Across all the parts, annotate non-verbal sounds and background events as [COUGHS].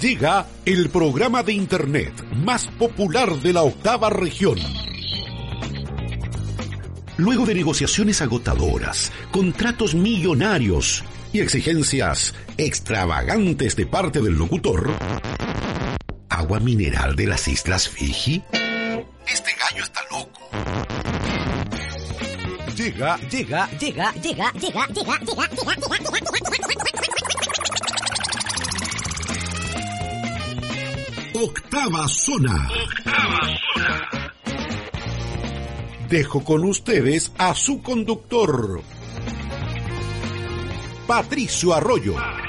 Llega el programa de Internet más popular de la octava región. Luego de negociaciones agotadoras, contratos millonarios y exigencias extravagantes de parte del locutor, ¿agua mineral de las Islas Fiji? Llega, llega, llega, llega, llega, llega, llega, Octava zona. Octava zona. Dejo con ustedes a su conductor, Patricio Arroyo.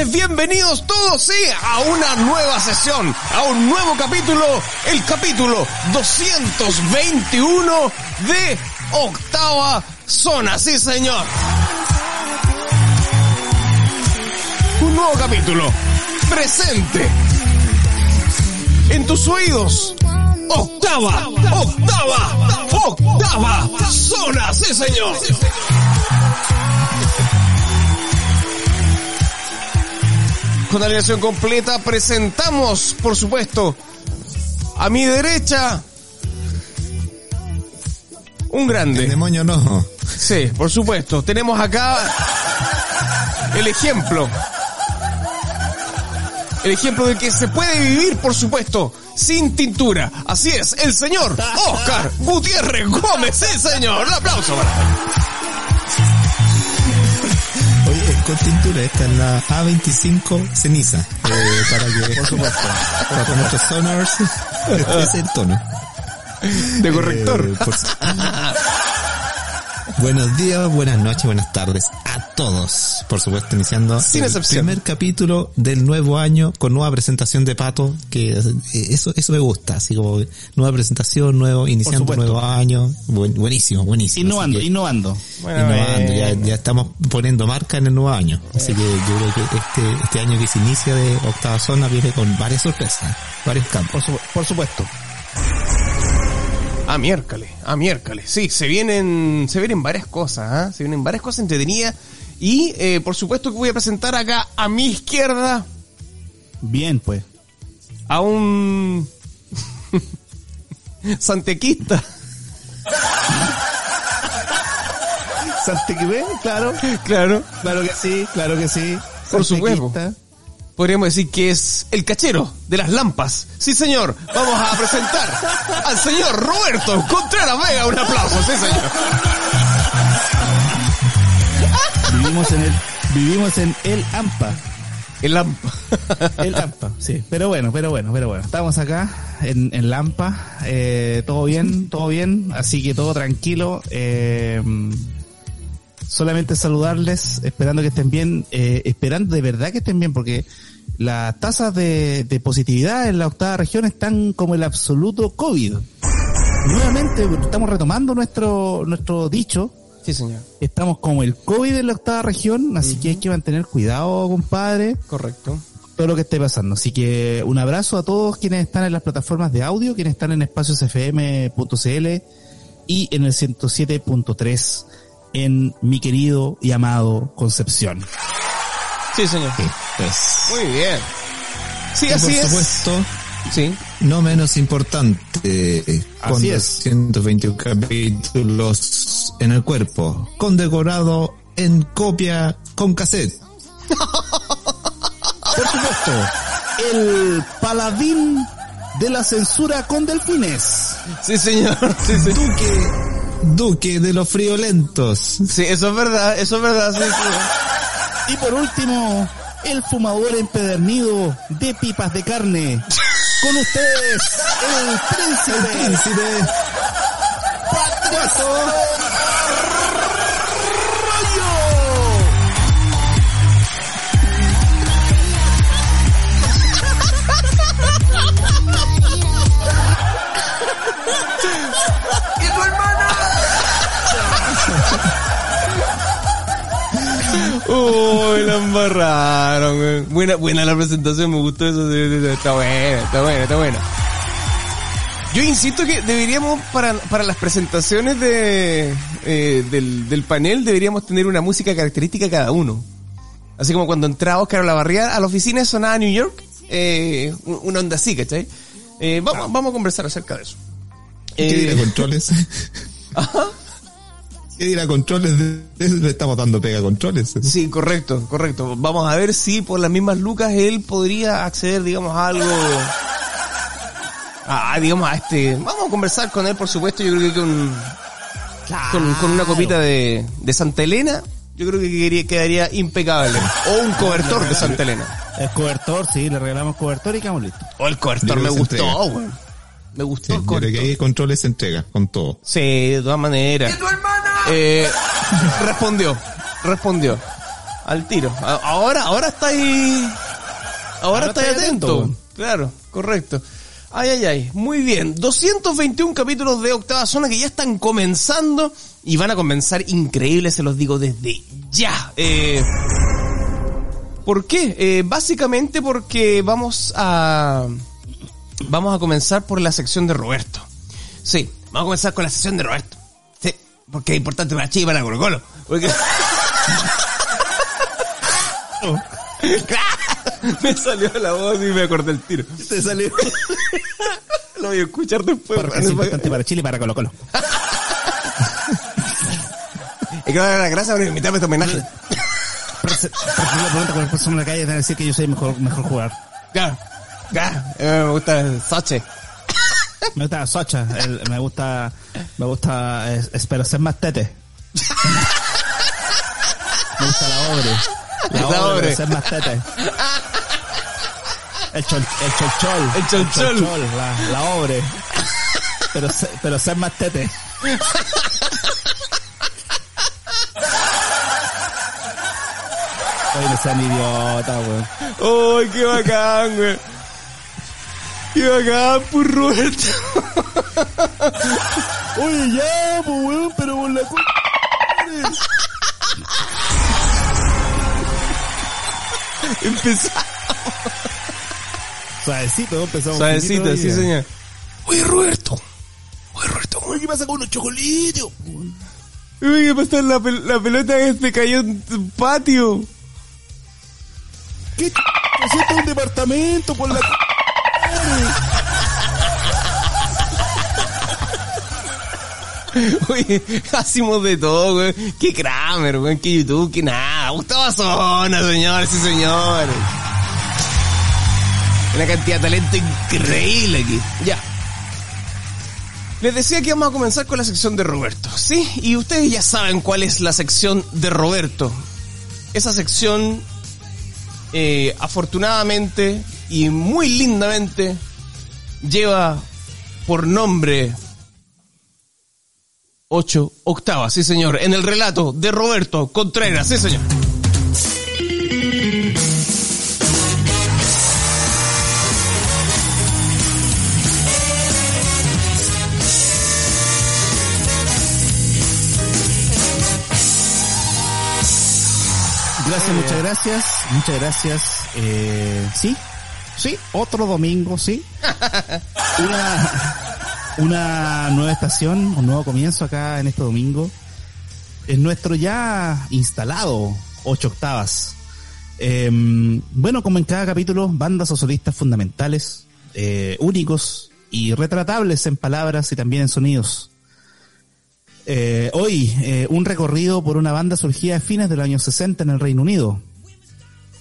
Bienvenidos todos sí, a una nueva sesión, a un nuevo capítulo, el capítulo 221 de Octava Zona, sí señor. Un nuevo capítulo, presente, en tus oídos, Octava, Octava, Octava Zona, sí señor. Con la alineación completa presentamos, por supuesto, a mi derecha, un grande. El demonio no. Sí, por supuesto. Tenemos acá el ejemplo. El ejemplo de que se puede vivir, por supuesto, sin tintura. Así es, el señor Oscar Gutiérrez Gómez. Sí, señor. Un aplauso para con tintura. Esta es la A25 ceniza. Eh, para que, por supuesto, para nuestros sonars, este es el tono. De corrector. Eh, [LAUGHS] Buenos días, buenas noches, buenas tardes a todos. Por supuesto, iniciando Sin el primer capítulo del nuevo año con nueva presentación de Pato, que eh, eso eso me gusta, así como nueva presentación, nuevo iniciando nuevo año, buenísimo, buenísimo. Innovando, innovando. innovando, ya, ya estamos poniendo marca en el nuevo año. Así que yo creo que este este año que se inicia de Octava Zona viene con varias sorpresas, varios campos. por supuesto. A miércoles, a miércoles. Sí, se vienen, se vienen varias cosas, ¿ah? Se vienen varias cosas entretenidas. Y, eh, por supuesto que voy a presentar acá a mi izquierda. Bien, pues. A un... [LAUGHS] Santequista. ¿Santequibé? Claro. Claro. Claro que sí, claro que sí. Por supuesto podríamos decir que es el cachero de las lampas. Sí, señor, vamos a presentar al señor Roberto Contreras Vega. Un aplauso, sí, señor. Vivimos en el, vivimos en el AMPA. El AMPA. El AMPA, sí. Pero bueno, pero bueno, pero bueno. Estamos acá en, en Lampa. Eh, todo bien, todo bien. Así que todo tranquilo. Eh, solamente saludarles, esperando que estén bien, eh, esperando de verdad que estén bien, porque las tasas de, positividad en la octava región están como el absoluto COVID. Nuevamente estamos retomando nuestro, nuestro dicho. Sí, señor. Estamos como el COVID en la octava región, así que hay que mantener cuidado, compadre. Correcto. Todo lo que esté pasando. Así que un abrazo a todos quienes están en las plataformas de audio, quienes están en espaciosfm.cl y en el 107.3 en mi querido y amado Concepción. Sí, señor. Pues. Muy bien. Sí, así por supuesto, sí. no menos importante, así con es. 121 capítulos en el cuerpo, condecorado en copia con cassette. [LAUGHS] Por supuesto, el paladín de la censura con delfines. Sí, señor. Sí, sí. Duque, Duque de los friolentos. Sí, eso es verdad, eso es verdad. Sí. [LAUGHS] Y por último, el fumador empedernido de pipas de carne. Con ustedes, el príncipe. El príncipe. Patricio Uy, la embarraron, güey. Buena, buena la presentación, me gustó eso. Está buena, está buena, está buena. Yo insisto que deberíamos, para, para las presentaciones de, eh, del, del panel, deberíamos tener una música característica cada uno. Así como cuando entraba Oscar Olavarría a la oficina sonaba New York, eh, un- una onda así, ¿cachai? Eh, vamos, vamos a conversar acerca de eso. ¿Qué Eh, dirá [LAUGHS] controles? ¿Qué dirá controles? Le estamos dando pega a controles. Sí, correcto, correcto. Vamos a ver si por las mismas lucas él podría acceder, digamos, a algo. A, digamos, a este. Vamos a conversar con él, por supuesto. Yo creo que con, con, con una copita de, de Santa Elena, yo creo que quedaría, quedaría impecable. O un cobertor de Santa Elena. El cobertor, sí, le regalamos cobertor y quedamos listos. O el cobertor Yo me que gustó, weón. Me gustó Sí, el yo creo que cobertor. ahí controles se entrega con todo. Sí, de todas maneras. Eh, respondió, respondió. Al tiro. Ahora, ahora está ahí. Ahora, Ahora está está ahí atento. atento. Claro, correcto. Ay, ay, ay. Muy bien. 221 capítulos de Octava Zona que ya están comenzando y van a comenzar increíbles, se los digo desde ya. Eh, ¿Por qué? Eh, básicamente porque vamos a... Vamos a comenzar por la sección de Roberto. Sí, vamos a comenzar con la sección de Roberto. Porque es importante para Chile y para Colo Colo. Porque... [LAUGHS] me salió la voz y me acordé el tiro. Te salió. Lo voy a escuchar después. Porque es importante para Chile y para Colo Colo. [LAUGHS] Y quiero dar las gracias por invitarme a este homenaje. Pero se- pero si le pregunto a cualquier persona en la calle, te van a decir que yo soy mejor, mejor jugador. Claro, claro. Eh, me gusta Sache. Me gusta Socha, el- me gusta, me gusta, es- espero ser más tete. Me gusta la obre. La La obre, obre. pero ser más tete. El chol, el cholchol. El cholchol. la, la obre. Pero, se- pero ser más tete. Oye, no sean idiota, weón. ¡Ay, qué bacán, güey! ¡Qué bacán, por Roberto! Oye, ya, pues, weón, pero por la cu- Empezamos. Suavecito, empezamos. Suavecito, sí, señor. Oye, Roberto. Oye, Roberto. Oye, ¿qué pasa con unos chocolitos? Oye, ¿qué pasa? La, pel- la pelota que se cayó en tu patio. ¿Qué ch... Es un departamento por la... Oye, hacemos de todo, güey. Qué Kramer, güey. Qué YouTube, qué nada. Gustavo Zona, señores y señores. Una cantidad de talento increíble aquí. Ya. Les decía que vamos a comenzar con la sección de Roberto, ¿sí? Y ustedes ya saben cuál es la sección de Roberto. Esa sección, eh, afortunadamente y muy lindamente, lleva por nombre ocho octavas, sí señor, en el relato de Roberto Contreras, sí señor. Gracias, muchas gracias. Muchas gracias. Eh, sí, sí, otro domingo, sí. Una, nueva estación, un nuevo comienzo acá en este domingo. Es nuestro ya instalado ocho octavas. Eh, bueno, como en cada capítulo, bandas o solistas fundamentales, eh, únicos y retratables en palabras y también en sonidos. Eh, hoy, eh, un recorrido por una banda surgida a fines de los años 60 en el Reino Unido.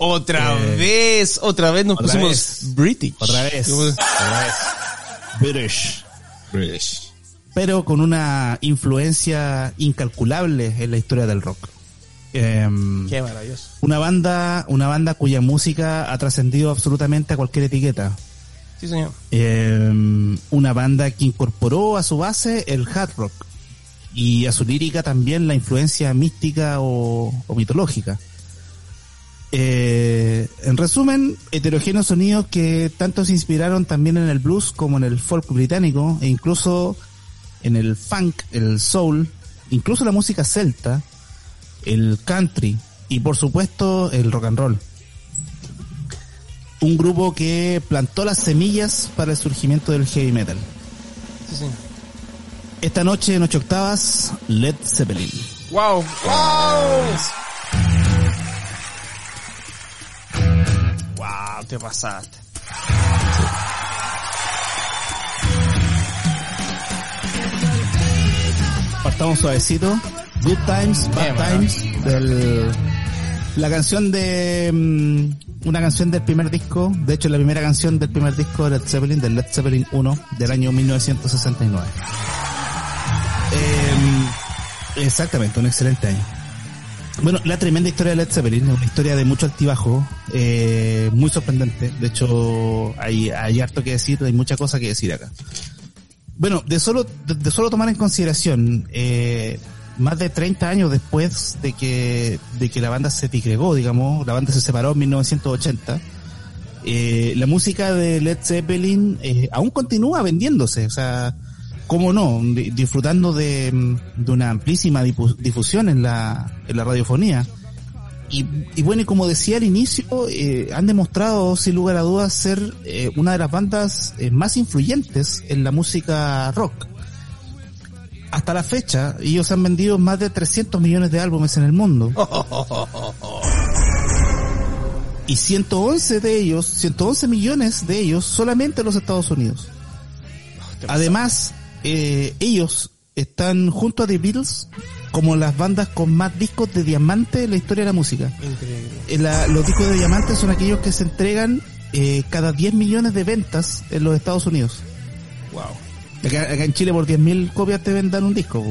Otra Eh, vez, otra vez nos otra pusimos vez. British. Otra vez. Otra vez. British. Pero con una influencia incalculable en la historia del rock. Em, Qué maravilloso. una banda, una banda cuya música ha trascendido absolutamente a cualquier etiqueta. Sí, señor. Eh, una banda que incorporó a su base el hard rock y a su lírica también la influencia mística o, o mitológica. Eh, en resumen, heterogéneos sonidos que tanto se inspiraron también en el blues como en el folk británico e incluso en el funk, el soul, incluso la música celta, el country y por supuesto el rock and roll un grupo que plantó las semillas para el surgimiento del heavy metal. Sí. Esta noche en ocho octavas, Led Zeppelin. Wow. Wow. Wow, te pasaste. Partamos suavecito. Good Times, Bad Times, del, la canción de, mm, una canción del primer disco, de hecho la primera canción del primer disco de Led Zeppelin, del Led Zeppelin 1, del año 1969. Eh, exactamente, un excelente año. Bueno, la tremenda historia de Led Zeppelin, una historia de mucho altibajo, eh, muy sorprendente. De hecho, hay, hay harto que decir, hay mucha cosa que decir acá. Bueno, de solo, de, solo tomar en consideración, eh, más de 30 años después de que, de que la banda se disgregó, digamos, la banda se separó en 1980, eh, la música de Led Zeppelin eh, aún continúa vendiéndose, o sea, cómo no, Di- disfrutando de, mm, de una amplísima difu- difusión en la, en la radiofonía. Y, y bueno, y como decía al inicio, eh, han demostrado, sin lugar a dudas, ser eh, una de las bandas eh, más influyentes en la música rock. Hasta la fecha, ellos han vendido más de 300 millones de álbumes en el mundo. Y 111 de ellos, 111 millones de ellos solamente en los Estados Unidos. Además, eh, ellos están junto a The Beatles como las bandas con más discos de diamante en la historia de la música. Increíble. Eh, la- los discos de diamante son aquellos que se entregan eh, cada 10 millones de ventas en los Estados Unidos. Wow. Acá, acá en Chile por 10.000 copias te vendan un disco.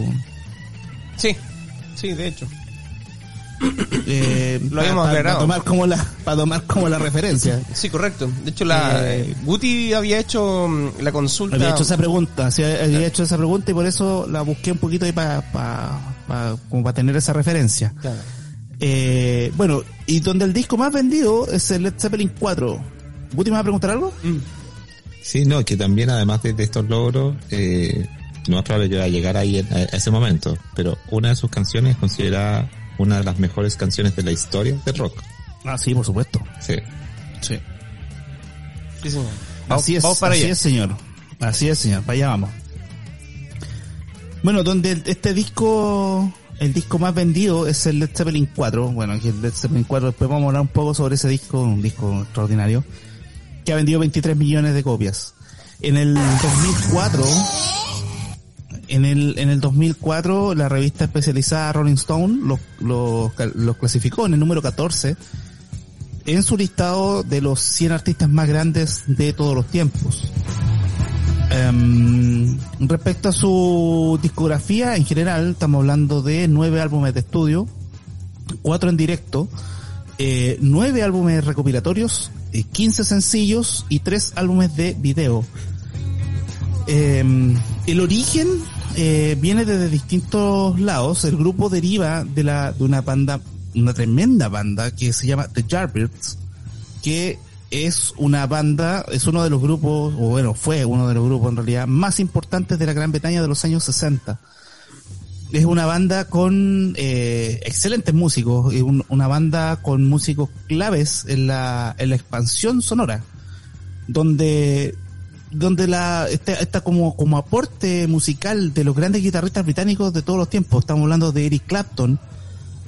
Sí. Sí, de hecho. [COUGHS] Eh, Lo habíamos pa- aclarado. pa tomar como la, para tomar como la referencia. Sí, correcto. De hecho, la Eh, Guti había hecho mm, la consulta. Había hecho esa pregunta, sí, había hecho esa pregunta y por eso la busqué un poquito ahí para como para tener esa referencia. Claro. Eh, bueno, y donde el disco más vendido es el Led Zeppelin 4. ¿Guti me va a preguntar algo? Mm. Sí, no, que también además de, de estos logros, eh, no es probable que va a llegar ahí en- a, a ese momento, pero una de sus canciones es considerada una de las mejores canciones de la historia del rock. Ah, sí, por supuesto. Sí. Sí. Sí, señor. Vamos, así es, vamos para así allá. es, señor. Así es, señor. Para allá vamos. Bueno, donde este disco, el disco más vendido es el Led Zeppelin 4. Bueno, aquí el Led Zeppelin 4, después vamos a hablar un poco sobre ese disco, un disco extraordinario, que ha vendido 23 millones de copias. En el 2004, en el, en el 2004, la revista especializada Rolling Stone los lo, lo clasificó en el número 14 en su listado de los 100 artistas más grandes de todos los tiempos. Em, respecto a su discografía en general, estamos hablando de nueve álbumes de estudio, cuatro en directo, eh, nueve álbumes recopilatorios, eh, 15 sencillos y tres álbumes de video. Em, el origen eh, viene desde distintos lados. El grupo deriva de la de una banda, una tremenda banda que se llama The Yardbirds, que es una banda, es uno de los grupos, o bueno, fue uno de los grupos en realidad más importantes de la Gran Bretaña de los años 60. Es una banda con eh, excelentes músicos, un- una banda con músicos claves en la, en la expansión sonora, donde donde la está, está como como aporte musical de los grandes guitarristas británicos de todos los tiempos. Estamos hablando de Eric Clapton,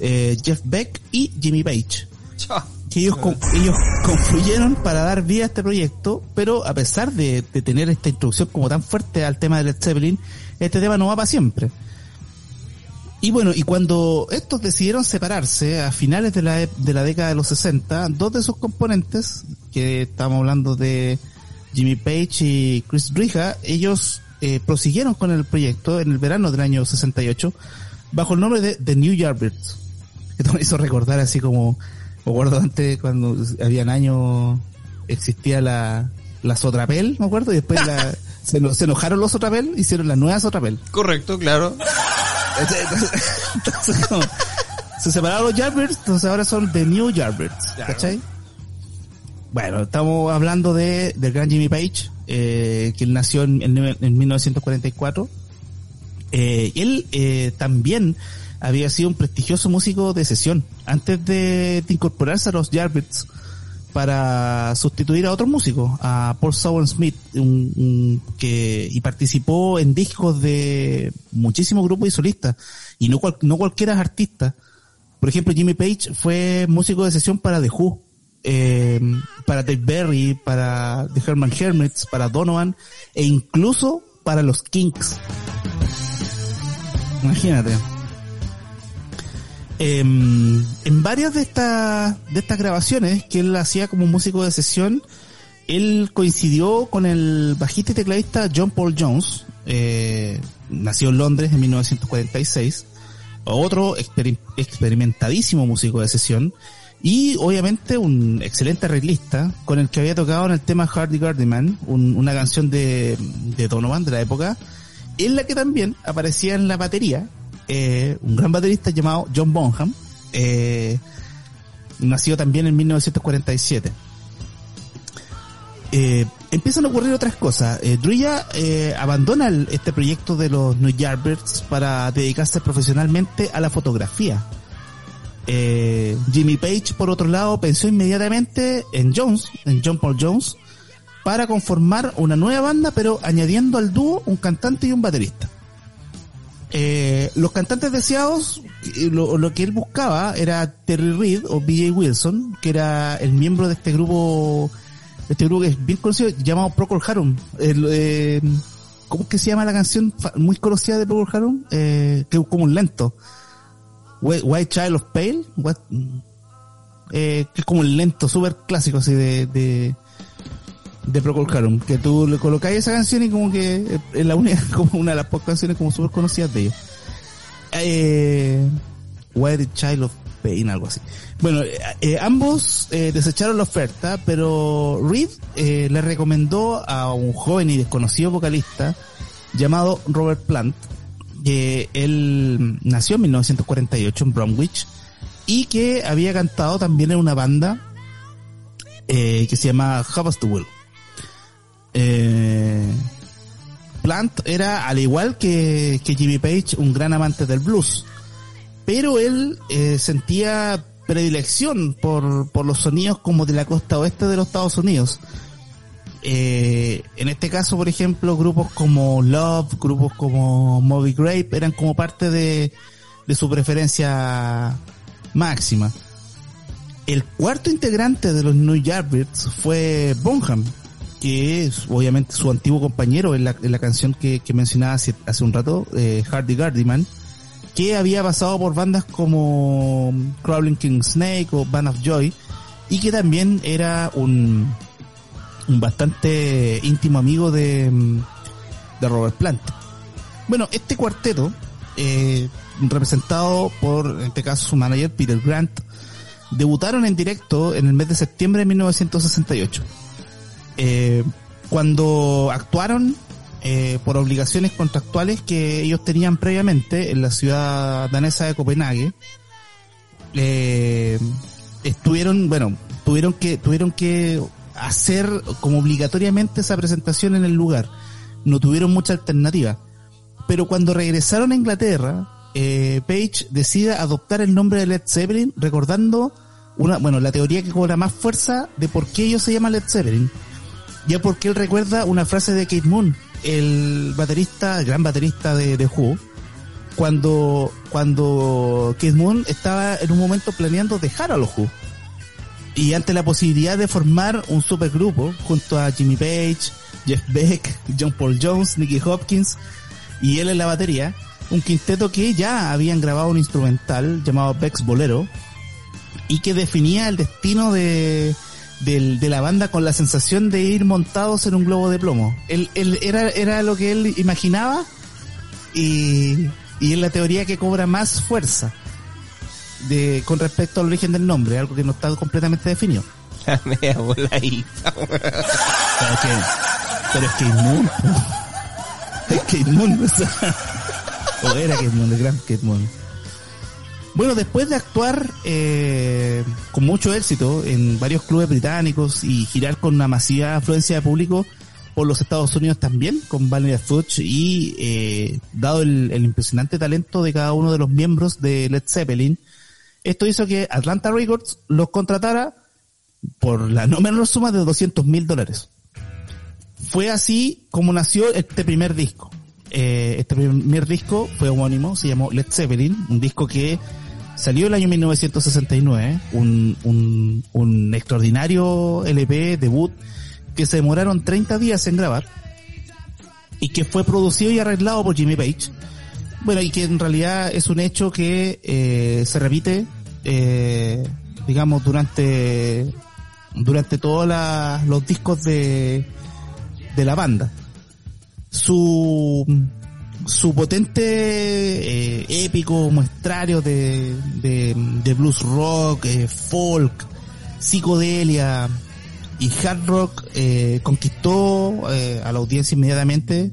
eh, Jeff Beck y Jimmy Page que ellos, con- ellos confluyeron para dar vida a este proyecto, pero a pesar de, de tener esta introducción como tan fuerte al tema de Led Zeppelin, este tema no va para siempre. Y bueno, y cuando estos decidieron separarse a finales de la, e- de la década de los 60, dos de sus componentes, que estamos hablando de Jimmy Page y Chris Rija, ellos eh, prosiguieron con el proyecto en el verano del año 68 bajo el nombre de The New Yardbirds. Esto me hizo recordar así como, me acuerdo antes cuando habían años, existía la, la Sotrapel, me acuerdo, y después la, [LAUGHS] se, se enojaron los Sotrapel, hicieron la nueva Sotrapel. Correcto, claro. Entonces, [LAUGHS] entonces, como, se separaron los Yardbirds, entonces ahora son The New Yardbirds, Claro. ¿cachai? Bueno, estamos hablando de del gran Jimmy Page, eh, que nació en, en- en 1944. Eh, él eh, también había sido un prestigioso músico de sesión antes de, incorporarse a los Yardbirds para sustituir a otro músico, a Paul Sowen Smith, un- que y participó en discos de muchísimos grupos y solistas, y no, cual- no cualquiera artista. Por ejemplo, Jimmy Page fue músico de sesión para The Who, eh, para Dave Berry, para The Herman Hermits, para Donovan, e incluso para los Kinks. Imagínate. Em, en varias de estas de estas grabaciones que él hacía como músico de sesión, él coincidió con el bajista y tecladista John Paul Jones, eh, nació en Londres en 1946, otro experim- experimentadísimo músico de sesión y obviamente un excelente arreglista con el que había tocado en el tema Hardy Gardyman, un- una canción de, de Donovan de la época, en la que también aparecía en la batería eh, un gran baterista llamado John Bonham, eh, nacido también en 1947. Eh, empiezan a ocurrir otras cosas. Eh, eh, abandona el- este proyecto de los New Yardbirds para dedicarse profesionalmente a la fotografía. Eh, Jimmy Page, por otro lado, pensó inmediatamente en Jones, en John Paul Jones, para conformar una nueva banda, pero añadiendo al dúo un cantante y un baterista. Eh, los cantantes deseados, lo, que él buscaba era Terry Reid o BJ Wilson, que era el miembro de este grupo, este grupo que es bien conocido, llamado Procol Harum. Eh, ¿Cómo es que se llama la canción muy conocida de Procol Harum? Eh, que es como un lento. White, Child of Pale, What- eh, que es como el lento, súper clásico así de, de, Procol Harum, que tú le colocáis esa canción y como que es la única, [LAUGHS] como una de las pocas canciones como súper conocidas de ellos. Eh, White Child of Pain, algo así. Bueno, eh, eh, ambos eh, desecharon la oferta, pero Reed eh, le recomendó a un joven y desconocido vocalista llamado Robert Plant, que él nació en 1948 en Bromwich y que había cantado también en una banda eh, que se llama Will. Eh, Plant era, al igual que, que Jimmy Page, un gran amante del blues. Pero él eh, sentía predilección por, por los sonidos como de la costa oeste de los Estados Unidos. Eh, en este caso, por ejemplo, grupos como Love, grupos como Moby Grape eran como parte de, de su preferencia máxima. El cuarto integrante de los New Yardbirds fue Bonham, que es obviamente su antiguo compañero en la, en la canción que, mencionaba hace, un rato, eh, Hardy Gardyman, que había pasado por bandas como Crawling King Snake o Band of Joy, y que también era un, un bastante íntimo amigo de, mm, de Robert Plant. Bueno, este cuarteto, eh, representado por, en este caso, su manager, Peter Grant, debutaron en directo en el mes de septiembre de 1968. Eh, cuando actuaron eh, por obligaciones contractuales que ellos tenían previamente en la ciudad danesa de Copenhague, eh, estuvieron, bueno, tuvieron que, tuvieron que hacer como obligatoriamente esa presentación en el lugar. No tuvieron mucha alternativa. Pero cuando regresaron a Inglaterra, eh, Page decide adoptar el nombre de Led Zeppelin, recordando una, bueno, la teoría que cobra más fuerza de por qué ellos se llaman Led Zeppelin. Ya porque él recuerda una frase de Kate Moon, el baterista, el gran baterista de, de Who, cuando, cuando Keith Moon estaba en un momento planeando dejar a los Who. Y ante la posibilidad de formar un supergrupo junto a Jimmy Page, Jeff Beck, John Paul Jones, Nicky Hopkins y él en la batería, un quinteto que ya habían grabado un instrumental llamado Bex Bolero y que definía el destino de, de la banda con la sensación de ir montados en un globo de plomo. Él- era, era lo que él imaginaba y, y es la teoría que cobra más fuerza de, con respecto al origen del nombre, algo que no está completamente definido. [LAUGHS] La media voladita, weón. Pero es que, pero es que es que Moon, o era Kate Moon, el gran Moon. Bueno, después de actuar eh, con mucho éxito en varios clubes británicos y girar con una masiva afluencia de público por los Estados Unidos también, con Vanilla Fudge, y eh, dado el, el impresionante talento de cada uno de los miembros de Led Zeppelin, esto hizo que Atlanta Records los contratara por la no menor suma de 200 mil dólares. Fue así como nació este primer disco. Eh, este primer disco fue homónimo, se llamó Led Zeppelin, un disco que salió el año 1969, un, un, un extraordinario LP debut que se demoraron 30 días en grabar y que fue producido y arreglado por Jimmy Page. Bueno, y que en realidad es un hecho que eh, se repite, eh, digamos, durante durante todos los discos de, de la banda. Su, su potente, eh, épico muestrario de, de, de blues rock, eh, folk, psicodelia y hard rock eh, conquistó eh, a la audiencia inmediatamente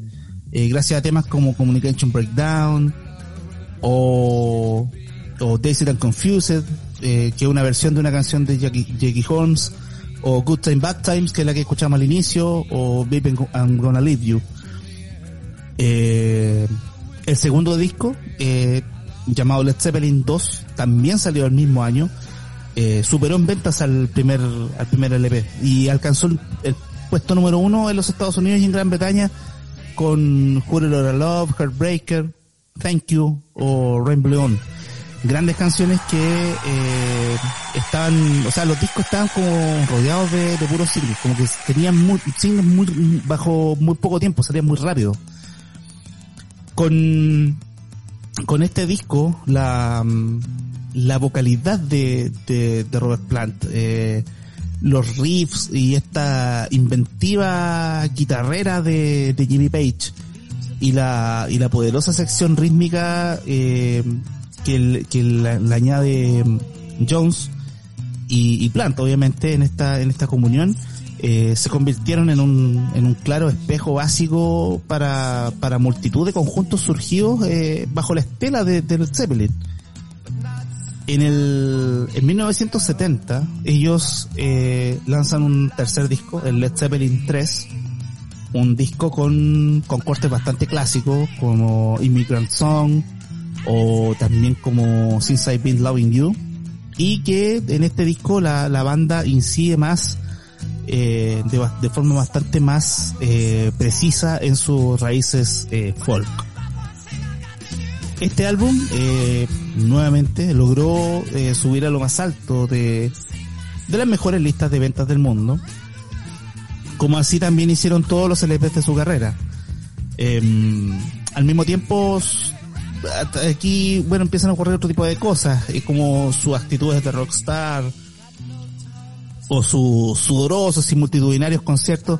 eh, gracias a temas como Communication Breakdown o, o Dazed and Confused, eh, que es una versión de una canción de Jackie, Jackie Holmes, o Good Time Bad Times, que es la que escuchamos al inicio, o Baby I'm Gonna Leave You. Eh, el segundo disco, eh, llamado Led Zeppelin 2, también salió el mismo año, superó en ventas al primer, al primer LP y alcanzó el puesto número uno en los Estados Unidos y en Gran Bretaña con It Oughta Love, Heartbreaker, Thank You o Rainbow On. Grandes canciones que eh, estaban, o sea, los discos estaban como rodeados de, puros singles, como que tenían muy, singles muy, bajo muy poco tiempo, salían muy rápido. Con, con este disco, la, la vocalidad de, de, de Robert Plant, eh, los riffs y esta inventiva guitarrera de, de Jimmy Page y la, y la poderosa sección rítmica eh, que, que la, añade mm, Jones y, Plant obviamente en esta, en esta comunión eh, se convirtieron en un, en un claro espejo básico para, para multitud de conjuntos surgidos eh, bajo la estela de, de Led Zeppelin. En el, en 1970, ellos eh, lanzan un tercer disco, el Led Zeppelin 3, un disco con, con cortes bastante clásicos, como Immigrant Song, o también como Since I've Been Loving You, y que en este disco la, la banda incide más, eh, de, de forma bastante más eh, precisa en sus raíces eh, folk. Este álbum eh, nuevamente logró eh, subir a lo más alto de, de las mejores listas de ventas del mundo, como así también hicieron todos los LPs de su carrera. Em, al mismo tiempo, aquí, bueno, empiezan a ocurrir otro tipo de cosas, como sus actitudes de rockstar, o sus sudorosos y multitudinarios conciertos,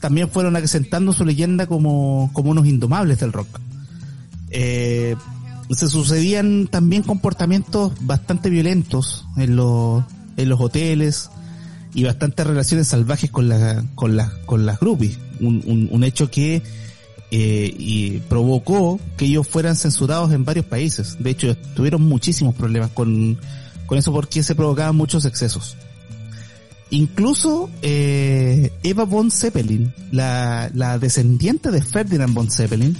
también fueron acrecentando su leyenda como, como unos indomables del rock. Eh, se sucedían también comportamientos bastante violentos en los, en los hoteles y bastantes relaciones salvajes con la, con las, con las groupies. Un, un, un hecho que eh, y provocó que ellos fueran censurados en varios países. De hecho, tuvieron muchísimos problemas con, con eso porque se provocaban muchos excesos. Incluso eh, Eva von Zeppelin, la, la descendiente de Ferdinand von Zeppelin,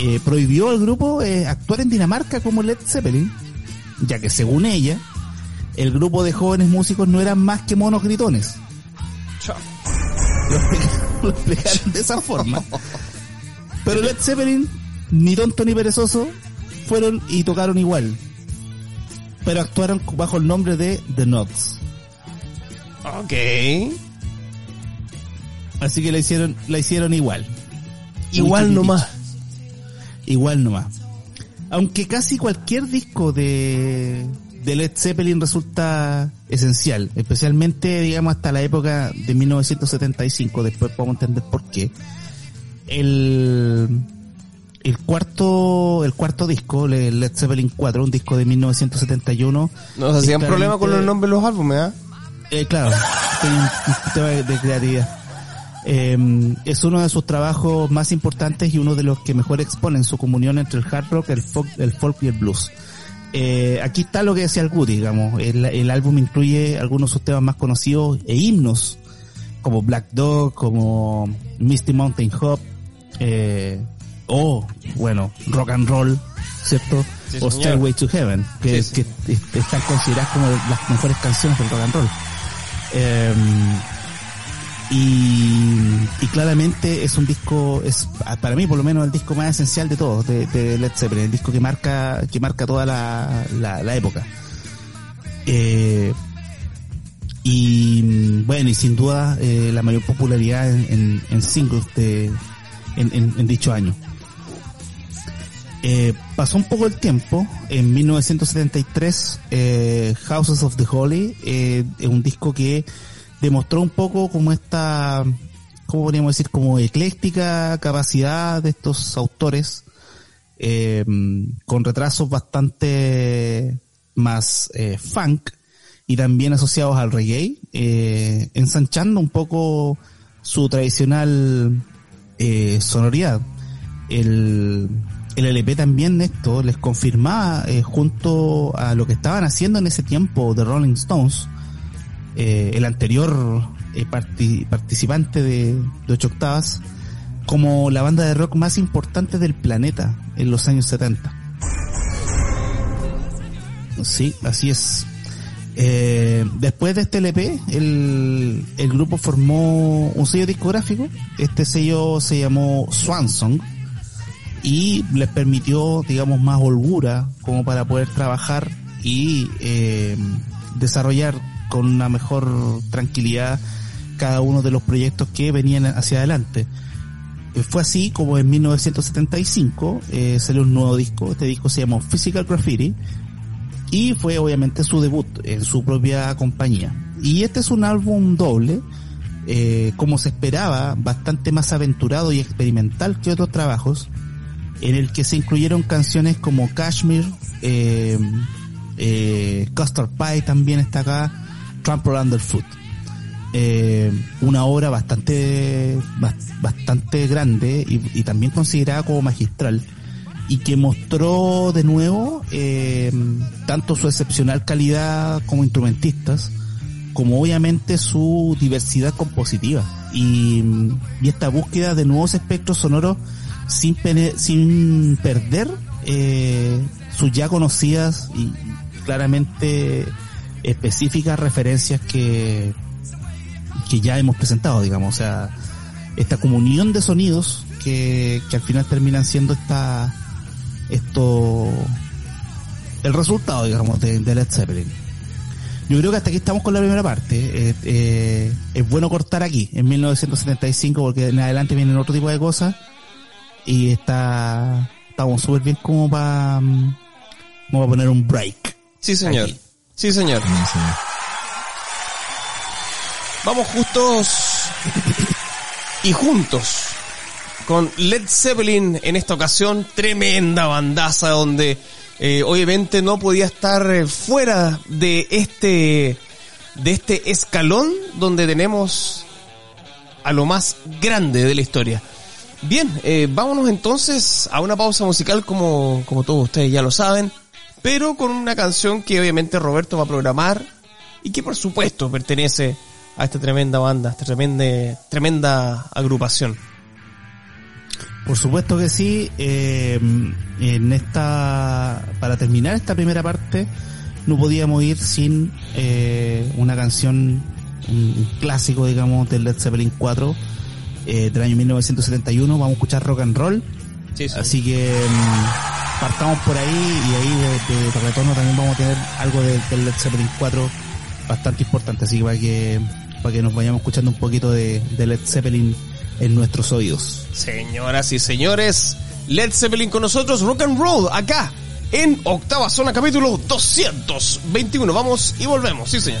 eh, prohibió al grupo eh, actuar en Dinamarca como Led Zeppelin, ya que según ella, el grupo de jóvenes músicos no eran más que monos gritones. Lo explicaron- lo explicaron de esa forma. Pero Led Zeppelin, ni tonto ni perezoso, fueron y tocaron igual. Pero actuaron bajo el nombre de The Knots. Ok. Así que la hicieron, la hicieron igual. Igual nomás. Igual nomás. Aunque casi cualquier disco de, de Led Zeppelin resulta esencial, especialmente digamos hasta la época de 1975, después podemos entender por qué. El, el cuarto, el cuarto disco, le- Led Zeppelin 4, un disco de 1971. Nos hacían es problema con los nombres de los álbumes, ¿ah? eh, claro, un, un tema de creatividad. Eh, es uno de sus trabajos más importantes y uno de los que mejor exponen su comunión entre el hard rock, el folk, el folk y el blues. Eh, aquí está lo que decía el Goody, digamos. El, el álbum incluye algunos de sus temas más conocidos e himnos, como Black Dog, como Misty Mountain Hop, eh, o, bueno, Rock and Roll, ¿cierto? Sí, o. Stairway to Heaven, que, Sí, sí. que est- están consideradas como las mejores canciones del rock and roll. Eh, y, y claramente es un disco, es para mí por lo menos el disco más esencial de todos, de, de Led Zeppelin, el disco que marca, que marca toda la, la, época. Eh, y bueno, y sin duda eh, la mayor popularidad en, en, en singles de, en, en, en dicho año. Eh, pasó un poco el tiempo, en 1973 eh, Houses of the Holy eh, es un disco que demostró un poco como esta, ¿cómo podríamos decir? Como ecléctica capacidad de estos autores eh, con retrasos bastante más eh, funk y también asociados al reggae, eh, ensanchando un poco su tradicional eh, sonoridad. El, el LP también esto les confirmaba eh, junto a lo que estaban haciendo en ese tiempo The Rolling Stones, eh, el anterior eh, parti- participante de, de Ocho Octavas, como la banda de rock más importante del planeta en los años 70. Sí, así es. Eh, después de este LP, el, el grupo formó un sello discográfico. Este sello se llamó Swansong y les permitió, digamos, más holgura como para poder trabajar y eh, desarrollar con una mejor tranquilidad cada uno de los proyectos que venían hacia adelante. Eh, Fue así como en 1975 eh, salió un nuevo disco. Este disco se llamó Physical Graffiti y fue obviamente su debut en su propia compañía. Y este es un álbum doble, eh, como se esperaba, bastante más aventurado y experimental que otros trabajos, en el que se incluyeron canciones como Kashmir, eh, Custard Pie también está acá, Trample Underfoot. Eh, una obra bastante bas- bastante grande y, también considerada como magistral y que mostró de nuevo eh, tanto su excepcional calidad como instrumentistas como obviamente su diversidad compositiva y, y esta búsqueda de nuevos espectros sonoros sin, sin perder eh, sus ya conocidas y claramente específicas referencias que, que ya hemos presentado, digamos, o sea, esta comunión de sonidos que, que al final terminan siendo esta, esto, el resultado, digamos, de, de Led Zeppelin. Yo creo que hasta aquí estamos con la primera parte. Eh, eh, es bueno cortar aquí, en 1975, porque en adelante vienen otro tipo de cosas. Y está, estamos súper bien como para, mm, como para poner un break. Sí, señor. Aquí. Sí, señor. Sí. Vamos justos y juntos con Led Zeppelin en esta ocasión, tremenda bandaza donde eh, obviamente no podía estar eh, fuera de este de este escalón donde tenemos a lo más grande de la historia. Bien, eh, vámonos entonces a una pausa musical como, como todos ustedes ya lo saben, pero con una canción que obviamente Roberto va a programar y que por supuesto pertenece a esta tremenda banda, esta tremenda, tremenda agrupación. Por supuesto que sí. eh, en esta, para terminar esta primera parte, no podíamos ir sin eh, una canción, un clásico, digamos, del Led Zeppelin 4 eh, del año 1971. Vamos a escuchar rock and roll. Así que mm, partamos por ahí y ahí de, de- de retorno también vamos a tener algo de- del Led Zeppelin 4 bastante importante. Así que para que, para que nos vayamos escuchando un poquito de, de Led Zeppelin en nuestros oídos. Señoras y señores, Led Zeppelin con nosotros, rock and roll, acá, en Octava Zona, capítulo 221. Vamos y volvemos, sí señor.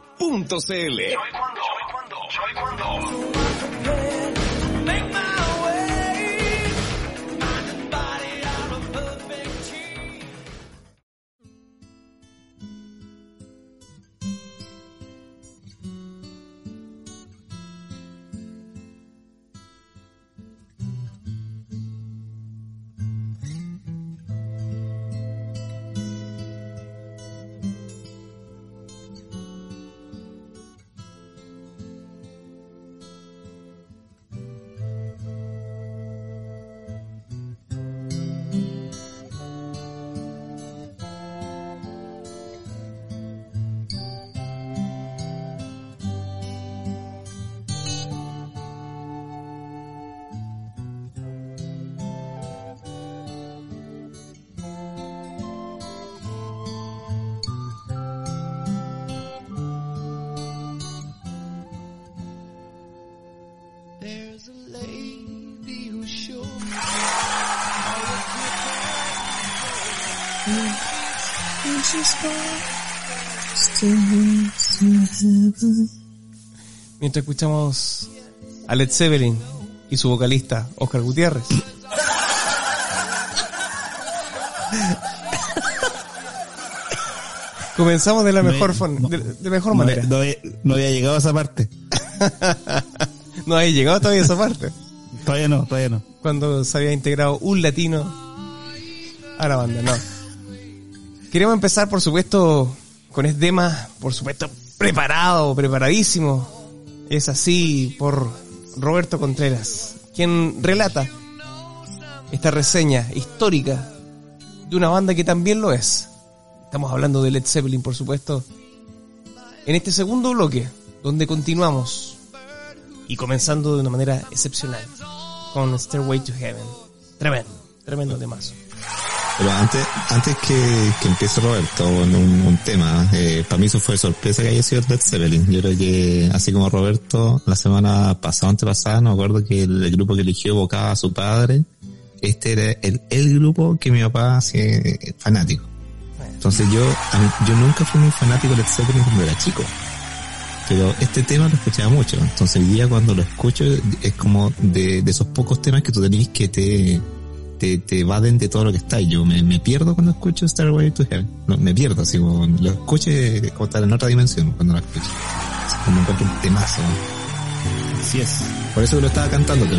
.cl. Mientras escuchamos a Led Zeppelin y su vocalista Oscar Gutiérrez. [LAUGHS] Comenzamos de la mejor, forma, de, de mejor No, manera. no había- no había llegado a esa parte. [LAUGHS] No había llegado todavía a esa parte. Todavía no, todavía no. Cuando se había integrado un latino a la banda, no. Queremos empezar, por supuesto, con este tema, por supuesto, preparado, preparadísimo. Es así por Roberto Contreras, quien relata esta reseña histórica de una banda que también lo es. Estamos hablando de Led Zeppelin, por supuesto. En este segundo bloque, donde continuamos y comenzando de una manera excepcional con Stairway to Heaven. Tremendo, tremendo temazo. Pero antes, antes que, que empiece Roberto con un, un tema, eh, para mí eso fue sorpresa que haya sido Led Zeppelin. Yo creo que, así como Roberto, la semana pasada, antepasada, no me acuerdo que el, el grupo que eligió evocaba a su padre. Este era el, el grupo que mi papá hacía eh, fanático. Entonces yo, mí- yo nunca fui muy fanático de Led Zeppelin cuando era chico. Pero este tema lo escuchaba mucho. Entonces hoy día cuando lo escucho es como de, de esos pocos temas que tú tenés que te, te, te evaden de todo lo que está. Y yo me, me pierdo cuando escucho Starway to Heaven. No, me pierdo, así como lo escucho y como estar en otra dimensión cuando lo escucho. Así como encuentro un temazo. Así es. Por eso que lo estaba cantando. [LAUGHS]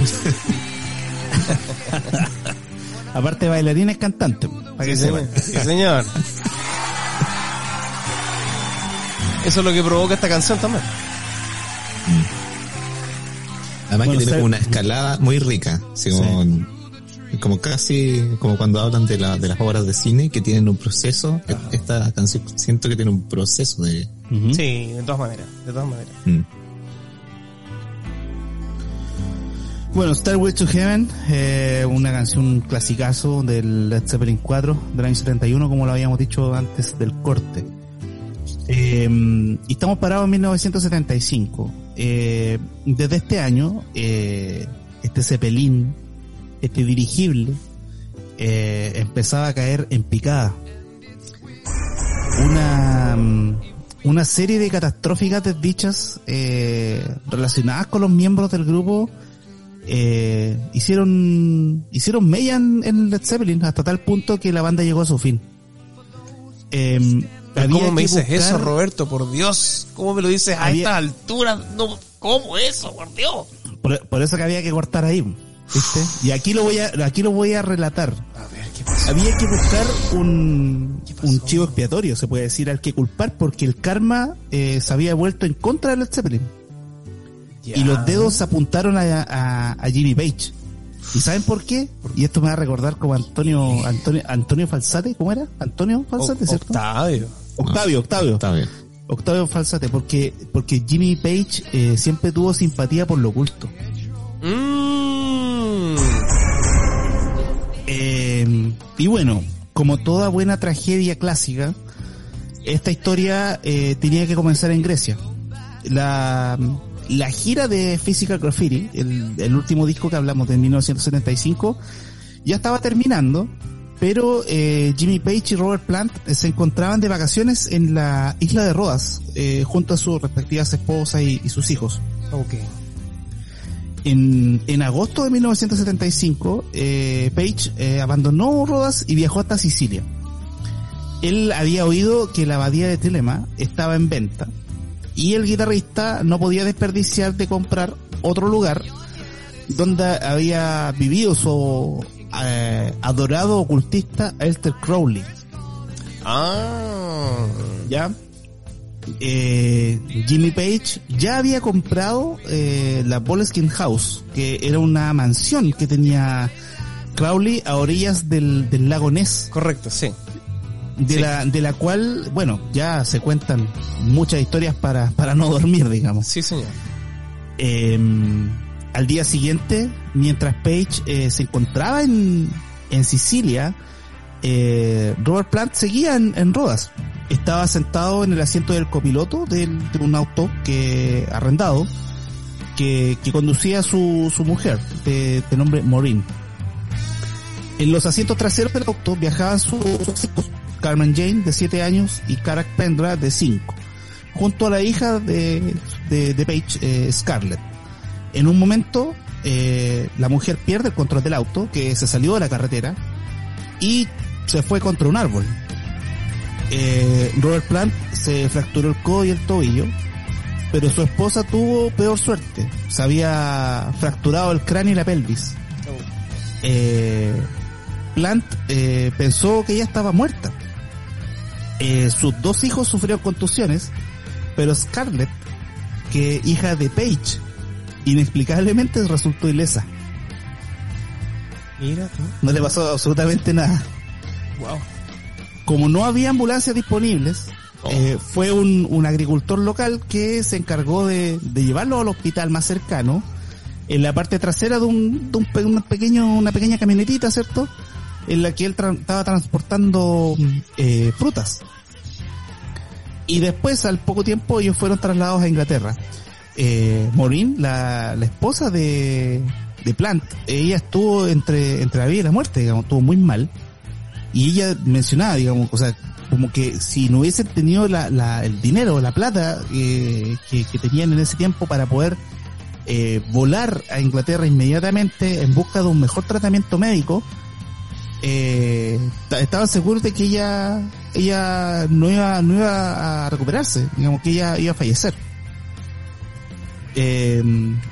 Aparte bailarín es cantante, para que Sí, señor. Sí, señor. Eso es lo que provoca esta canción también. Además Bueno, que tiene como una escalada muy rica. Así como, como casi como cuando hablan de, la, de las obras de cine que tienen un proceso. Esta canción siento que tiene un proceso de... Sí, de todas maneras, de todas maneras. mm. Bueno, Starway to Heaven, eh, una canción clasicazo del Led Zeppelin 4 del año 71, como lo habíamos dicho antes del corte. Eh, y estamos parados en 1975. Eh, desde este año, eh, este Zeppelin, este dirigible, eh, empezaba a caer en picada. Una, mm, una serie de catastróficas desdichas eh, relacionadas con los miembros del grupo eh, hicieron hicieron mella en, Led Zeppelin hasta tal punto que la banda llegó a su fin. Había ¿Cómo me dices buscar- eso, Roberto? Por Dios. ¿Cómo me lo dices a Había- estas alturas? No, ¿Cómo eso, por Dios? Por, por eso que había que cortar ahí, ¿viste? Y aquí lo voy a, aquí lo voy a relatar. A ver, ¿qué pasó? Había que buscar un, un chivo expiatorio, se puede decir, al que culpar, porque el karma eh, se había vuelto en contra de Led Zeppelin. Y los dedos apuntaron a, a, a Jimmy Page. ¿Y saben por qué? Y esto me va a recordar como Antonio, Antonio, Antonio Falsate, ¿cómo era? Antonio Falsate, O- ¿cierto? Octavio. Octavio, Octavio. Octavio Falsate, porque, porque Jimmy Page eh, siempre tuvo simpatía por lo oculto. Mm. Eh, y bueno, como toda buena tragedia clásica, esta historia eh, tenía que comenzar en Grecia. La, la gira de Physical Graffiti, el, último disco que hablamos de 1975, ya estaba terminando, pero eh, Jimmy Page y Robert Plant eh, se encontraban de vacaciones en la isla de Rodas, eh, junto a sus respectivas esposas y- y sus hijos. Ok. En, en agosto de 1975, eh, Page eh, abandonó Rodas y viajó hasta Sicilia. Él había oído que la abadía de Telema estaba en venta y el guitarrista no podía desperdiciar de comprar otro lugar donde había vivido su eh, adorado ocultista Elster Crowley. Ah. ¿ya? Eh, Jimmy Page ya había comprado eh, la Boleskine House, que era una mansión que tenía Crowley a orillas del, del lago Ness, Correcto, sí. de, Sí. la, de la cual, bueno, ya se cuentan muchas historias para, para no dormir, digamos. Sí, señor. Eh, al día siguiente, mientras Page eh, se encontraba en, en Sicilia, eh, Robert Plant seguía en, en Rodas. Estaba sentado en el asiento del copiloto de un auto que arrendado que, que conducía su, su mujer, de, de nombre Maureen. En los asientos traseros del auto viajaban sus hijos, Carmen Jane, de 7 años, y Karak Pendra, de 5, junto a la hija de, de, de Page, eh, Scarlett. En un momento, eh, la mujer pierde el control del auto, que se salió de la carretera, y se fue contra un árbol. Eh, Robert Plant se fracturó el codo y el tobillo, pero su esposa tuvo peor suerte. Se había fracturado el cráneo y la pelvis. Eh, Plant eh, pensó que ella estaba muerta. Eh, sus dos hijos sufrieron contusiones, pero Scarlett, que hija de Page, inexplicablemente resultó ilesa. Mira tú. No le pasó absolutamente nada. Wow. Como no había ambulancias disponibles, eh, fue un, un agricultor local que se encargó de, de llevarlo al hospital más cercano, en la parte trasera de un, de un una pequeño, una pequeña camionetita, ¿cierto? En la que él tra- estaba transportando eh, frutas. Y después, al poco tiempo, ellos fueron trasladados a Inglaterra. Eh, Maureen, la, la esposa de, de Plant, ella estuvo entre, entre la vida y la muerte, digamos, estuvo muy mal. Y ella mencionaba, digamos, o sea, como que si no hubiesen tenido la, la, el dinero, la plata eh, que, tenían en ese tiempo para poder eh, volar a Inglaterra inmediatamente en busca de un mejor tratamiento médico, eh, ta- estaban seguros de que ella, ella no iba, no iba a recuperarse, digamos que ella iba a fallecer. Eh,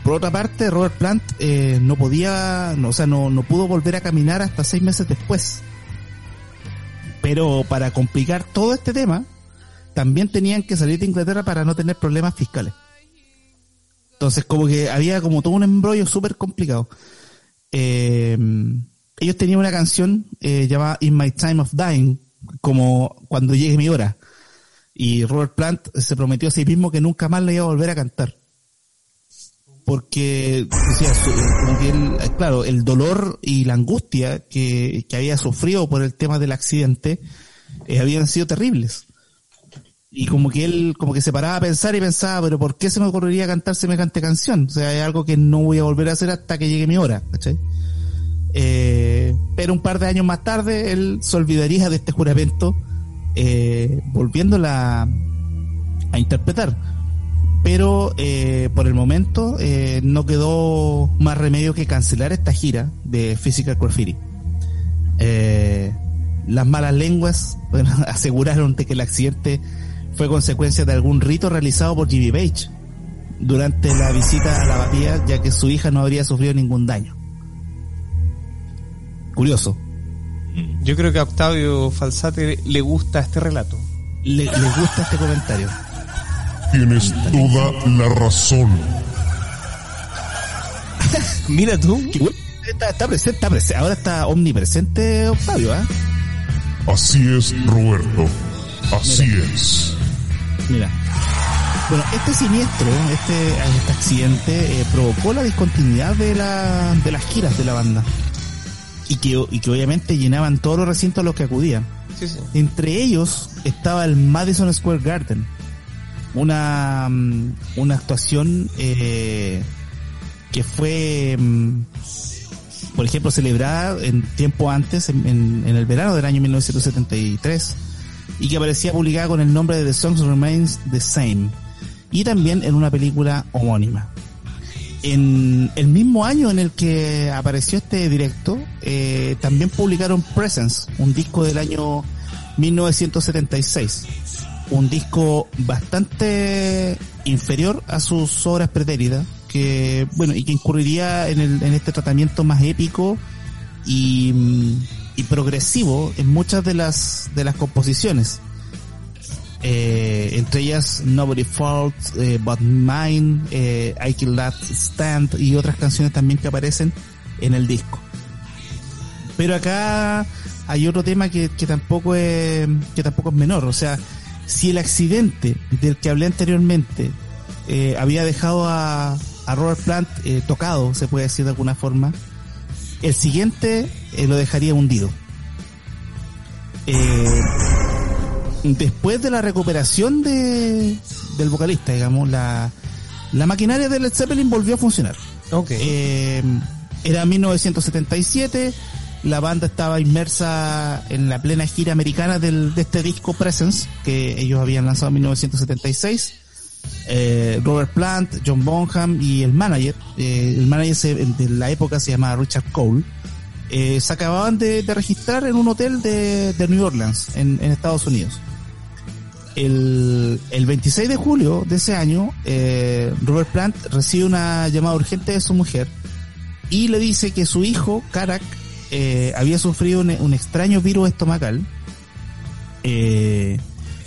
por otra parte, Robert Plant eh, no podía, no, o sea, no, no pudo volver a caminar hasta seis meses después. Pero para complicar todo este tema, también tenían que salir de Inglaterra para no tener problemas fiscales. Entonces, como que había como todo un embrollo súper complicado. Eh, ellos tenían una canción eh, llamada In My Time of Dying, como cuando llegue mi hora. Y Robert Plant se prometió a sí mismo que nunca más le iba a volver a cantar. Porque, como claro, el dolor y la angustia que, que había sufrido por el tema del accidente eh, habían sido terribles. Y como que él, como que se paraba a pensar y pensaba, pero ¿por qué se me ocurriría cantar semejante canción? O sea, es algo que no voy a volver a hacer hasta que llegue mi hora, ¿cachai? Eh, pero un par de años más tarde él se olvidaría de este juramento, eh, volviéndola a interpretar. Pero eh, por el momento eh, no quedó más remedio que cancelar esta gira de Physical Graffiti. Eh, las malas lenguas [LAUGHS] bueno, aseguraron de que el accidente fue consecuencia de algún rito realizado por Jimmy Page durante la visita a la abadía, ya que su hija no habría sufrido ningún daño. Curioso. Yo creo que a Octavio Falsate le gusta este relato. Le, le gusta este comentario. Tienes toda la razón. [LAUGHS] Mira tú. Que, bueno, Está, está presente, está presente, ahora está omnipresente Octavio, ¿ah? Así es, Roberto. Así es. Mira. Bueno, este siniestro, este, este accidente, eh, provocó la discontinuidad de, la, de las giras de la banda. Y que, y que obviamente llenaban todos los recintos a los que acudían. Sí, sí. Entre ellos estaba el Madison Square Garden. Una, mm, una actuación eh, que fue, mm, por ejemplo, celebrada en tiempo antes, en, en- el verano del año 1973, y que aparecía publicada con el nombre de The Songs Remains the Same, y también en una película homónima. En el mismo año en el que apareció este directo, eh, también publicaron Presence, un disco del año 1976. Un disco bastante inferior a sus obras pretéritas, que, bueno, y que incurriría en, el, en este tratamiento más épico y, mm, progresivo en muchas de las, de las composiciones. Eh, entre ellas Nobody Faults, eh, But Mine, eh, I Kill That Stand y otras canciones también que aparecen en el disco. Pero acá hay otro tema que tampoco es, que tampoco es menor, o sea, si el accidente del que hablé anteriormente eh, había dejado a, a Robert Plant eh, tocado, se puede decir de alguna forma, el siguiente eh, lo dejaría hundido. Eh, después de la recuperación de, del vocalista, digamos, la, la maquinaria de Led Zeppelin volvió a funcionar. Ok. Eh, era 1977, la banda estaba inmersa en la plena gira americana del, de este disco Presence, que ellos habían lanzado en 1976. Eh, Robert Plant, John Bonham y el manager, eh, el manager de la época se llamaba Richard Cole, eh, se acababan de, de registrar en un hotel de, de New Orleans, en, en Estados Unidos. El, el 26 de julio de ese año, Robert Plant recibe una llamada urgente de su mujer y le dice que su hijo, Karak, eh, había sufrido un, un extraño virus estomacal. Eh,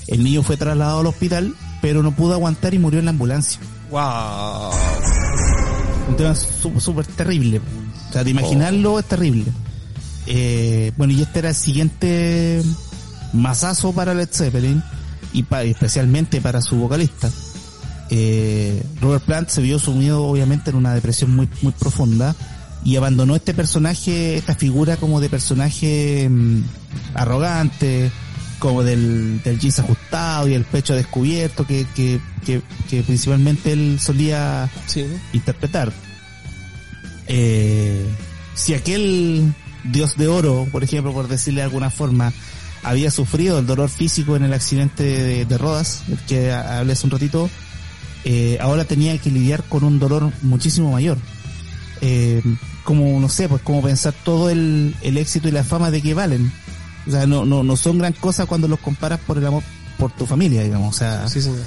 el niño fue trasladado al hospital, pero no pudo aguantar y murió en la ambulancia. Wow. Un tema súper terrible. O sea, de imaginarlo es terrible. Eh, bueno, y este era el siguiente masazo para Led Zeppelin y pa- especialmente para su vocalista. Eh, Robert Plant se vio sumido obviamente en una depresión muy, muy profunda y abandonó este personaje, esta figura como de personaje mm, arrogante, como del, del jeans ajustado y el pecho descubierto que, que, que, que principalmente él solía Sí. interpretar. Eh, si aquel dios de oro, por ejemplo, por decirle de alguna forma, había sufrido el dolor físico en el accidente de, de Rodas, el que ha- hablé hace un ratito, eh, ahora tenía que lidiar con un dolor muchísimo mayor. Eh, como, no sé, pues como pensar todo el, el éxito y la fama de que valen. O sea, no, no, no son gran cosa cuando los comparas por el amor por tu familia, digamos. O sea, Sí, señor.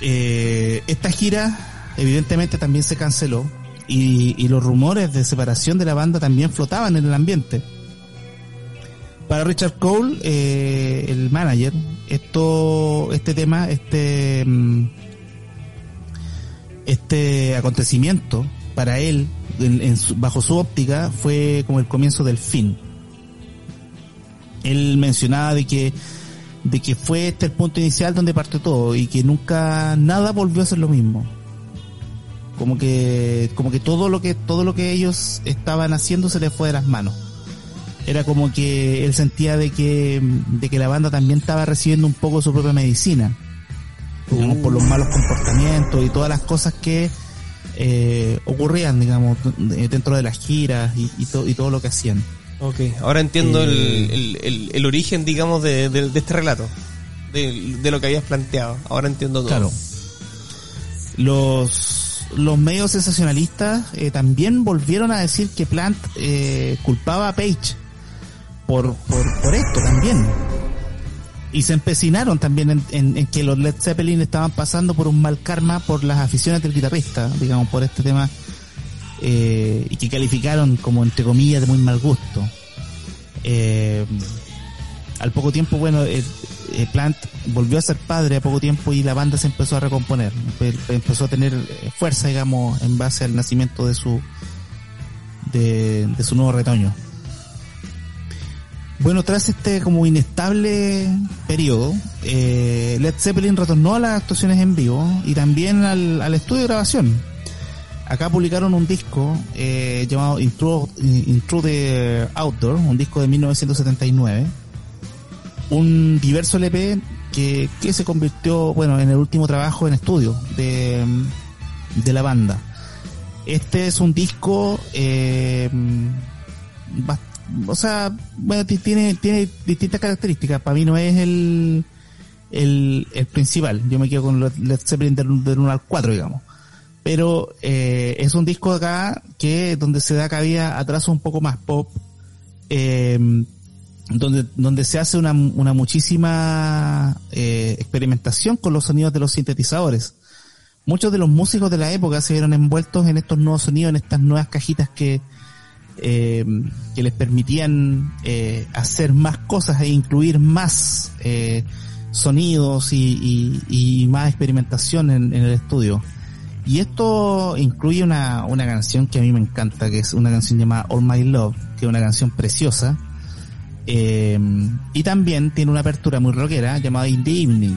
eh, esta gira evidentemente también se canceló y, y los rumores de separación de la banda también flotaban en el ambiente. Para Richard Cole, eh, el manager, esto, este tema, este, mm, este acontecimiento para él, en- en su- bajo su óptica, fue como el comienzo del fin. Él mencionaba de que de que fue este el punto inicial donde partió todo y que nunca nada volvió a ser lo mismo. Como que como que todo lo que todo lo que ellos estaban haciendo se les fue de las manos. Era como que él sentía de que de que la banda también estaba recibiendo un poco su propia medicina. Digamos, por los malos comportamientos y todas las cosas que eh, ocurrían, digamos, d- dentro de las giras y, y, to- y todo lo que hacían. Ok, ahora entiendo el, Eh, el, el, el origen, digamos, de, de, de este relato. De, de lo que habías planteado. Ahora entiendo todo. Claro. Los, los medios sensacionalistas eh, también volvieron a decir que Plant eh, culpaba a Page por, por, por esto también. Y se empecinaron también en, en- en que los Led Zeppelin estaban pasando por un mal karma por las aficiones del guitarrista, digamos, por este tema, eh, y que calificaron como, entre comillas, de muy mal gusto. Eh, al poco tiempo, bueno, eh, Plant volvió a ser padre a poco tiempo y la banda se empezó a recomponer, Empe- empezó a tener fuerza, digamos, en base al nacimiento de su de su nuevo retoño. Bueno, tras este como inestable periodo, eh, Led Zeppelin retornó a las actuaciones en vivo y también al, al estudio de grabación. Acá publicaron un disco eh, llamado Intro the Outdoor, un disco de 1979. Un diverso LP que, que se convirtió, bueno, en el último trabajo en estudio de, de la banda. Este es un disco, eh, bas- o sea, bueno, ti- tiene, tiene distintas características. Para mí no es el, el, el principal. Yo me quedo con Led Zeppelin del, del 1 al 4, digamos. Pero eh, es un disco acá que donde se da cabida a trazos un poco más pop, eh, donde, donde se hace una, una muchísima eh, experimentación con los sonidos de los sintetizadores. Muchos de los músicos de la época se vieron envueltos en estos nuevos sonidos, en estas nuevas cajitas que, eh, que les permitían eh, hacer más cosas e incluir más eh, sonidos y, y- y más experimentación en, en el estudio. Y esto incluye una, una canción que a mí me encanta, que es una canción llamada All My Love, que es una canción preciosa. Eh, y también tiene una apertura muy rockera llamada In the Evening,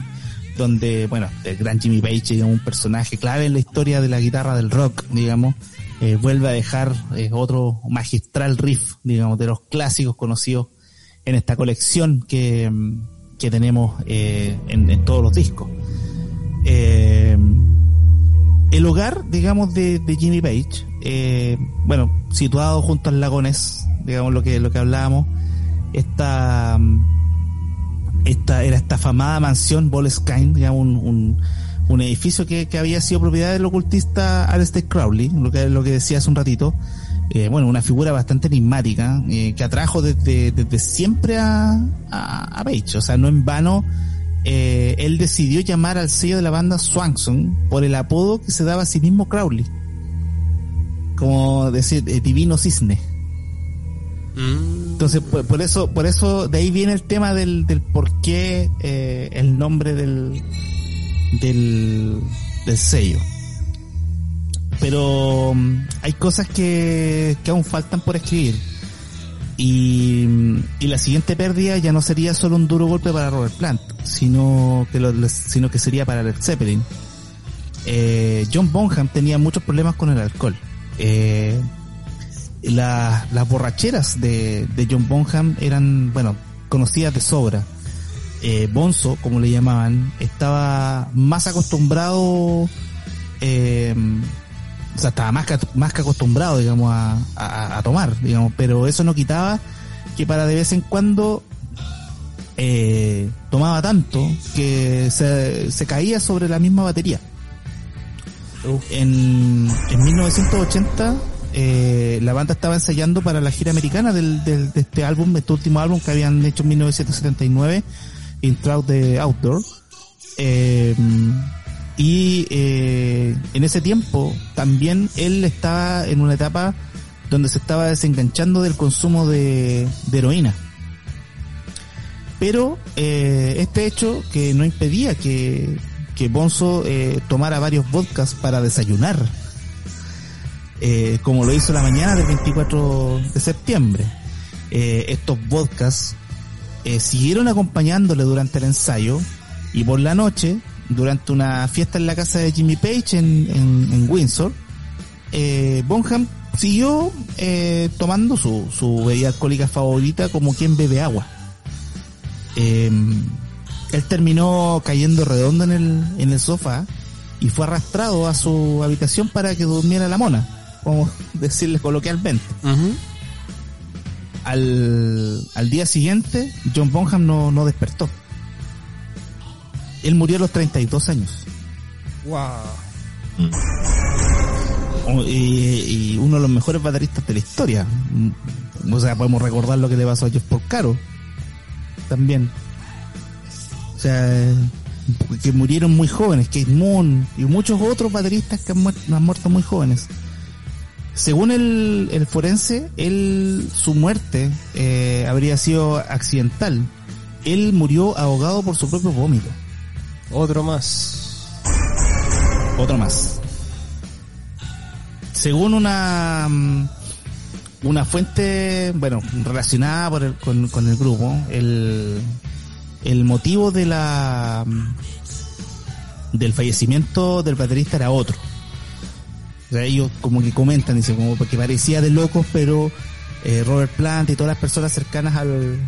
donde, bueno, el gran Jimmy Page, digamos, un personaje clave en la historia de la guitarra del rock, digamos, eh, vuelve a dejar eh, otro magistral riff, digamos, de los clásicos conocidos en esta colección que, mm, que tenemos eh, en, todos los discos. El hogar, digamos, de, Jimmy Page, bueno, situado junto al lago Ness, digamos lo que, lo que hablábamos, esta, mm, esta era esta afamada mansión Boleskine, digamos, un, un edificio que, que había sido propiedad del ocultista Aleister Crowley, lo que, lo que decía hace un ratito, eh, bueno, una figura bastante enigmática, eh, que atrajo desde, desde siempre a, a, a Page, o sea, no en vano, eh, él decidió llamar al sello de la banda Swanson por el apodo que se daba a sí mismo Crowley. Como decir, divino cisne. Entonces, por, por eso, por eso, de ahí viene el tema del, del por qué el nombre del, del, sello. Pero mm, hay cosas que, que aún faltan por escribir. Y, y la siguiente pérdida ya no sería solo un duro golpe para Robert Plant, sino que, lo- sino que sería para Led Zeppelin. Eh, John Bonham tenía muchos problemas con el alcohol. Eh, la- las borracheras de, de John Bonham eran, bueno, conocidas de sobra. Eh, Bonzo, como le llamaban, estaba más acostumbrado, eh, o sea, estaba más que, más que acostumbrado, digamos, a, a- a tomar, digamos, pero eso no quitaba que para de vez en cuando eh, tomaba tanto que se, se caía sobre la misma batería. En, en 1980 eh, la banda estaba ensayando para la gira americana del, del- de este álbum, este último álbum que habían hecho en 1979, Intro the Outdoor. Eh, y eh, en ese tiempo también él estaba en una etapa donde se estaba desenganchando del consumo de, de heroína. Pero eh, este hecho que no impedía que, que Bonzo eh, tomara varios vodkas para desayunar, eh, como lo hizo la mañana del 24 de septiembre. Eh, estos vodkas eh, siguieron acompañándole durante el ensayo y por la noche, durante una fiesta en la casa de Jimmy Page en, en, Windsor, eh, Bonham siguió eh, tomando su, su bebida alcohólica favorita como quien bebe agua. Eh, él terminó cayendo redondo en el, en el sofá y fue arrastrado a su habitación para que durmiera la mona, como [LAUGHS] decirle coloquialmente. Al, al día siguiente, John Bonham no, no despertó. Él murió a los 32 años. Wow. o- y, y uno de los mejores bateristas de la historia. Mm, O sea, podemos recordar lo que le pasó a Jeff Porcaro. También. O sea, que murieron muy jóvenes, Kate Moon y muchos otros bateristas que han muerto muy jóvenes. Según el, el forense, él, su muerte eh, habría sido accidental. Él murió ahogado por su propio vómito. Otro más. Otro más. Según una mm, una fuente, bueno, relacionada por el- con, con el grupo, el, el motivo de la mm, del fallecimiento del baterista era otro. O sea, ellos como que comentan, dicen, como porque parecía de locos, pero eh, Robert Plant y todas las personas cercanas al,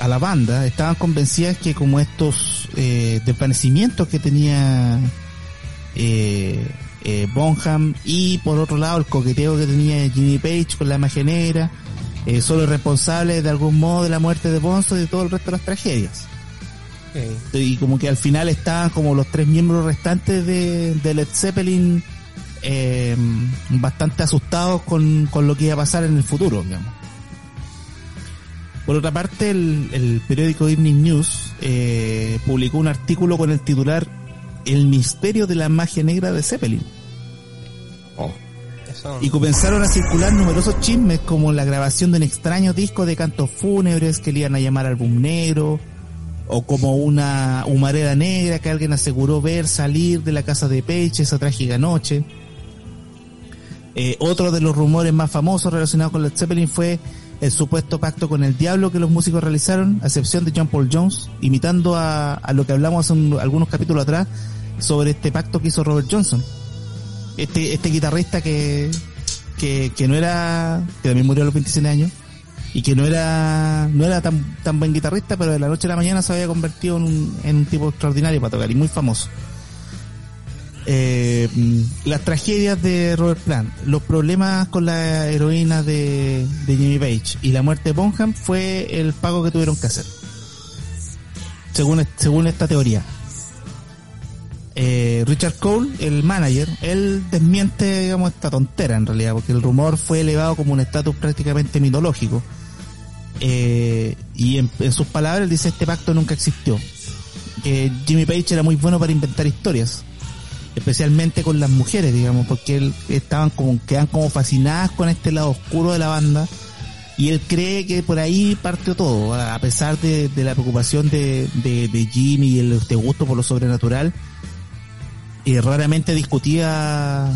a la banda estaban convencidas que como estos eh, desvanecimientos que tenía eh, eh, Bonham y por otro lado el coqueteo que tenía Jimmy Page con la magia negra eh, son los responsables de algún modo de la muerte de Bonzo y de todo el resto de las tragedias. Y como que al final estaban como los tres miembros restantes de, de Led Zeppelin eh, bastante asustados con, con lo que iba a pasar en el futuro digamos por otra parte, el, el periódico Evening News eh, publicó un artículo con el titular El misterio de la magia negra de Zeppelin. Eso. Y comenzaron a circular numerosos chismes como la grabación de un extraño disco de cantos fúnebres que le iban a llamar álbum negro, o como una humareda negra que alguien aseguró ver salir de la casa de Page esa trágica noche. Eh, otro de los rumores más famosos relacionados con Led Zeppelin fue el supuesto pacto con el diablo que los músicos realizaron, a excepción de John Paul Jones, imitando a, a lo que hablamos hace un- algunos capítulos atrás sobre este pacto que hizo Robert Johnson. Este, este guitarrista que, que, que no era, que también murió a los 27 años, y que no era, no era tan, tan buen guitarrista, pero de la noche a la mañana se había convertido en un, en un tipo extraordinario para tocar y muy famoso. Eh, mm, las tragedias de Robert Plant, los problemas con la heroína de, Jimmy Page y la muerte de Bonham fue el pago que tuvieron que hacer. Según, según esta teoría. Eh, Richard Cole, el manager, él desmiente, digamos, esta tontera en realidad, porque el rumor fue elevado como un estatus prácticamente mitológico. Eh, y en, sus palabras él dice este pacto nunca existió. Que Jimmy Page era muy bueno para inventar historias especialmente con las mujeres, digamos, porque él estaban como, quedan como fascinadas con este lado oscuro de la banda y él cree que por ahí partió todo, a pesar de, de la preocupación de, de, de Jimmy y el este gusto por lo sobrenatural, y raramente discutía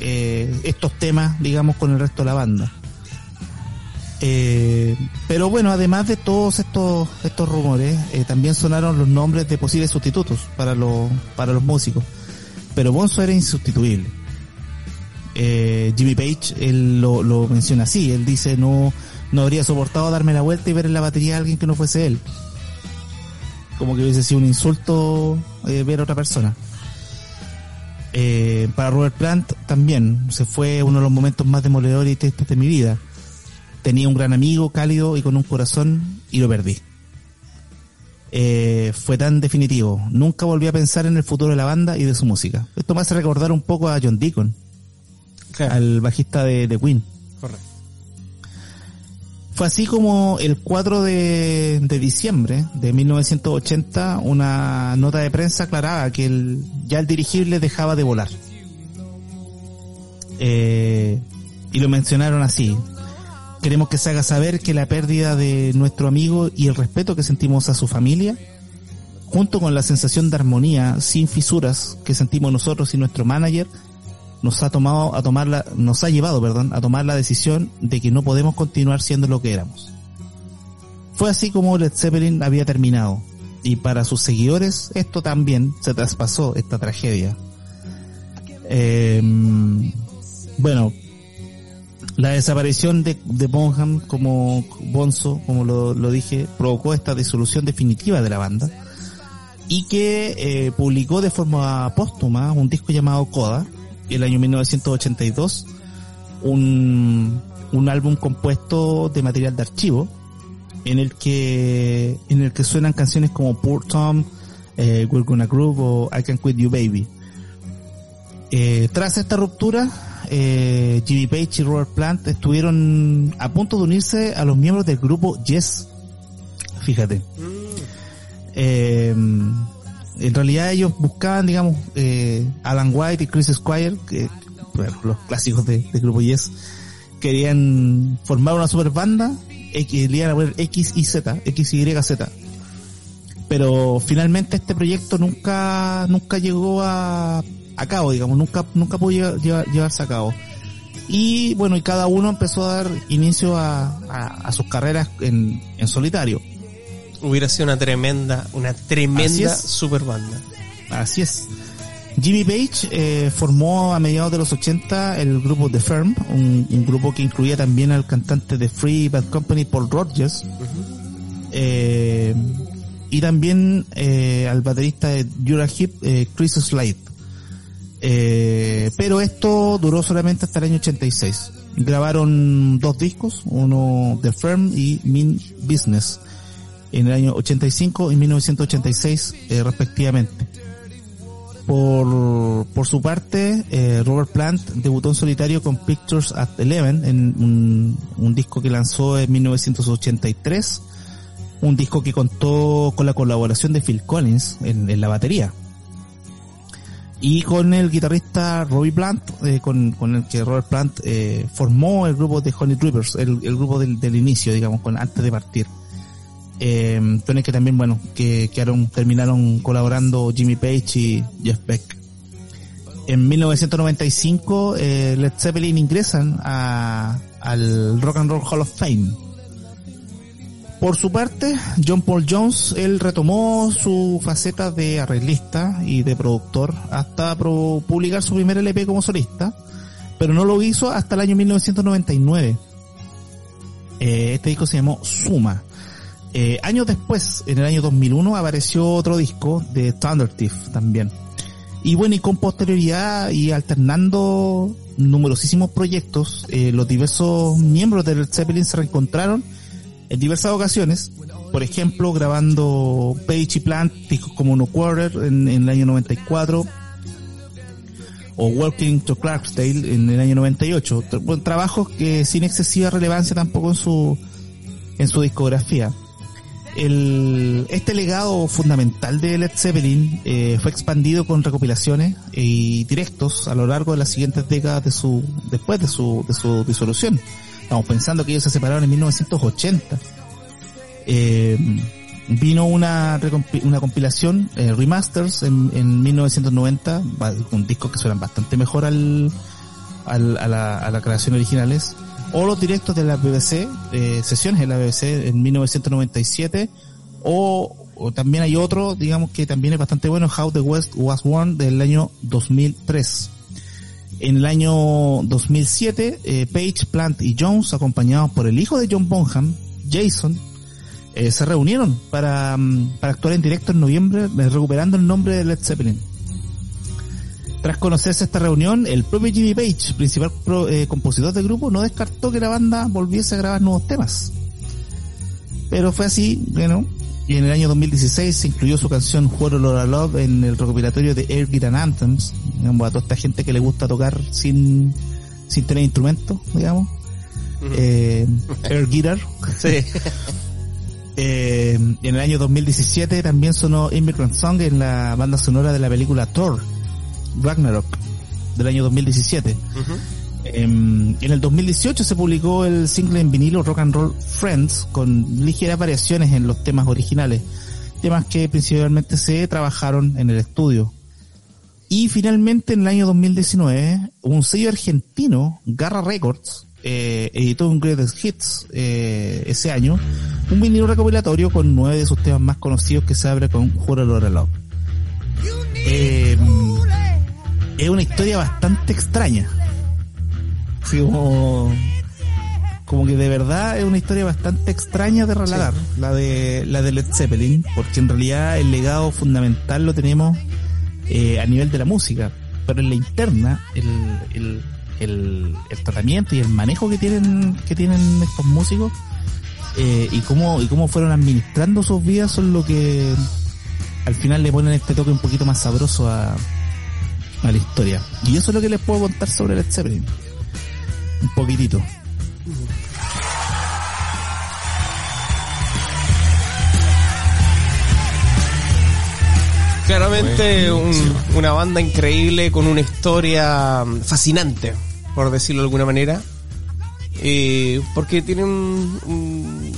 eh, estos temas, digamos, con el resto de la banda. Eh, pero bueno, además de todos estos estos rumores, eh, también sonaron los nombres de posibles sustitutos para los para los músicos. Pero Bonzo era insustituible. Eh, Jimmy Page, él lo, menciona así, él dice no no habría soportado darme la vuelta y ver en la batería a alguien que no fuese él. Como que hubiese sido un insulto eh, ver a otra persona. Eh, para Robert Plant también se fue uno de los momentos más demoledores y tristes de mi vida. Tenía un gran amigo, cálido y con un corazón y lo perdí. Eh, fue tan definitivo. Nunca volví a pensar en el futuro de la banda y de su música. Esto me hace recordar un poco a John Deacon, Claro. al bajista de, de Queen. Correcto. Fue así como el 4 de, de diciembre de 1980 una nota de prensa aclaraba que el, ya el dirigible dejaba de volar. Eh, y lo mencionaron así. Queremos que se haga saber que la pérdida de nuestro amigo y el respeto que sentimos a su familia, junto con la sensación de armonía sin fisuras que sentimos nosotros y nuestro manager, nos ha tomado a tomar la, nos ha llevado, perdón, a tomar la decisión de que no podemos continuar siendo lo que éramos. Fue así como Led Zeppelin había terminado. Y para sus seguidores esto también se traspasó, esta tragedia. Eh, bueno, la desaparición de, de Bonham como Bonzo, como lo, dije, provocó esta disolución definitiva de la banda y que eh, publicó de forma póstuma un disco llamado Coda, el año 1982, un, un álbum compuesto de material de archivo en el que en el que suenan canciones como Poor Tom, eh, We're Gonna Groove o I Can Quit You Baby. Eh, tras esta ruptura, eh, Jimmy Page y Robert Plant estuvieron a punto de unirse a los miembros del grupo Yes. Fíjate. Eh, en realidad ellos buscaban, digamos, eh, Alan White y Chris Squire, bueno, los clásicos de- del grupo Yes, querían formar una super banda, a poner X y Z, X, Y, Z. Pero finalmente este proyecto nunca, nunca llegó a, a cabo, digamos, nunca, nunca pudo llevar- llevar- llevarse a cabo. Y bueno, y cada uno empezó a dar inicio a, a, a sus carreras en, en solitario. Hubiera sido una tremenda, una tremenda super banda. Así es. Jimmy Page eh, formó a mediados de los 80 el grupo The Firm, un, un grupo que incluía también al cantante de Free Bad Company Paul Rogers eh, y también eh, al baterista de Jura Hip eh, Chris Slade. Eh, pero esto duró solamente hasta el año 86. Grabaron dos discos, uno The Firm y Mean Business, en el año 85 y 1986 eh, respectivamente. Por, por su parte, eh, Robert Plant debutó en solitario con Pictures at Eleven en un, un disco que lanzó en 1983, un disco que contó con la colaboración de Phil Collins en, en la batería. Y con el guitarrista Robbie Plant, eh, con, con el que Robert Plant eh, formó el grupo de Honey Drippers, el, el grupo del, del inicio, digamos, con, antes de partir eh, que también, bueno, que quedaron, terminaron colaborando Jimmy Page y Jeff Beck. En 1995, eh, Led Zeppelin ingresan a, al Rock and Roll Hall of Fame. Por su parte, John Paul Jones, él retomó su faceta de arreglista y de productor hasta publicar su primer LP como solista, pero no lo hizo hasta el año 1999. Eh, este disco se llamó Suma. Eh, años después, en el año 2001, apareció otro disco de Thunder también. Y bueno, y con posterioridad y alternando numerosísimos proyectos, eh, los diversos miembros de Led Zeppelin se reencontraron en diversas ocasiones. Por ejemplo, grabando Page y Plant, discos como No Quarter en, el año 94, o Walking to Clarksdale en el año 98. Tra- bueno, trabajos que sin excesiva relevancia tampoco en su, en su discografía. El, este legado fundamental de Led Zeppelin eh, fue expandido con recopilaciones y directos a lo largo de las siguientes décadas de su, después de su, de su disolución. Estamos pensando que ellos se separaron en 1980. Eh, vino una, una compilación, eh, remasters en, en 1990, va- con discos que suenan bastante mejor al, al- a, la, a las creaciones originales, o los directos de la BBC, eh, sesiones de la BBC en 1997, o, o también hay otro, digamos que también es bastante bueno, How the West Was Won del año 2003. En el año 2007, eh, Page, Plant y Jones, acompañados por el hijo de John Bonham, Jason, eh, se reunieron para, mm, para actuar en directo en noviembre, eh, recuperando el nombre de Led Zeppelin. Tras conocerse esta reunión, el propio Jimmy Page, principal pro- eh, compositor del grupo, no descartó que la banda volviese a grabar nuevos temas. Pero fue así, bueno, y en el año 2016 se incluyó su canción What a Lot of Love en el recopilatorio de Air Guitar Anthems, digamos, a toda esta gente que le gusta tocar sin, sin tener instrumentos, digamos. Eh, Air Guitar. Sí. [LAUGHS] Eh, en el año 2017 también sonó Immigrant Song en la banda sonora de la película Thor, Ragnarok, del año 2017. Em, en el 2018 se publicó el single en vinilo Rock and Roll Friends con ligeras variaciones en los temas originales, temas que principalmente se trabajaron en el estudio. Y finalmente en el año 2019 un sello argentino, Garra Records, eh, editó un Greatest Hits eh, ese año, un vinilo recopilatorio con nueve de sus temas más conocidos que se abre con Jura Lore Love. Eh, es una historia bastante extraña. Como, como que de verdad es una historia bastante extraña de relatar, la de la de Led Zeppelin, porque en realidad el legado fundamental lo tenemos eh, a nivel de la música, pero en la interna, el, el, el, el tratamiento y el manejo que tienen, que tienen estos músicos, eh, y cómo, y cómo fueron administrando sus vidas son lo que al final le ponen este toque un poquito más sabroso a, a la historia. Y eso es lo que les puedo contar sobre Led Zeppelin. Un poquitito. Claramente un- una banda increíble con una historia fascinante, por decirlo de alguna manera. Eh, porque tienen un- un-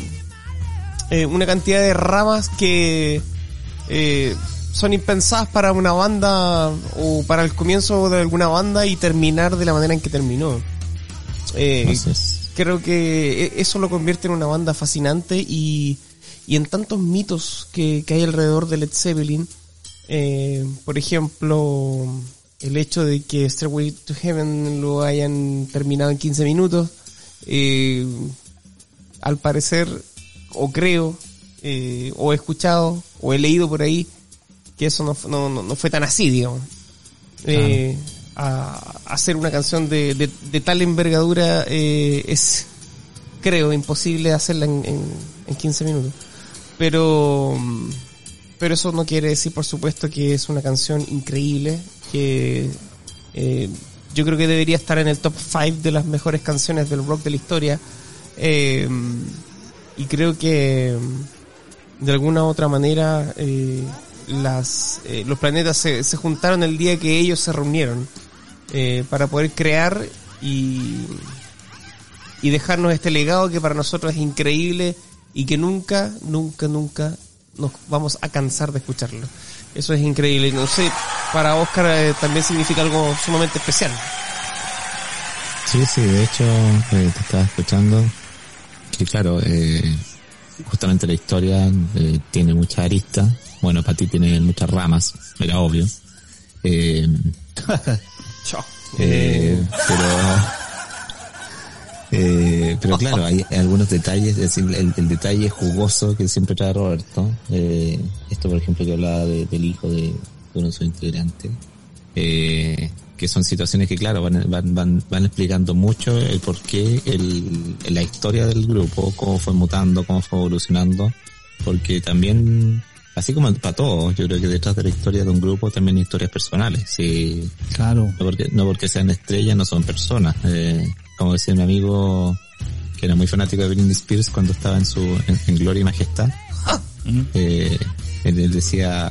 eh, una cantidad de ramas que eh, son impensadas para una banda o para el comienzo de alguna banda y terminar de la manera en que terminó. Eh, creo que e- eso lo convierte en una banda fascinante y, y en tantos mitos que, que hay alrededor de Led Zeppelin. Eh, por ejemplo, el hecho de que Stairway to Heaven lo hayan terminado en 15 minutos. eh, al parecer, o creo, eh, o he escuchado, o he leído por ahí, que eso no, no, no- no fue tan así, digamos. Eh, a, hacer una canción de, de, tal envergadura eh, es, creo, imposible hacerla en, en, en 15 minutos. Pero, pero eso no quiere decir, por supuesto, que es una canción increíble, que eh, yo creo que debería estar en el top 5 de las mejores canciones del rock de la historia. Eh, y creo que de alguna u otra manera las los planetas se, se juntaron el día que ellos se reunieron eh, para poder crear y y dejarnos este legado que para nosotros es increíble y que nunca nunca nunca nos vamos a cansar de escucharlo eso es increíble y no sé para Oscar eh, también significa algo sumamente especial Sí, sí, de hecho, eh, te estaba escuchando. Que claro, eh, justamente la historia eh, tiene muchas aristas. Bueno, para ti tiene muchas ramas, era obvio. [LAUGHS] Eh, pero, eh, pero claro, hay algunos detalles, es decir, el, detalle jugoso que siempre trae Roberto. Eh, esto, por ejemplo, que hablaba de- del hijo de, de uno de sus integrantes. Eh, que son situaciones que, claro, van, van, van, van explicando mucho el por qué, el, la historia del grupo, cómo fue mutando, cómo fue evolucionando, porque también, así como para todos, yo creo que detrás de la historia de un grupo también hay historias personales. Sí, Claro. no porque, no porque sean estrellas, no son personas. Eh, como decía mi amigo, que era muy fanático de Britney Spears cuando estaba en su, en, en Gloria y Majestad, [LAUGHS] eh, él, él decía,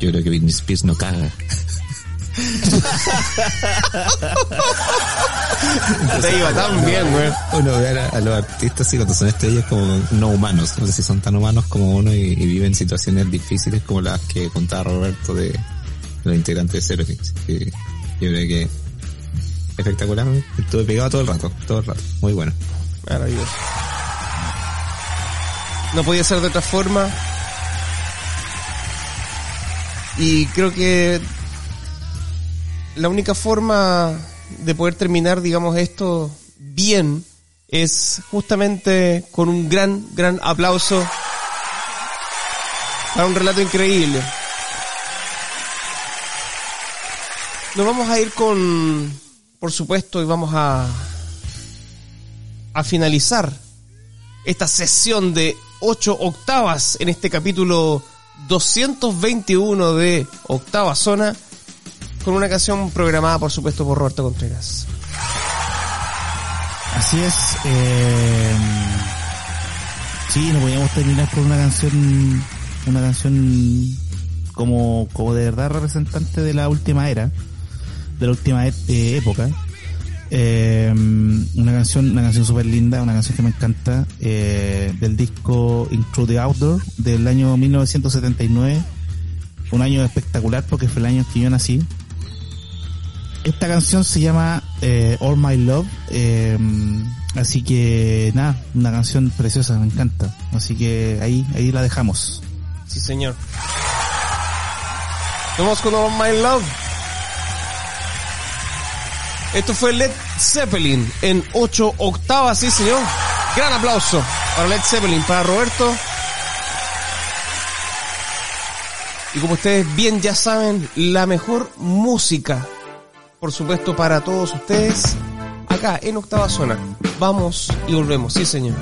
yo creo que Britney Spears no caga. Te iba tan bien güey Uno ve a, a los artistas y cuando son estrellas como no humanos, no sé si son tan humanos como uno y, y viven situaciones difíciles como las que contaba Roberto de, los integrantes de Zero Hits. Yo creo que espectacular, estuve pegado todo el rato, todo el rato, muy bueno. Maravilloso. No podía ser de otra forma. Y creo que la única forma de poder terminar, digamos, esto bien es justamente con un gran, gran aplauso para un relato increíble. Nos vamos a ir con, por supuesto, y vamos a, a finalizar esta sesión de 8 octavas en este capítulo 221 de Octava Zona con una canción programada por supuesto por Roberto Contreras. Así es. Eh, sí, no podíamos terminar con una canción, una canción como, como de verdad representante de la última era, de la última e- eh, época. Eh, una canción, una canción súper linda, una canción que me encanta, eh, del disco Intro the Outdoor del año 1979. Un año espectacular porque fue el año en que yo nací. Esta canción se llama eh, All My Love, eh, así que nada, una canción preciosa, me encanta. Así que ahí, ahí la dejamos. Sí, señor. Vamos con All My Love. Esto fue Led Zeppelin en 8 octavas, sí, señor. Gran aplauso para Led Zeppelin, para Roberto. Y como ustedes bien ya saben, la mejor música, por supuesto, para todos ustedes, acá en Octava Zona. Vamos y volvemos, sí, señor.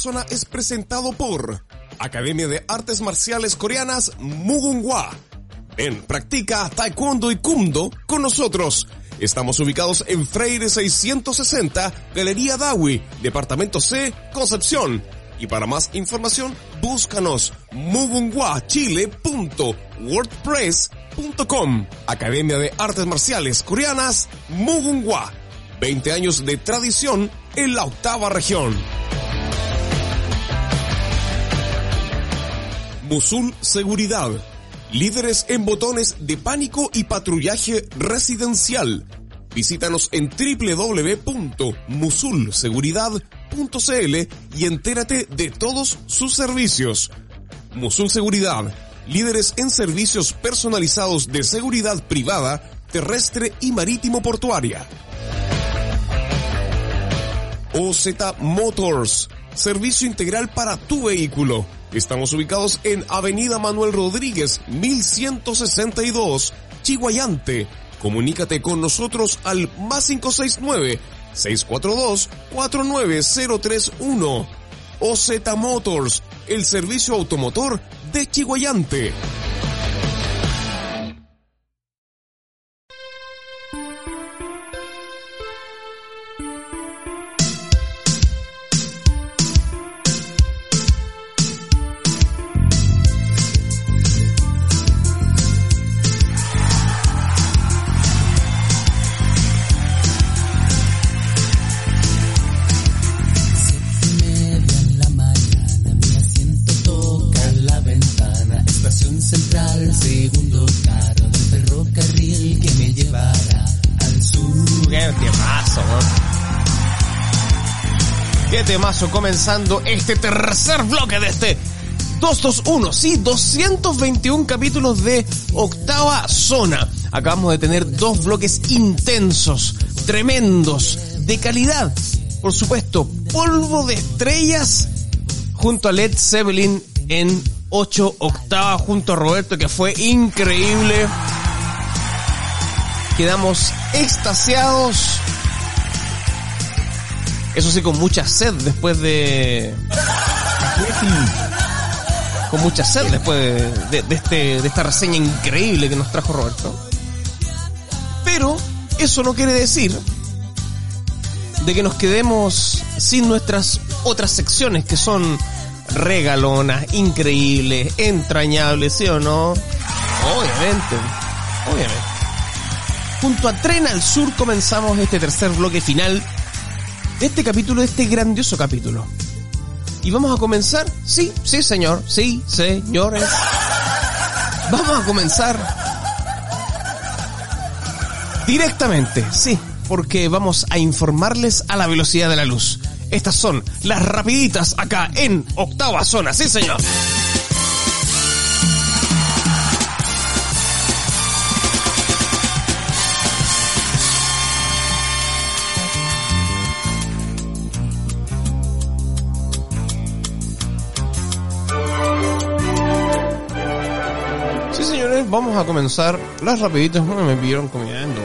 Zona es presentado por Academia de Artes Marciales Coreanas Mugunghwa. Ven, practica Taekwondo y Kumdo con nosotros. Estamos ubicados en Freire 660, Galería Dawi, Departamento C, Concepción. Y para más información, búscanos mugunghwachile.wordpress.com. Academia de Artes Marciales Coreanas Mugunghwa. 20 años de tradición en la octava región. Musul Seguridad. Líderes en botones de pánico y patrullaje residencial. Visítanos en www.musulseguridad.cl y entérate de todos sus servicios. Musul Seguridad. Líderes en servicios personalizados de seguridad privada, terrestre y marítimo portuaria. OZ Motors, servicio integral para tu vehículo. Estamos ubicados en Avenida Manuel Rodríguez, 1162, Chihuayante. Comunícate con nosotros al más 569 642 49031. OZ Motors, el servicio automotor de Chihuayante. Comenzando este tercer bloque de este 221, sí, 221 capítulos de octava zona. Acabamos de tener dos bloques intensos, tremendos, de calidad. Por supuesto, polvo de estrellas junto a Led Zeppelin en 8 octavas junto a Roberto que fue increíble. Quedamos extasiados. Eso sí, con mucha sed después de... Con mucha sed después de, de- este, de esta reseña increíble que nos trajo Roberto. Pero eso no quiere decir de que nos quedemos sin nuestras otras secciones que son regalonas, increíbles, entrañables, ¿sí o no? Obviamente, obviamente. Junto a Tren al Sur comenzamos este tercer bloque final este capítulo, de este grandioso capítulo. ¿Y vamos a comenzar? Sí, sí señor, sí, señores. Vamos a comenzar Directamente, sí, porque vamos a informarles a la velocidad de la luz. Estas son las rapiditas acá en octava zona, sí señor. Sí señores, vamos a comenzar las rapiditas. Me pidieron comiendo.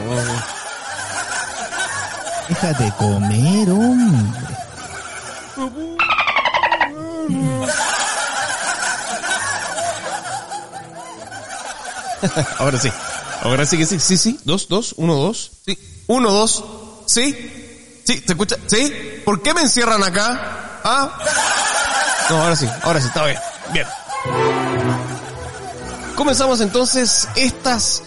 Déjate comer, hombre. [LAUGHS] Ahora sí. Ahora sí que sí. Sí, sí. Dos, dos. Uno, dos. Sí. Uno, dos. Sí. Sí. ¿Se escucha? Sí. ¿Por qué me encierran acá? ¿Ah? No, ahora sí. Ahora sí. Está bien. Bien. Comenzamos entonces estas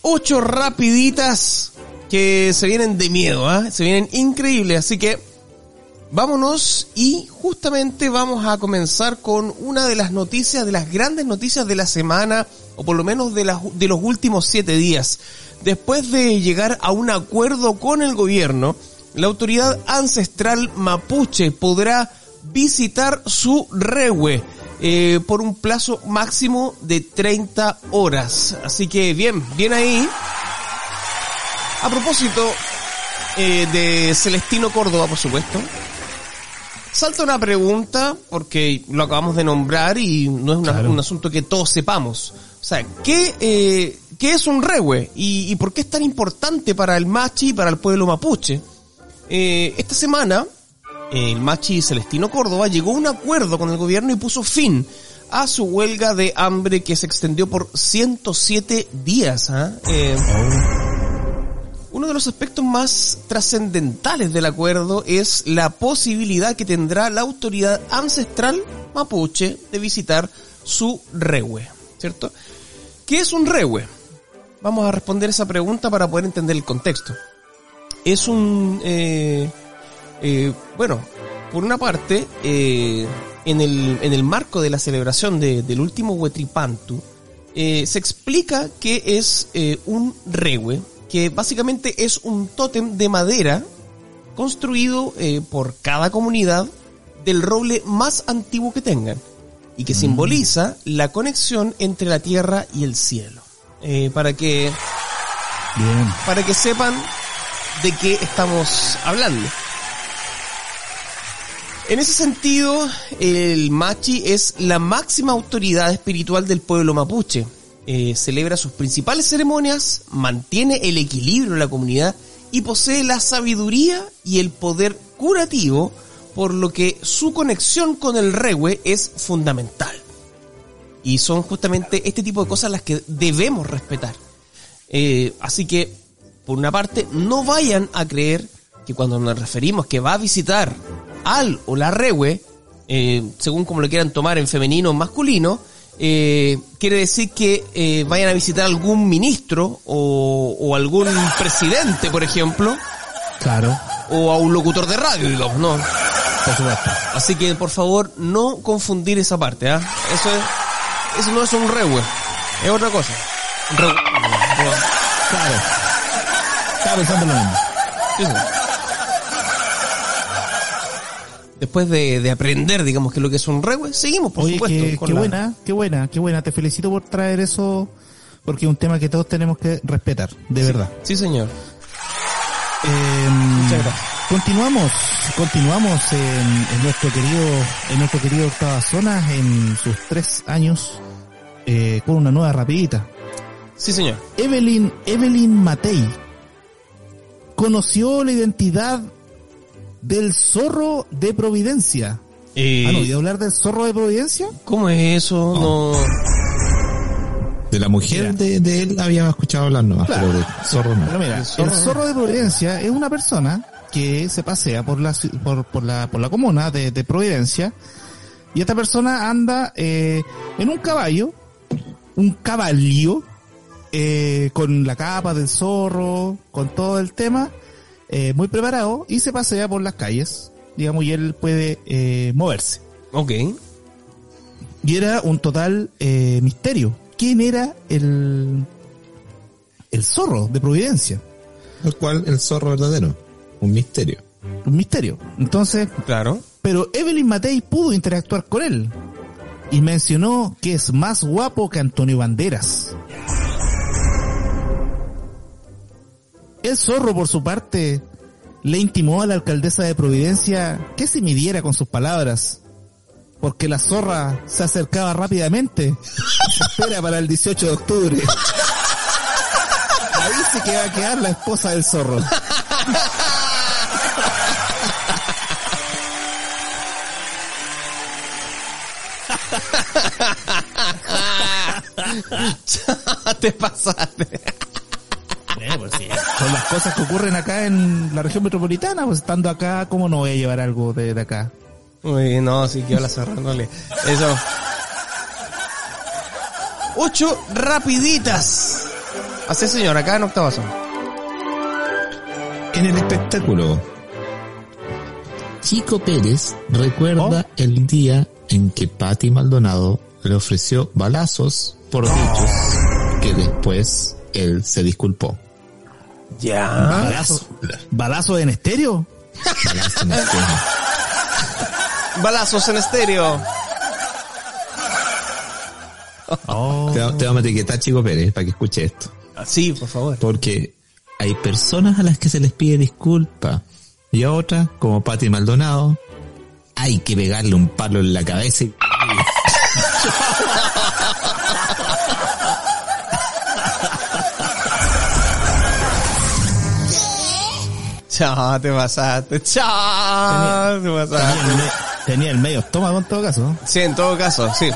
ocho rapiditas que se vienen de miedo, ¿ah? Se vienen increíbles. Así que vámonos y justamente vamos a comenzar con una de las noticias, de las grandes noticias de la semana, o por lo menos de, las, de los últimos siete días. Después de llegar a un acuerdo con el gobierno, la autoridad ancestral mapuche podrá visitar su rehue eh, por un plazo máximo de 30 horas. Así que bien, bien ahí. A propósito eh, de Celestino Córdoba, por supuesto, salta una pregunta, porque lo acabamos de nombrar y no es una- Claro. un asunto que todos sepamos. O sea, ¿qué, eh, ¿qué es un rehue? ¿Y, y por qué es tan importante para el machi y para el pueblo mapuche? Eh, esta semana, el machi Celestino Córdoba llegó a un acuerdo con el gobierno y puso fin a su huelga de hambre que se extendió por 107 días. ¿ah? Eh, uno de los aspectos más trascendentales del acuerdo es la posibilidad que tendrá la autoridad ancestral mapuche de visitar su rehue, ¿cierto? ¿Qué es un rehue? Vamos a responder esa pregunta para poder entender el contexto. Es un, eh, eh, bueno, por una parte, eh, en, el, en el marco de la celebración de- del último Huetripantu, eh, se explica que es un rehue, que básicamente es un tótem de madera construido por cada comunidad del roble más antiguo que tengan y que simboliza la conexión entre la tierra y el cielo. Para que Bien. para que sepan de qué estamos hablando. En ese sentido, el Machi es la máxima autoridad espiritual del pueblo mapuche. Eh, celebra sus principales ceremonias, mantiene el equilibrio en la comunidad y posee la sabiduría y el poder curativo, por lo que su conexión con el rehue es fundamental. Y son justamente este tipo de cosas las que debemos respetar. Eh, así que, por una parte, no vayan a creer que cuando nos referimos que va a visitar al o la rehue, eh, según como lo quieran tomar en femenino o en masculino, eh, quiere decir que eh, vayan a visitar algún ministro o, o algún presidente, por ejemplo, Claro. o a un locutor de radio, digamos, ¿no? Por supuesto. Así que, por favor, no confundir esa parte, ¿ah? Eso es, eso no es un rehue, es otra cosa. Rehue- Claro. Estaba pensando lo mismo. Sí, sí. Después de, de aprender, digamos, que lo que es un rehue, seguimos, por Oye, supuesto. qué, qué la- buena, qué buena, qué buena. Te felicito por traer eso, porque es un tema que todos tenemos que respetar, de verdad. Sí, señor. Eh, Muchas gracias. Continuamos, continuamos en, en nuestro querido, en nuestro querido octava zona, en sus tres años, eh, con una nueva rapidita. Sí, señor. Evelyn, Evelyn Matei conoció la identidad del zorro de Providencia. Eh, ¿Han oído hablar del zorro de Providencia? ¿Cómo es eso? No. De la mujer de, de él había escuchado hablar nomás, Claro. pero de zorro no. Pero mira, El el zorro- de Providencia es una persona que se pasea por la, por, por la, por la comuna de, de Providencia y esta persona anda eh, en un caballo, un caballo, eh, con la capa del zorro, con todo el tema, eh, muy preparado y se pasea por las calles, digamos, y él puede eh, moverse. Ok. Y era un total eh, misterio. ¿Quién era el, el zorro de Providencia? el cual el zorro verdadero. Un misterio. Un misterio. Entonces, Claro. pero Evelyn Matei pudo interactuar con él. Y mencionó que es más guapo que Antonio Banderas. El zorro, por su parte, le intimó a la alcaldesa de Providencia que se midiera con sus palabras. Porque la zorra se acercaba rápidamente. [LAUGHS] espera para el 18 de octubre. Ahí sí que va a quedar la esposa del zorro. [LAUGHS] Te pasaste. Eh, pues sí, Son las cosas que ocurren acá en la región metropolitana, pues estando acá, ¿cómo no voy a llevar algo de, de acá? Uy, no, sí que la cerrándole. Eso. Ocho rapiditas. Así señor, acá en Octavazo. En el espectáculo, Chico Pérez recuerda el día en que Patti Maldonado le ofreció balazos por dichos que después él se disculpó. Ya. ¿Balazo? ¿Balazo en estéreo? Balazo en. Balazos en estéreo. Oh. Te, te vamos a etiquetar Chico Pérez para que escuche esto. Sí, por favor. Porque hay personas a las que se les pide disculpa y a otras, como Patti Maldonado, hay que pegarle un palo en la cabeza y... Chao, te pasaste. Chao, te Tenía el, pasaste. me- tenía el medio estómago en todo caso. Sí, en todo caso, sí.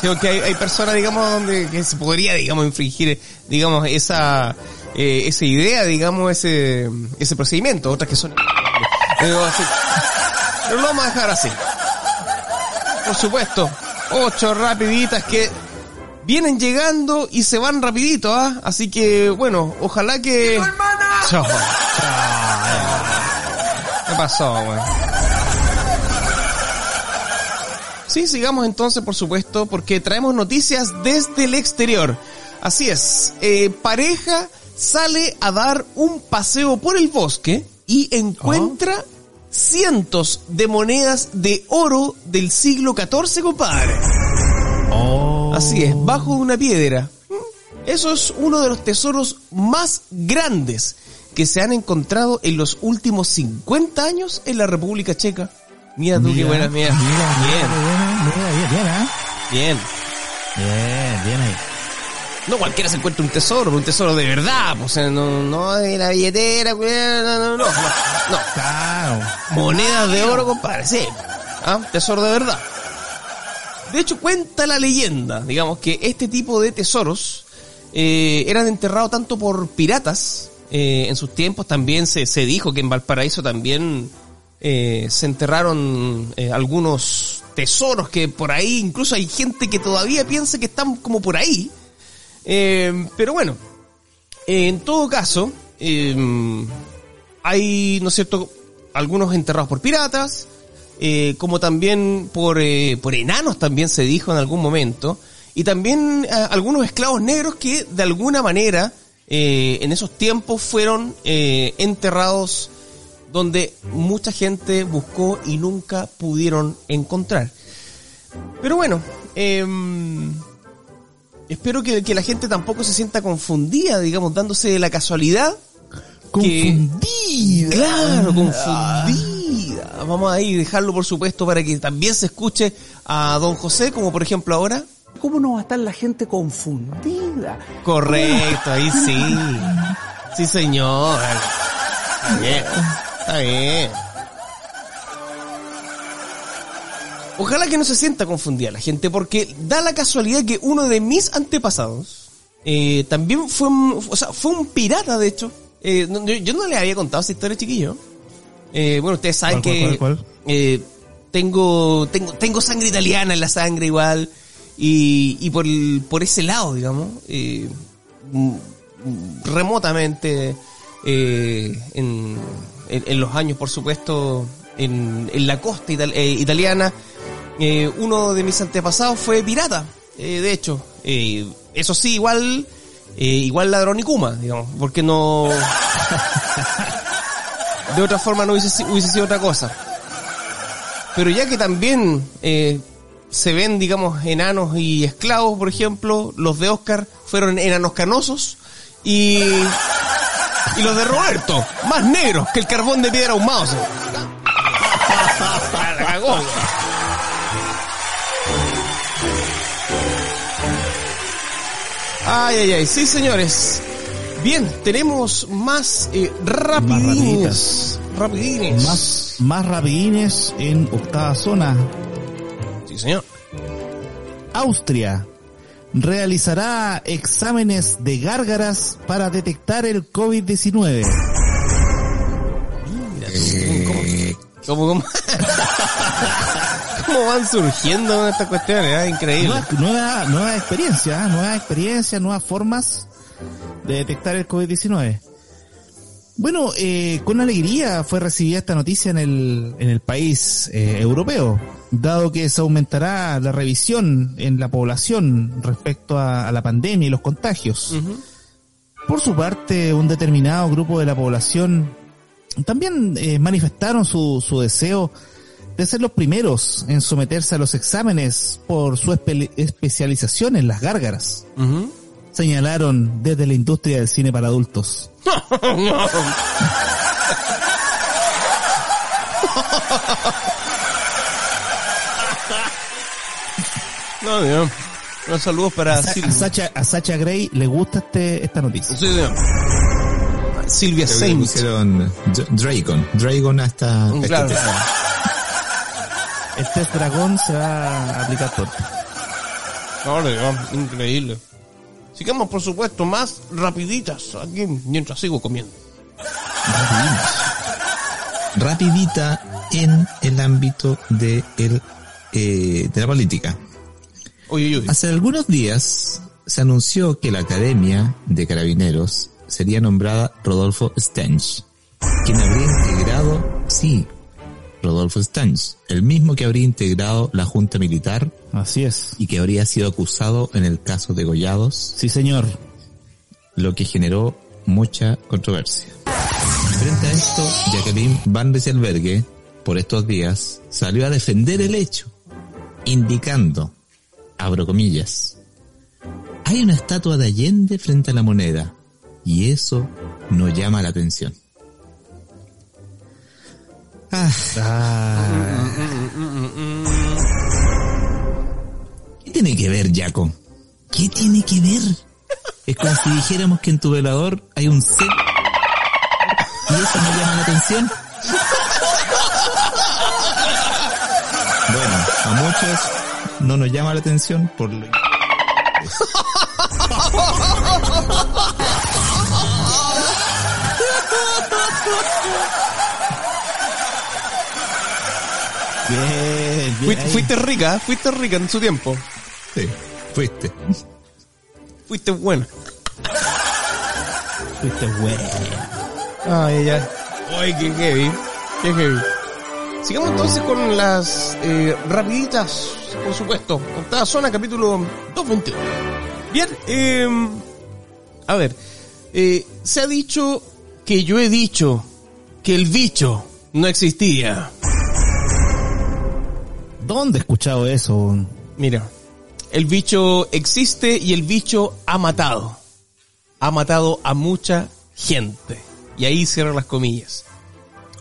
Sí, porque hay, hay personas, digamos, donde que se podría, digamos, infringir, digamos, esa, eh, esa idea, digamos, ese, ese procedimiento. Otras que son... Digo, así. Pero lo vamos a dejar así. Por supuesto, ocho rapiditas que vienen llegando y se van rapidito, ¿ah? Así que, bueno, ojalá que... Chao. ¿Qué pasó, weón? Sí, sigamos entonces, por supuesto, porque traemos noticias desde el exterior. Así es, eh, pareja sale a dar un paseo por el bosque y encuentra cientos de monedas de oro del siglo XIV, compadre. Oh. Así es, bajo una piedra. Mm, Eso es uno de los tesoros más grandes que se han encontrado en los últimos 50 años en la República Checa. Mira tú qué buena, mira. Mira, mira, Bien, mira, mira, bien, bien, ¿ah? bien. Bien, bien ahí. No cualquiera se encuentra un tesoro, un tesoro de verdad, pues, o sea, no, no de la billetera, no, no, no, no, no. Claro. Monedas de oro, compadre, sí. ¿Ah? Tesoro de verdad. De hecho, cuenta la leyenda, digamos, que este tipo de tesoros eh, eran enterrados tanto por piratas. Eh, en sus tiempos también se, se dijo que en Valparaíso también eh, se enterraron eh, algunos tesoros que por ahí, incluso hay gente que todavía piensa que están como por ahí. Pero bueno, en todo caso, eh, hay, ¿no es cierto?, algunos enterrados por piratas, como también por, por enanos también se dijo en algún momento, y también algunos esclavos negros que de alguna manera eh, en esos tiempos fueron eh, enterrados donde mucha gente buscó y nunca pudieron encontrar. Pero bueno, em, espero que, que la gente tampoco se sienta confundida, digamos, dándose la casualidad. que- Confundida. Claro, confundida. Vamos a dejarlo, por supuesto, para que también se escuche a don José, como por ejemplo ahora. ¿Cómo no va a estar la gente confundida? Correcto, ahí [LAUGHS] sí. Sí, señor. Está bien. Está bien. Ojalá que no se sienta confundida la gente, porque da la casualidad que uno de mis antepasados eh, también fue un, o sea, fue un pirata, de hecho. Eh, no- yo, yo no le había contado esa historia, chiquillo. Eh, bueno, ustedes saben ¿Cuál, que cuál, cuál, cuál? eh, tengo, tengo, tengo sangre italiana en la sangre igual. Y, y por, por ese lado, digamos, eh, remotamente, eh, en, en, los años, por supuesto, en, la costa eh, italiana, uno de mis antepasados fue pirata, de hecho. Eso sí, igual igual ladrón y Kuma, digamos, porque no... [LAUGHS] De otra forma no hubiese, hubiese sido otra cosa. Pero ya que también se ven, digamos, enanos y esclavos, por ejemplo, los de Oscar fueron enanos canosos y, y los de Roberto, más negros que el carbón de piedra ahumado. Ay, ay, ay, sí, señores. Bien, tenemos más eh, rapidines. Rapidines. Más, más rapidines en octava zona. Sí, señor. Austria realizará exámenes de gárgaras para detectar el COVID-19. Eh, ¿Cómo, cómo? ¿Cómo [LAUGHS] van surgiendo estas cuestiones? ah? Increíble. Nueva, nueva, nueva experiencia, ¿eh? nuevas experiencias, nuevas formas de detectar el COVID-19. Bueno, eh, con alegría fue recibida esta noticia en el, en el país eh, europeo, dado que se aumentará la revisión en la población respecto a, a la pandemia y los contagios. Por su parte, un determinado grupo de la población también eh, manifestaron su, su deseo de ser los primeros en someterse a los exámenes por su espe- especialización en las gárgaras. Señalaron desde la industria del cine para adultos. No, no. Unos saludos para A, Sa- a Silvia. Sacha, a Sacha Gray le gusta este, esta noticia. Sí, señor. Silvia Saint. pusieron Dra- Dragon. Dragon hasta, Mm, Claro. este- El test dragón se va a aplicar todo. No, no, increíble. Sigamos, por supuesto, más rapiditas aquí mientras sigo comiendo. rapidita en el ámbito de, el, eh, de la política. Oye, oye, oye. Hace algunos días se anunció que la Academia de Carabineros sería nombrada Rodolfo Stench, quien habría integrado, sí, Rodolfo Stench, el mismo que habría integrado la Junta Militar Así es. y que habría sido acusado en el caso de Gollados, Sí, señor. lo que generó mucha controversia. Frente a esto, Jacqueline Van Rieselberghe, por estos días, salió a defender el hecho, indicando, abro comillas, hay una estatua de Allende frente a la moneda, y eso no llama la atención. Ah, ¿Qué tiene que ver, Jaco? ¿Qué tiene que ver? Es como si dijéramos que en tu velador hay un C. ¿Y eso no llama la atención? Bueno, a muchos no nos llama la atención por lo... Bien, bien. Fuiste, fuiste rica, fuiste rica en su tiempo. Sí, fuiste. Fuiste buena. Fuiste bueno. Ay, ay, ay. Ay, qué heavy. Qué heavy. Sigamos entonces con las eh, rapiditas, por supuesto. Octava zona, capítulo 221. Bien, eh, a ver. eh, se ha dicho que yo he dicho que el bicho no existía. ¿Dónde he escuchado eso? Mira, el bicho existe y el bicho ha matado. Ha matado a mucha gente. Y ahí cierran las comillas.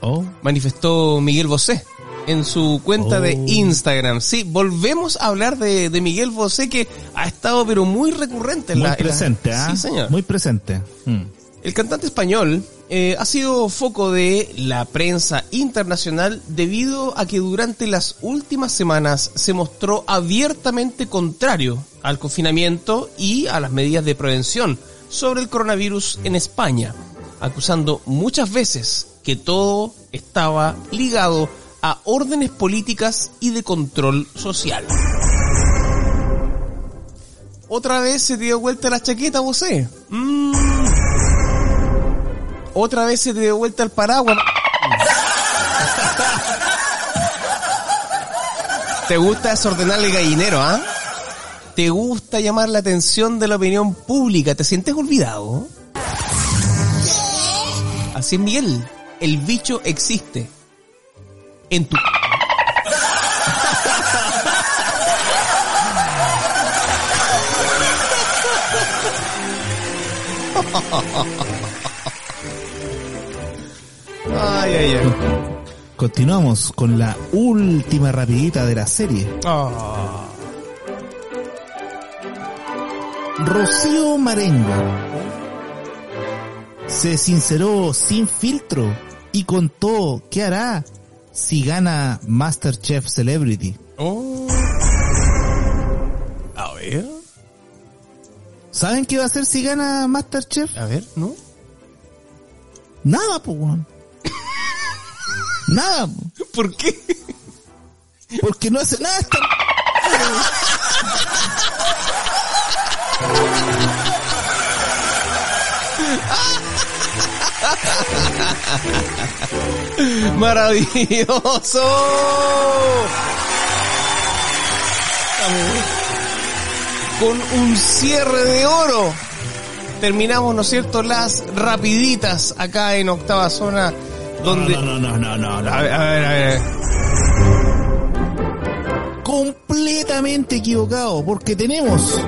Oh, manifestó Miguel Bosé en su cuenta de Oh. Instagram. Sí, volvemos a hablar de, de Miguel Bosé que ha estado pero muy recurrente en muy la... en la- presente, ¿ah? Sí, señor. Muy presente. Mm. El cantante español eh, ha sido foco de la prensa internacional debido a que durante las últimas semanas se mostró abiertamente contrario al confinamiento y a las medidas de prevención sobre el coronavirus en España, acusando muchas veces que todo estaba ligado a órdenes políticas y de control social. Otra vez se dio vuelta la chaqueta, José. Otra vez se te dio vuelta el paraguas. ¿Te gusta desordenar el gallinero, ah? ¿Te gusta llamar la atención de la opinión pública? ¿Te sientes olvidado? Así es, Miguel. El bicho existe. En tu... [LAUGHS] Ay, ay, ay. Continuamos con la última rapidita de la serie. Ah. Rocío Marengo se sinceró sin filtro y contó qué hará si gana Masterchef Celebrity. Oh. A ver. ¿Saben qué va a hacer si gana Masterchef? A ver, ¿no? Nada, pues. Nada, po. ¿Por qué? porque no hace nada. esta- ¡Maravilloso! Con un cierre de oro. Terminamos, ¿no es cierto?, las rapiditas acá en octava zona. Donde... No, no, no, no, no, no. A ver, a ver, a ver. Completamente equivocado, porque tenemos.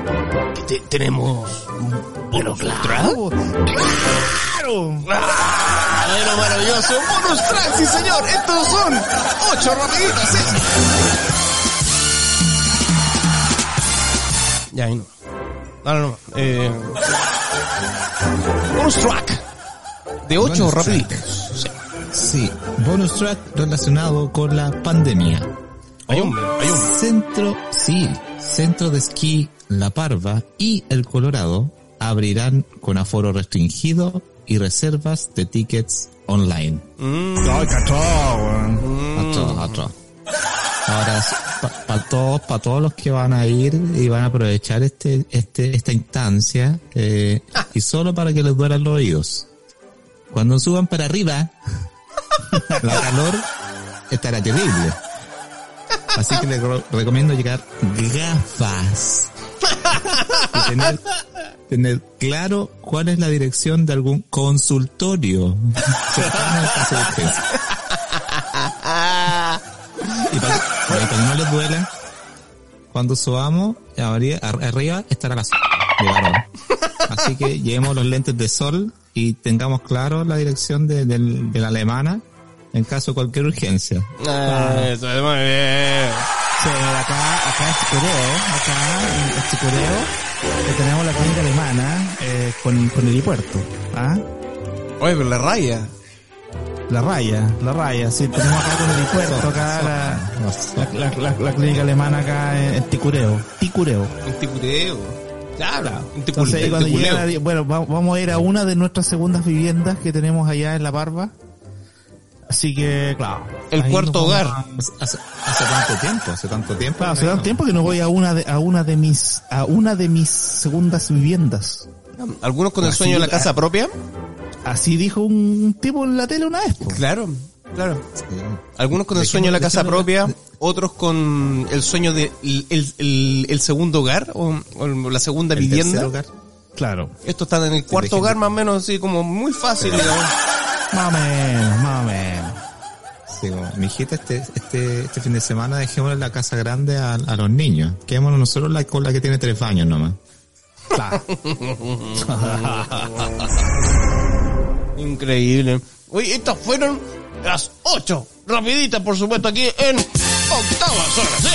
Te- tenemos... Pero claro. Claro. Bueno, maravilloso. Bonus track, sí señor. Estos son ocho rapiditas. ¿eh? Ya, ahí no. No, no, no. Eh... Bonus track. De ocho rapiditas. Sí. Sí, bonus track relacionado con la pandemia. Hay un, hay un. Centro, sí, Centro de Esquí La Parva y El Colorado abrirán con aforo restringido y reservas de tickets online. Ay, cachó. Atroz, atroz. Ahora, para todos, para todos los que van a ir y van a aprovechar este, este, esta instancia, eh, y solo para que les duelan los oídos. Cuando suban para arriba, la calor estará terrible. Así que les re- recomiendo llegar gafas. Y tener, claro cuál es la dirección de algún consultorio. Y para, que no les duela, cuando subamos, arriba, estará la zona de varón. Así que llevemos los lentes de sol y tengamos claro la dirección de, de la alemana en caso de cualquier urgencia. Ah, Eso es muy bien. Sí, acá, acá en Chicureo, acá en Chicureo, tenemos la clínica alemana eh, con, con helipuerto. ¿ah? Oye, pero la raya. La raya, la raya, sí, tenemos acá con helipuerto, acá la, la, la, la- la clínica alemana acá en, en Ticureo. Ticureo. Un ticureo. Claro. Entonces, cuando llega bueno, va- vamos a ir a una de nuestras segundas viviendas que tenemos allá en La Barba. Así que, claro. El cuarto hogar. a- Hace, hace tanto tiempo, hace tanto tiempo. Claro, hace tanto tiempo que no voy a una de, a una de mis, a una de mis segundas viviendas. Algunos con el Así, sueño de la casa propia. Así dijo un tipo en la tele una vez. po. Claro, claro. Algunos con el sueño de la casa propia, otros con el sueño de el, el- el- el segundo hogar o, o la segunda El vivienda. hogar. Claro. Estos están en el cuarto hogar más o menos así como muy fácil. Más o menos, más o menos. Sí, mi hijita, este, este, este fin de semana dejémosle la casa grande a, a los niños. Quedémonos nosotros la, con la que tiene tres baños nomás. Claro. [LAUGHS] Increíble. Oye, estas fueron las ocho rapiditas, por supuesto, aquí en octava zona. ¿sí?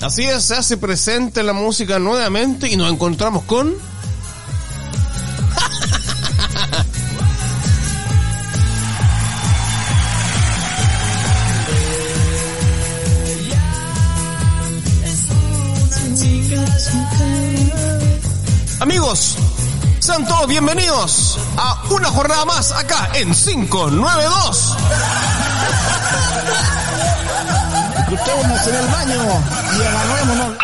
Así es, se hace presente la música nuevamente y nos encontramos con... Amigos, sean todos bienvenidos a una jornada más acá en 592. Escuchémonos en el baño y agarrémonos.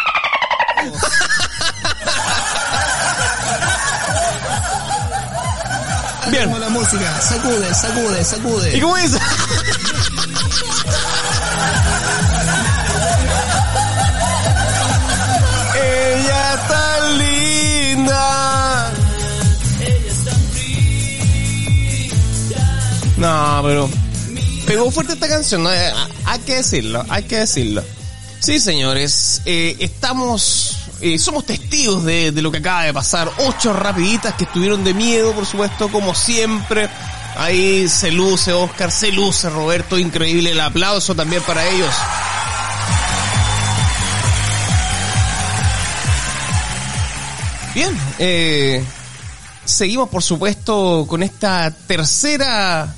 Bien. La música, sacude, sacude, sacude. ¿Y cómo es? [LAUGHS] No, pero pegó fuerte esta canción, ¿no? Eh, hay que decirlo, hay que decirlo. Sí, señores, eh, estamos, eh, somos testigos de, lo que acaba de pasar. Ocho rapiditas que estuvieron de miedo, por supuesto, como siempre. Ahí se luce Oscar, se luce Roberto, increíble el aplauso también para ellos. Bien, seguimos por supuesto con esta tercera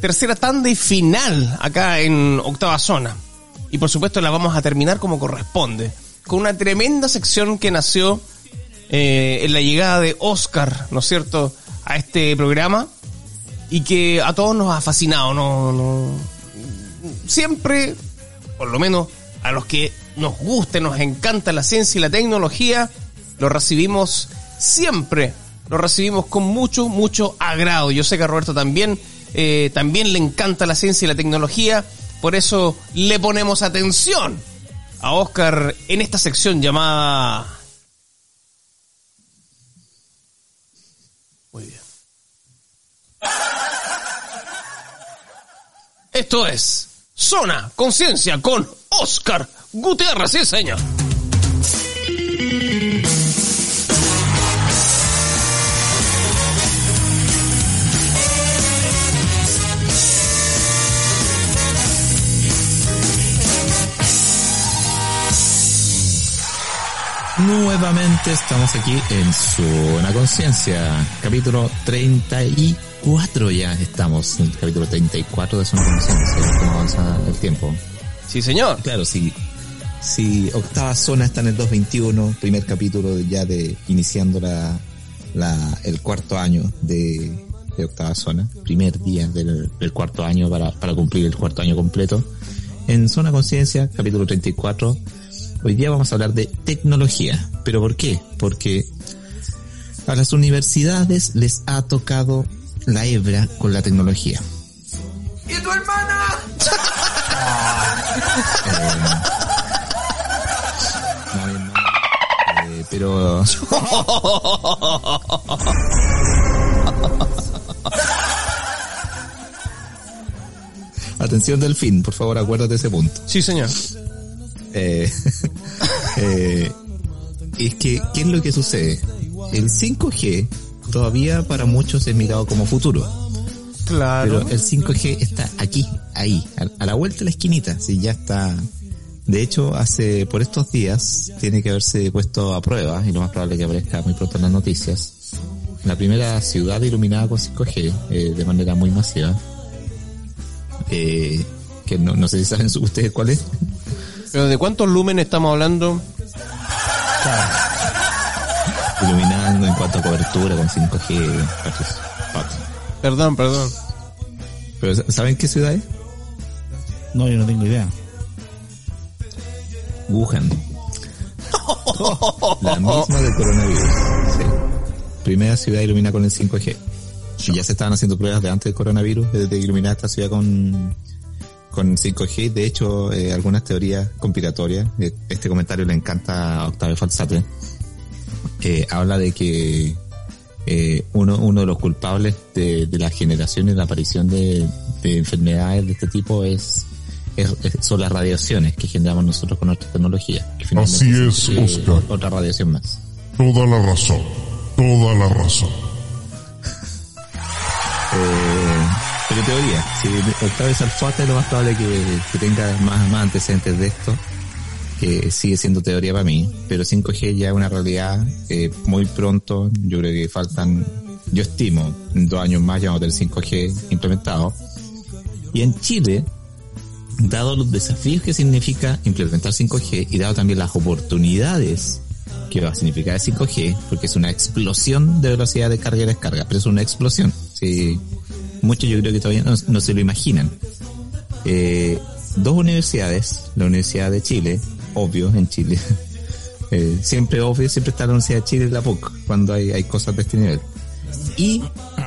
tercera tanda y final acá en octava zona. Y por supuesto la vamos a terminar como corresponde, con una tremenda sección que nació eh, en la llegada de Oscar, ¿no es cierto?, a este programa y que a todos nos ha fascinado, no, no siempre, por lo menos a los que nos gusta, nos encanta la ciencia y la tecnología, lo recibimos siempre, lo recibimos con mucho, mucho agrado. Yo sé que a Roberto también, eh, también le encanta la ciencia y la tecnología, por eso le ponemos atención a Oscar en esta sección llamada... Muy bien. Esto es Zona Conciencia con Oscar Gutiérrez, sí señor. Nuevamente estamos aquí en Zona Conciencia, capítulo 34 ya estamos, en el capítulo 34 de Zona Conciencia, cómo avanza el tiempo. Sí señor. Claro, si, si octava zona está en el 221, primer capítulo ya de iniciando la, la el cuarto año de, de octava zona, primer día del, del cuarto año para, para cumplir el cuarto año completo. En Zona Conciencia, capítulo 34, hoy día vamos a hablar de tecnología. ¿Pero por qué? Porque a las universidades les ha tocado la hebra con la tecnología. ¿Y tu hermana? No, mi hermano, eh, pero [LAUGHS] atención Delfín, por favor acuérdate de ese punto. Sí señor. Eh, [LAUGHS] eh, es que, ¿qué es lo que sucede? El 5G todavía para muchos es mirado como futuro. Claro. Pero el 5G está aquí, ahí, a, la vuelta de la esquinita, sí, ya está. De hecho, hace, por estos días, tiene que haberse puesto a prueba, y lo más probable es que aparezca muy pronto en las noticias, la primera ciudad iluminada con 5G, eh, de manera muy masiva, eh, que no, no sé si saben [LAUGHS] ustedes cuál es. Pero ¿de cuántos lúmenes estamos hablando? Iluminando en cuanto a cobertura con 5G. patos, patos. Perdón, perdón. Pero ¿saben qué ciudad es? No, yo no tengo idea. Wuhan. La misma del coronavirus. Sí. Primera ciudad iluminada con el 5G. Y ya se estaban haciendo pruebas de antes del coronavirus, de iluminar esta ciudad con, con 5G. De hecho, eh, algunas teorías conspiratorias, eh, este comentario le encanta a Octavio Falsate, eh, habla de que eh, uno, uno de los culpables de, de la generación y la aparición de, de enfermedades de este tipo es, es- es- son las radiaciones que generamos nosotros con nuestra tecnología. que Así es, Oscar. Otra radiación más. Toda la razón. Toda la razón. Eh, teoría, si Octavio Salfate lo más probable que, tenga más, más antecedentes de esto, que sigue siendo teoría para mí, pero 5G ya es una realidad eh, muy pronto, yo creo que faltan, yo estimo, dos años más ya vamos a tener 5G implementado. Y en Chile, dado los desafíos que significa implementar 5G y dado también las oportunidades que va a significar el 5G, porque es una explosión de velocidad de carga y descarga, pero es una explosión. Sí, muchos yo creo que todavía no, no se lo imaginan. Eh, dos universidades, la Universidad de Chile, obvio en Chile, [LAUGHS] eh, siempre obvio, siempre está la Universidad de Chile en la PUC, cuando hay, hay cosas de este nivel. Y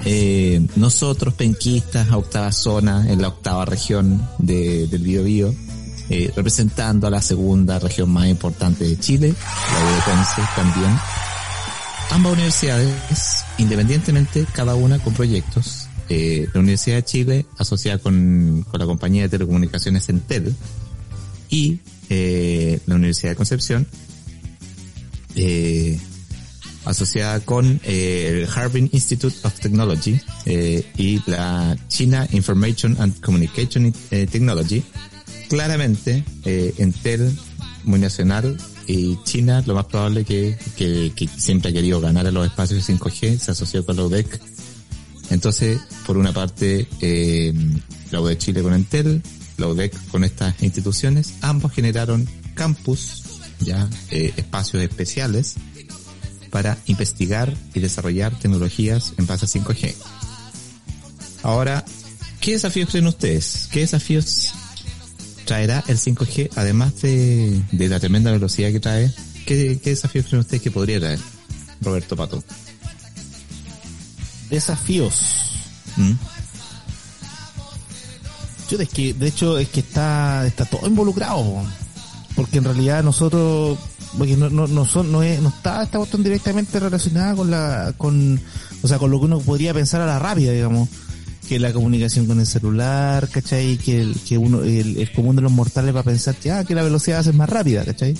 eh, nosotros, penquistas, a octava zona, en la octava región de, del Biobío, eh, representando a la segunda región más importante de Chile, la también. Ambas universidades, independientemente, cada una con proyectos. Eh, la Universidad de Chile, asociada con, con la compañía de telecomunicaciones Entel, y eh, la Universidad de Concepción, eh, asociada con el Harbin Institute of Technology y la China Information and Communication Technology. Claramente, Entel, muy nacional, y China, lo más probable que, que, que siempre ha querido ganar a los espacios 5G, se asoció con la UDEC. Entonces, por una parte, eh, la UDEC Chile con Entel, la UDEC con estas instituciones, ambos generaron campus, ya, eh, espacios especiales, para investigar y desarrollar tecnologías en base a 5G. Ahora, ¿qué desafíos creen ustedes? ¿Qué desafíos traerá el 5G además de, de la tremenda velocidad que trae? ¿Qué, qué desafíos creen ustedes que podría traer? Roberto Pato. Desafíos. ¿Mm? Yo, es que, de hecho, es que está, está todo involucrado, po. porque en realidad nosotros, porque no, no, no son, no, es, no está esta cuestión directamente relacionada con la, con, o sea, con lo que uno podría pensar a la rápida, digamos, que la comunicación con el celular, ¿cachai? Que el, que uno, el, común de los mortales va a pensar que, ah, que la velocidad ser más rápida, ¿cachai?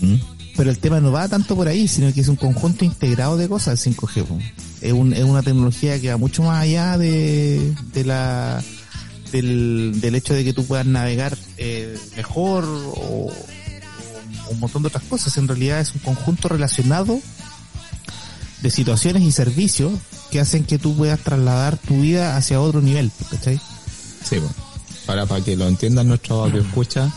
¿Mm? Pero el tema no va tanto por ahí, sino que es un conjunto integrado de cosas el 5G. po. Es, un, es una tecnología que va mucho más allá de, la del, hecho de que tú puedas navegar eh, mejor o, un montón de otras cosas. En realidad es un conjunto relacionado de situaciones y servicios que hacen que tú puedas trasladar tu vida hacia otro nivel, ¿cachai? Sí, para que lo entiendan nuestro audio escucha,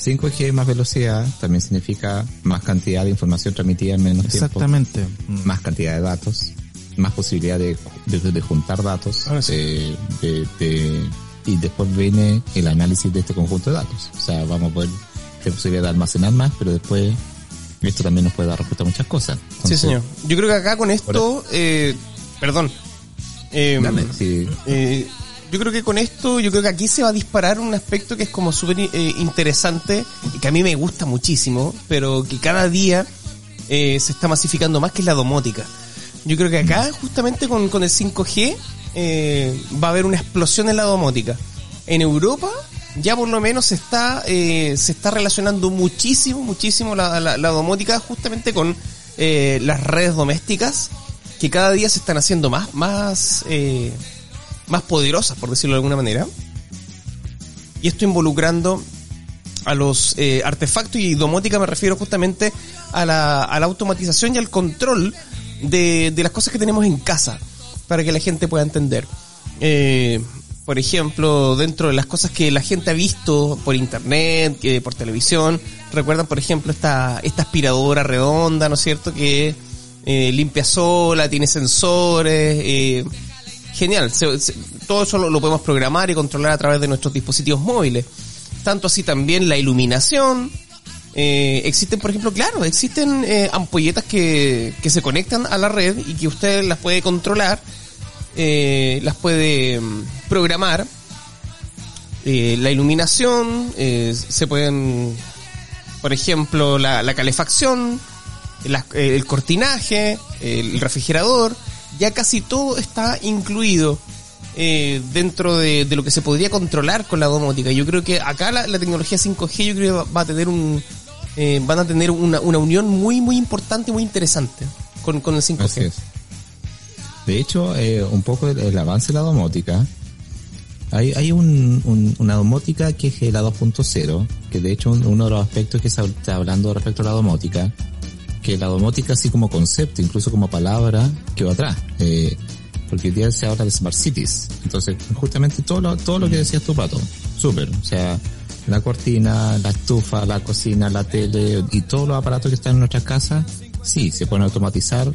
5G más velocidad también significa más cantidad de información transmitida en menos tiempo. Exactamente. más cantidad de datos, más posibilidad de, de- de juntar datos, Ah, sí. de- y después viene el análisis de este conjunto de datos. O sea, vamos a poder tener posibilidad de almacenar más, pero después esto también nos puede dar respuesta a muchas cosas. Sí, señor. Yo creo que acá con esto, eh, perdón. Eh, sí, eh, yo creo que con esto, yo creo que aquí se va a disparar un aspecto que es como súper eh, interesante que a mí me gusta muchísimo, pero que cada día eh, se está masificando más, que es la domótica. Yo creo que acá, justamente con, con el 5G, eh, va a haber una explosión en la domótica. En Europa, ya por lo menos se está, eh, se está relacionando muchísimo, muchísimo la, la- la domótica justamente con las redes domésticas, que cada día se están haciendo más, más, más poderosas, por decirlo de alguna manera. Y esto involucrando a los eh, artefactos y domótica me refiero justamente a la, a la automatización y al control de, de las cosas que tenemos en casa, para que la gente pueda entender. Eh, por ejemplo, dentro de las cosas que la gente ha visto por internet, que por televisión, recuerdan, por ejemplo, esta, esta aspiradora redonda, ¿no es cierto? Que eh, limpia sola, tiene sensores, eh, genial. Se- todo eso lo, lo podemos programar y controlar a través de nuestros dispositivos móviles. Tanto así también la iluminación. Eh, existen, por ejemplo, claro, existen eh, ampolletas que, que se conectan a la red y que usted las puede controlar, eh, las puede mm, programar. Eh, la iluminación, eh, se pueden, por ejemplo, la, la calefacción, la- eh, el cortinaje, el refrigerador, ya casi todo está incluido eh, dentro de, lo que se podría controlar con la domótica. Yo creo que acá la, tecnología 5G yo creo que va a tener un eh, van a tener una, una unión muy muy importante y muy interesante con, con el 5G. Así es. De hecho, eh, un poco el, avance de la domótica. Hay, hay un, un- una domótica que es la 2.0, que de hecho un- uno de los aspectos que se está hablando respecto a la domótica, que la domótica así como concepto, incluso como palabra, quedó atrás. Eh, porque hoy día se habla de smart cities. Entonces, justamente todo lo, todo lo que decías tú, Pato, súper. O sea, la cortina, la estufa, la cocina, la tele y todos los aparatos que están en nuestras casas, sí, se pueden automatizar,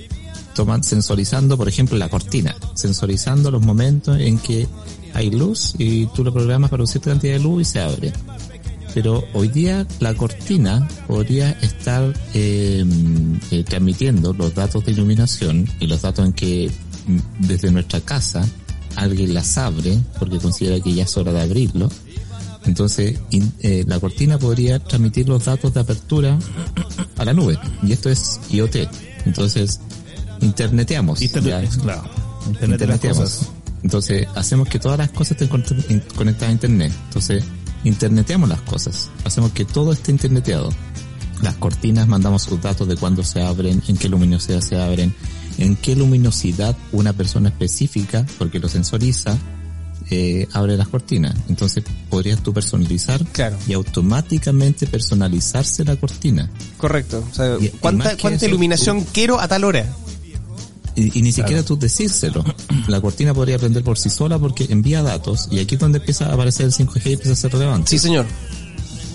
toman, sensorizando, por ejemplo, la cortina, sensorizando los momentos en que hay luz y tú lo programas para una cierta cantidad de luz y se abre. Pero hoy día la cortina podría estar eh, eh, transmitiendo los datos de iluminación y los datos en que mm, desde nuestra casa alguien las abre porque considera que ya es hora de abrirlo, entonces in- eh, la cortina podría transmitir los datos de apertura a la nube. Y esto es IoT. Entonces, interneteamos. Internet, claro. Internet Interneteamos. Entonces, hacemos que todas las cosas estén conectadas a Internet. Entonces, interneteamos las cosas. Hacemos que todo esté interneteado. Las cortinas mandamos sus datos de cuándo se abren, en qué luminosidad se abren, en qué luminosidad una persona específica, porque lo sensoriza, eh, abre las cortinas. Entonces, podrías tú personalizar Claro. y automáticamente personalizarse la cortina. Correcto. O sea, ¿cuánta, eso, iluminación quiero a tal hora? Y, y ni siquiera tú decírselo. La cortina podría prender por sí sola porque envía datos y aquí es donde empieza a aparecer el 5G y empieza a ser relevante. Sí, señor.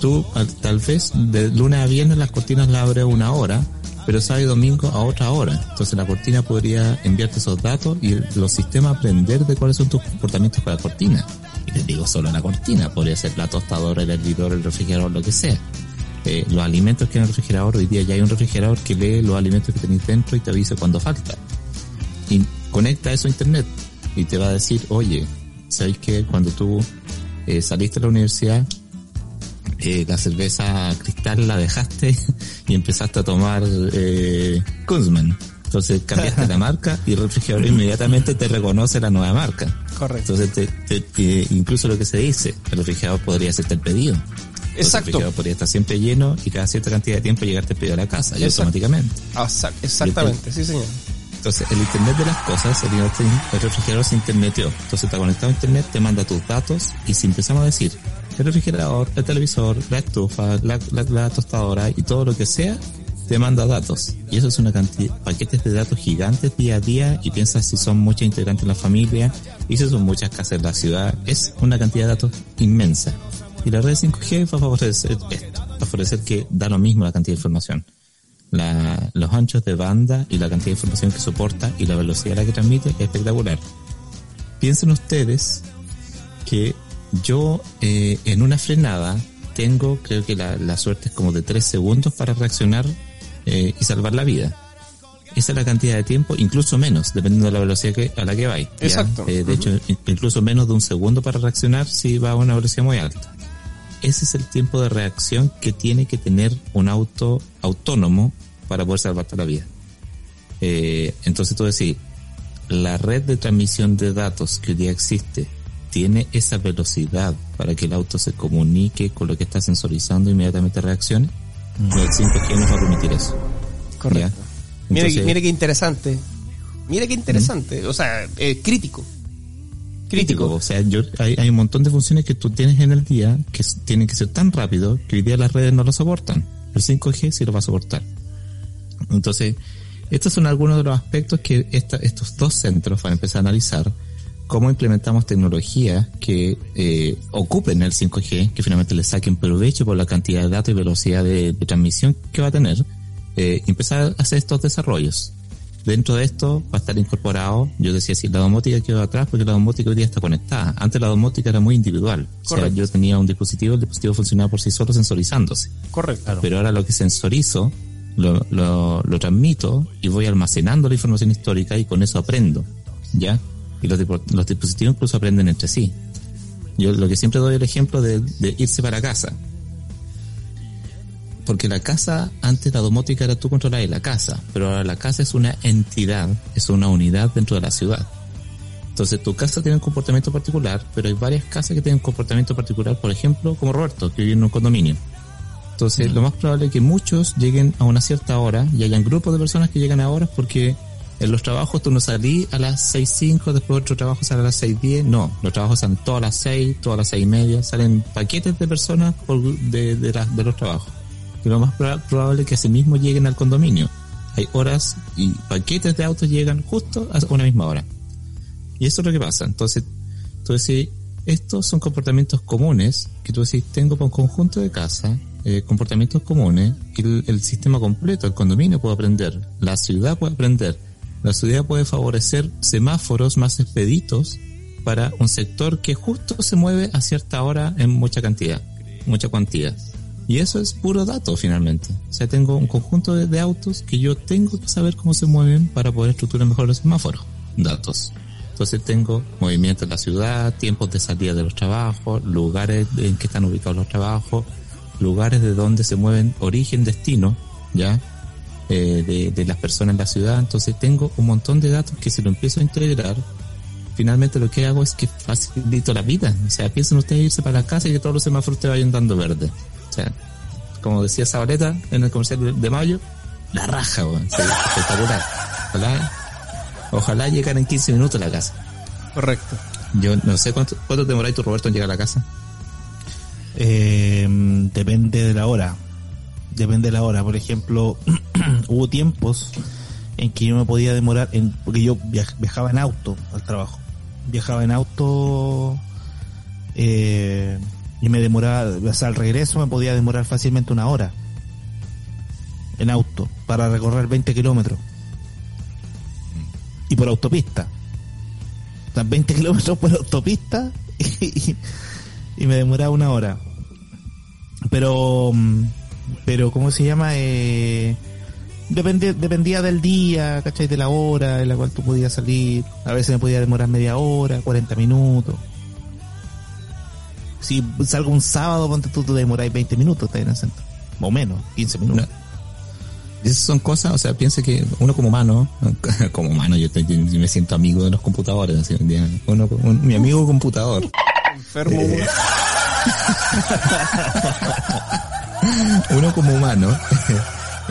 Tú al- tal vez de lunes a viernes las cortinas las abres una hora, pero sábado y domingo a otra hora. Entonces la cortina podría enviarte esos datos y los sistemas aprender de cuáles son tus comportamientos con la cortina. Y te digo solo la cortina, podría ser la tostadora, el hervidor, el refrigerador, lo que sea. Eh, los alimentos que hay en el refrigerador, hoy día ya hay un refrigerador que lee los alimentos que tenéis dentro y te avisa cuando falta y conecta eso a internet y te va a decir, oye, ¿sabéis que cuando tú eh, saliste de la universidad, eh, la cerveza cristal la dejaste [LAUGHS] y empezaste a tomar eh, Kunzman? Entonces cambiaste la marca y el refrigerador inmediatamente te reconoce la nueva marca. Correcto. Entonces te, te- te- incluso lo que se dice, el refrigerador podría hacerte el pedido. El Exacto. refrigerador podría estar siempre lleno y cada cierta cantidad de tiempo llegarte el pedido a la casa y automáticamente. Exact- exactamente, sí, señor. Entonces, el Internet de las cosas, el, el refrigerador se interneteó. Entonces, está conectado a Internet, te manda tus datos y si empezamos a decir el refrigerador, el televisor, la estufa, la tostadora y todo lo que sea, te manda datos. Y eso es una cantidad, paquetes de datos gigantes día a día y piensas si son muchos integrantes en la familia y si son muchas casas en la ciudad. Es una cantidad de datos inmensa. Y la red 5G va a favorecer esto, va a favorecer que da lo mismo la cantidad de información la- los anchos de banda y la cantidad de información que soporta y la velocidad a la que transmite es espectacular. Piensen ustedes que yo eh, en una frenada tengo, creo que la, la suerte es como de 3 segundos para reaccionar eh, y salvar la vida. Esa es la cantidad de tiempo, incluso menos, dependiendo de la velocidad que, a la que vais. Exacto. Eh, de hecho, in- incluso menos de un segundo para reaccionar si va a una velocidad muy alta. Ese es el tiempo de reacción que tiene que tener un auto autónomo para poder salvarte la vida. Eh, entonces tú decís, la red de transmisión de datos que hoy día existe tiene esa velocidad para que el auto se comunique con lo que está sensorizando e inmediatamente reaccione. No, el 5G nos va a permitir eso. Correcto. Mire, Entonces, que- mire qué interesante. Mire qué interesante. O sea, eh, crítico. Crítico. O sea, yo, hay, hay un montón de funciones que tú tienes en el día que tienen que ser tan rápido que hoy día las redes no lo soportan. El 5G sí lo va a soportar. Entonces, estos son algunos de los aspectos que esta- estos dos centros van a empezar a analizar cómo implementamos tecnologías que eh, ocupen el 5G, que finalmente le saquen provecho por la cantidad de datos y velocidad de, transmisión que va a tener, eh, empezar a hacer estos desarrollos. Dentro de esto va a estar incorporado, yo decía si la domótica quedó atrás porque la domótica hoy día está conectada. Antes la domótica era muy individual. O sea, yo tenía un dispositivo, el dispositivo funcionaba por sí solo sensorizándose. Correcto. Pero ahora lo que sensorizo, lo, lo, lo transmito y voy almacenando la información histórica y con eso aprendo. ¿Ya? Y los, dispositivos incluso aprenden entre sí. Yo lo que siempre doy el ejemplo de, de irse para casa. Porque la casa, antes la domótica era tú controlar la casa, pero ahora la casa es una entidad, es una unidad dentro de la ciudad. Entonces tu casa tiene un comportamiento particular, pero hay varias casas que tienen un comportamiento particular, por ejemplo, como Roberto, que vive en un condominio. Entonces, lo más probable es que muchos lleguen a una cierta hora y hayan grupos de personas que llegan a horas porque en los trabajos tú no salí a las 6.05, después otro trabajo sale a las 6.10. No, los trabajos salen todas las 6, todas las 6 y media. Salen paquetes de personas por- de, de los trabajos. Y lo más proba- probable es que asimismo lleguen al condominio. Hay horas y paquetes de autos llegan justo a una misma hora. Y eso es lo que pasa. Entonces, tú decís, estos son comportamientos comunes que tú decís, tengo un conjunto de casa, eh, comportamientos comunes, y el, el sistema completo, el condominio puede aprender, la ciudad puede aprender, la ciudad puede favorecer semáforos más expeditos para un sector que justo se mueve a cierta hora en mucha cantidad, mucha cuantía. Y eso es puro dato finalmente. O sea, tengo un conjunto de, autos que yo tengo que saber cómo se mueven para poder estructurar mejor los semáforos. datos. Entonces tengo movimiento en la ciudad, tiempos de salida de los trabajos, lugares en que están ubicados los trabajos, lugares de donde se mueven origen, destino, ya, eh, de, de las personas en la ciudad. Entonces tengo un montón de datos que si lo empiezo a integrar, finalmente lo que hago es que facilito la vida. O sea, piensen ustedes irse para la casa y que todos los semáforos te vayan dando verde. O sea, como decía Zabaleta en el comercial de- de mayo, la raja, weón. Sí, espectacular. Ojalá, ojalá llegar en 15 minutos a la casa. Correcto. Yo no sé cuánto, cuánto te demoráis tú, Roberto, en llegar a la casa. Eh, depende de la hora. Depende de la hora. Por ejemplo, [CLEARS THROAT] hubo tiempos en que yo me podía demorar, en, porque yo viaj- viajaba en auto al trabajo. Viajaba en auto eh, y me demoraba, o sea, al regreso me podía demorar fácilmente una hora en auto para recorrer 20 kilómetros. Y por autopista. O sea, 20 kilómetros por autopista [LAUGHS] y, me demoraba una hora. Pero, pero ¿cómo se llama? Eh, depende, dependía del día, ¿cachai? De la hora en la cual tú podías salir. A veces me podía demorar media hora, 40 minutos. Si salgo un sábado, ponte tú, te demoráis 20 minutos, estás en el centro. O menos, 15 minutos. Esas son cosas, o sea, piensa que uno como humano, [LAUGHS] como humano, yo, te- yo me siento amigo de los computadores. así, un día, uno, un- mi amigo computador. Enfermo. Eh, [LAUGHS] uno como humano [LAUGHS]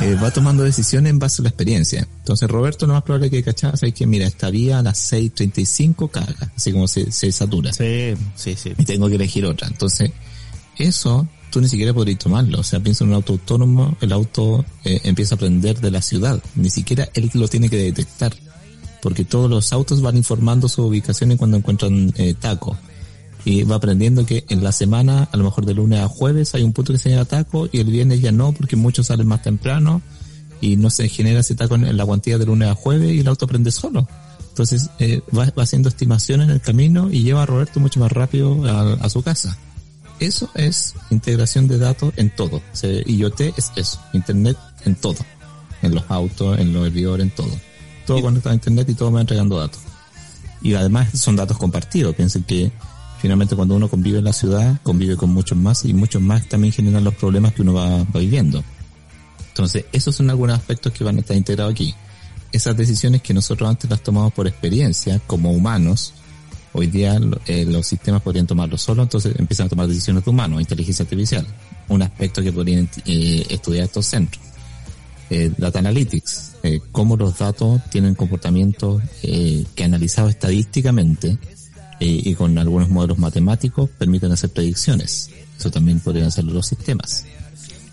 eh, va tomando decisiones en base a la experiencia. Entonces Roberto lo más probable que cachas es que mira, esta vía a las 6.35 caga, así como se, se satura. Sí, sí, sí. Y tengo que elegir otra. Entonces, eso tú ni siquiera podrías tomarlo. O sea, piensa en un auto autónomo, el auto eh, empieza a aprender de la ciudad. Ni siquiera él lo tiene que detectar. Porque todos los autos van informando su ubicación y cuando encuentran eh, taco. Y va aprendiendo que en la semana, a lo mejor de lunes a jueves, hay un punto que se llama taco y el viernes ya no, porque muchos salen más temprano y no se genera ese taco en la cuantía de lunes a jueves y el auto aprende solo. Entonces eh, va, va haciendo estimaciones en el camino y lleva a Roberto mucho más rápido a, a su casa. Eso es integración de datos en todo. Se- IoT es eso, Internet en todo. En los autos, en los servidores, en todo. Todo conectado a Internet y todo va entregando datos. Y además son datos compartidos. Piensen que finalmente cuando uno convive en la ciudad, convive con muchos más y muchos más también generan los problemas que uno va, viviendo. Entonces, esos son algunos aspectos que van a estar integrados aquí. Esas decisiones que nosotros antes las tomamos por experiencia, como humanos, hoy día eh, los sistemas podrían tomarlo solo, entonces empiezan a tomar decisiones de humanos, inteligencia artificial. Un aspecto que podrían eh, estudiar estos centros. Eh, data Analytics, cómo los datos tienen comportamientos que analizados estadísticamente y con algunos modelos matemáticos permiten hacer predicciones. Eso también podrían hacerlo los sistemas.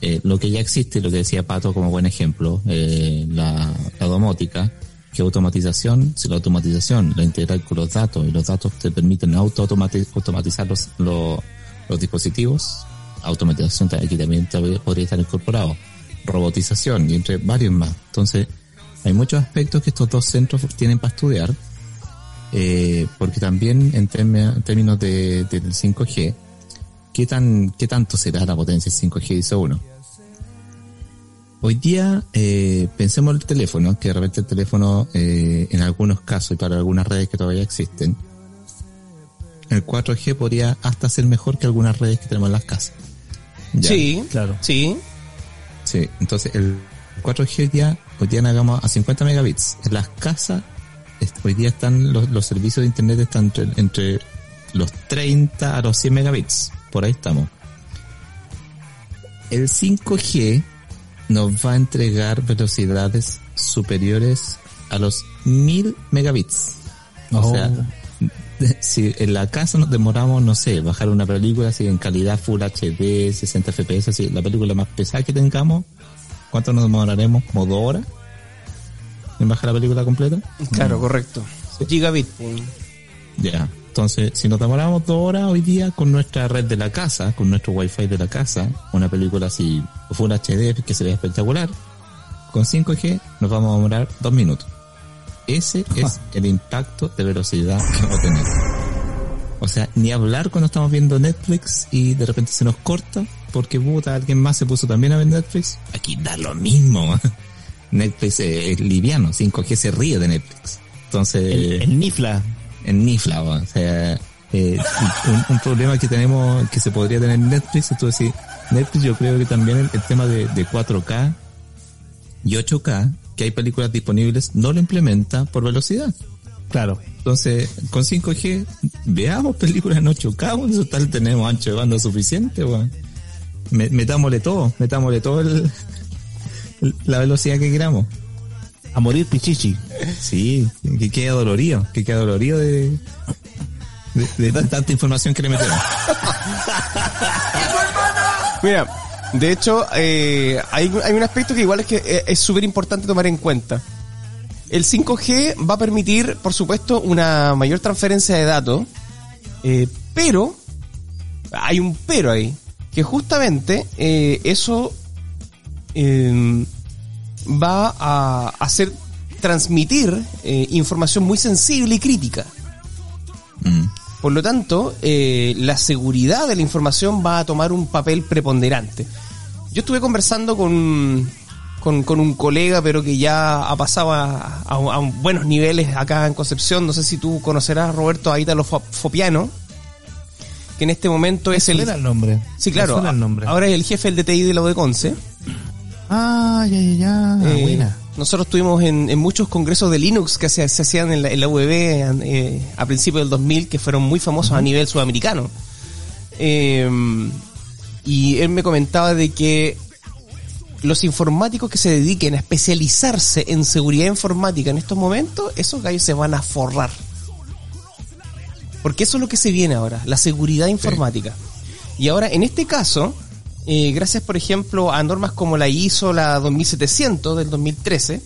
Eh, lo que ya existe, lo que decía Pato como buen ejemplo, eh, la, la domótica, que automatización, si la automatización la integrar con los datos y los datos te permiten auto automatizar los, los, los dispositivos, automatización aquí también ta- podría estar incorporado, robotización y entre varios más. Entonces, hay muchos aspectos que estos dos centros tienen para estudiar, eh, porque también en, term- en términos de, del 5G, ¿qué tan, qué tanto será la potencia del 5G? Dice uno. Hoy día, eh, pensemos en el teléfono, que de repente el teléfono, eh, en algunos casos y para algunas redes que todavía existen, el 4G podría hasta ser mejor que algunas redes que tenemos en las casas. Ya. Sí, Claro. sí. Sí, entonces el 4G hoy día, hoy día hagamos a 50 megabits. En las casas, hoy día están los, los servicios de internet están entre, entre los 30 a los 100 megabits. Por ahí estamos. El 5G nos va a entregar velocidades superiores a los 1000 megabits. O Oh. sea, [LAUGHS] si en la casa nos demoramos, no sé, bajar una película así en calidad Full HD, 60 FPS, así, la película más pesada que tengamos, ¿cuánto nos demoraremos? ¿Como dos horas? ¿En bajar la película completa? Claro, correcto. Gigabit. pues. Ya. Entonces, si nos demoramos dos horas hoy día con nuestra red de la casa, con nuestro wifi de la casa, una película así Full HD que se ve espectacular, con 5G nos vamos a demorar dos minutos. Ese [LAUGHS] es el impacto de velocidad que vamos a tener. O sea, ni hablar cuando estamos viendo Netflix y de repente se nos corta porque puta, alguien más se puso también a ver Netflix. Aquí da lo mismo. [LAUGHS] Netflix es liviano, 5G se ríe de Netflix. Entonces, El, el Nifla. en Nifla, o sea, eh, un, un problema que tenemos, que se podría tener en Netflix, es tú decir, Netflix yo creo que también el, el tema de, de 4K y 8K, que hay películas disponibles, no lo implementa por velocidad. Claro. Entonces, con 5G, veamos películas en 8K, weón, eso tal tenemos ancho de banda suficiente, weón. Me- Metámosle todo, metámosle todo el, el- la velocidad que queramos. A morir pichichi. Sí, que quede dolorido, que quede dolorido de, de, de tan- tanta información que le metemos. Mira, de hecho, eh, hay, hay un aspecto que igual es que eh, es súper importante tomar en cuenta. El 5G va a permitir, por supuesto, una mayor transferencia de datos, eh, pero hay un pero ahí, que justamente eh, eso eh, va a hacer transmitir eh, información muy sensible y crítica. Mm. Por lo tanto, eh, la seguridad de la información va a tomar un papel preponderante. Yo estuve conversando con, con, con un colega, pero que ya ha pasado a, a- a buenos niveles acá en Concepción. No sé si tú conocerás a Roberto Aítalo Fo- Fopiano, que en este momento es el... ¿Cuál era el nombre? Sí, claro. el nombre. Ahora es el jefe del DTI de la UDECONCE. Ah, ya, ya, ya. Eh, buena. Nosotros estuvimos en, en muchos congresos de Linux que se, se hacían en la, en la UEB eh, a principios del 2000 que fueron muy famosos a nivel sudamericano. Eh, y él me comentaba de que los informáticos que se dediquen a especializarse en seguridad informática en estos momentos, esos gallos se van a forrar. Porque eso es lo que se viene ahora, la seguridad informática. Y ahora, en este caso, eh, gracias, por ejemplo, a normas como la ISO, la 2700 del 2013,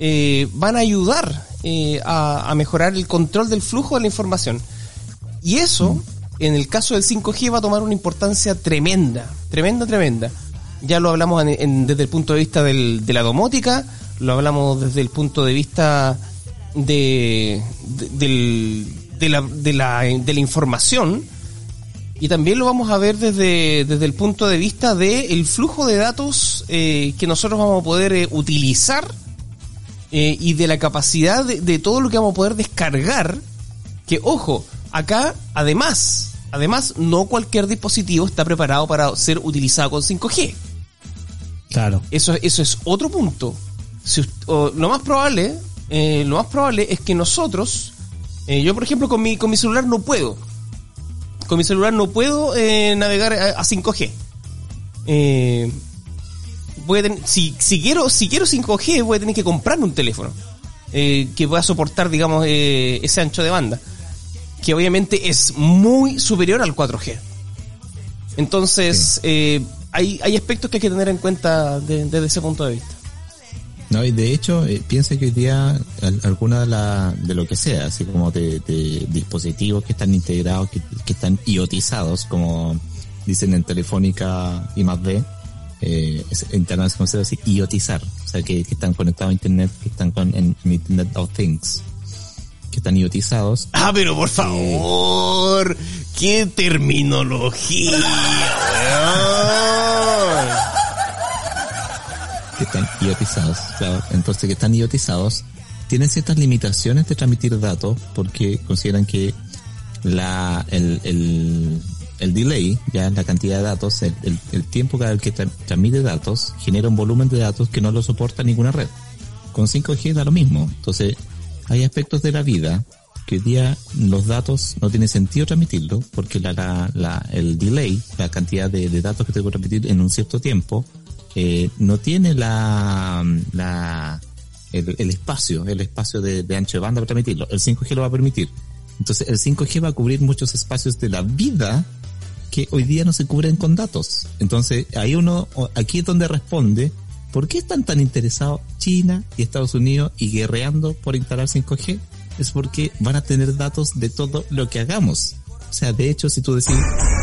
eh, van a ayudar eh, a, mejorar el control del flujo de la información. Y eso, en el caso del 5G, va a tomar una importancia tremenda, tremenda, tremenda. Ya lo hablamos desde el punto de vista del- de la domótica, lo hablamos desde el punto de vista de, de- del- de la información y también lo vamos a ver desde, desde el punto de vista del flujo de datos eh, que nosotros vamos a poder eh, utilizar eh, y de la capacidad de, de todo lo que vamos a poder descargar. Que ojo, acá además, además no cualquier dispositivo está preparado para ser utilizado con 5G. Claro. Eso, eso es otro punto. Si o lo más probable, eh, lo más probable es que nosotros, yo por ejemplo con mi, con mi celular no puedo. Con mi celular no puedo eh, navegar a, a 5G. Eh, voy a ten- si, si quiero, si quiero 5G voy a tener que comprarme un teléfono eh, que pueda soportar, digamos, eh, ese ancho de banda, que obviamente es muy superior al 4G. Entonces, eh, hay, hay aspectos que hay que tener en cuenta de- desde ese punto de vista. No, y de hecho, eh, piensa que hoy día al- alguna de, la, de lo que sea, así como de, de dispositivos que están integrados, que, que están iotizados, como dicen en Telefónica I más D, eh, Internet se considera así, iotizar, o sea, que, que están conectados a Internet, que están con, en, en Internet of Things, que están iotizados, Ah, pero por favor, qué terminología, que están iotizados, claro. Entonces, que están iotizados, tienen ciertas limitaciones de transmitir datos porque consideran que la, el, el, el delay, ya la cantidad de datos, el, el, el tiempo cada vez que tra- transmite datos, genera un volumen de datos que no lo soporta ninguna red. Con 5G da lo mismo. Entonces, hay aspectos de la vida que hoy día los datos no tiene sentido transmitirlo porque la, la, la- el delay, la cantidad de, de datos que tengo que transmitir en un cierto tiempo, eh, no tiene la, la el, espacio, el espacio de, de ancho de banda para transmitirlo. El 5G lo va a permitir. Entonces, el 5G va a cubrir muchos espacios de la vida que hoy día no se cubren con datos. Entonces, ahí uno, aquí es donde responde, ¿por qué están tan interesados China y Estados Unidos y guerreando por instalar 5G? Es porque van a tener datos de todo lo que hagamos. O sea, de hecho, si tú decís,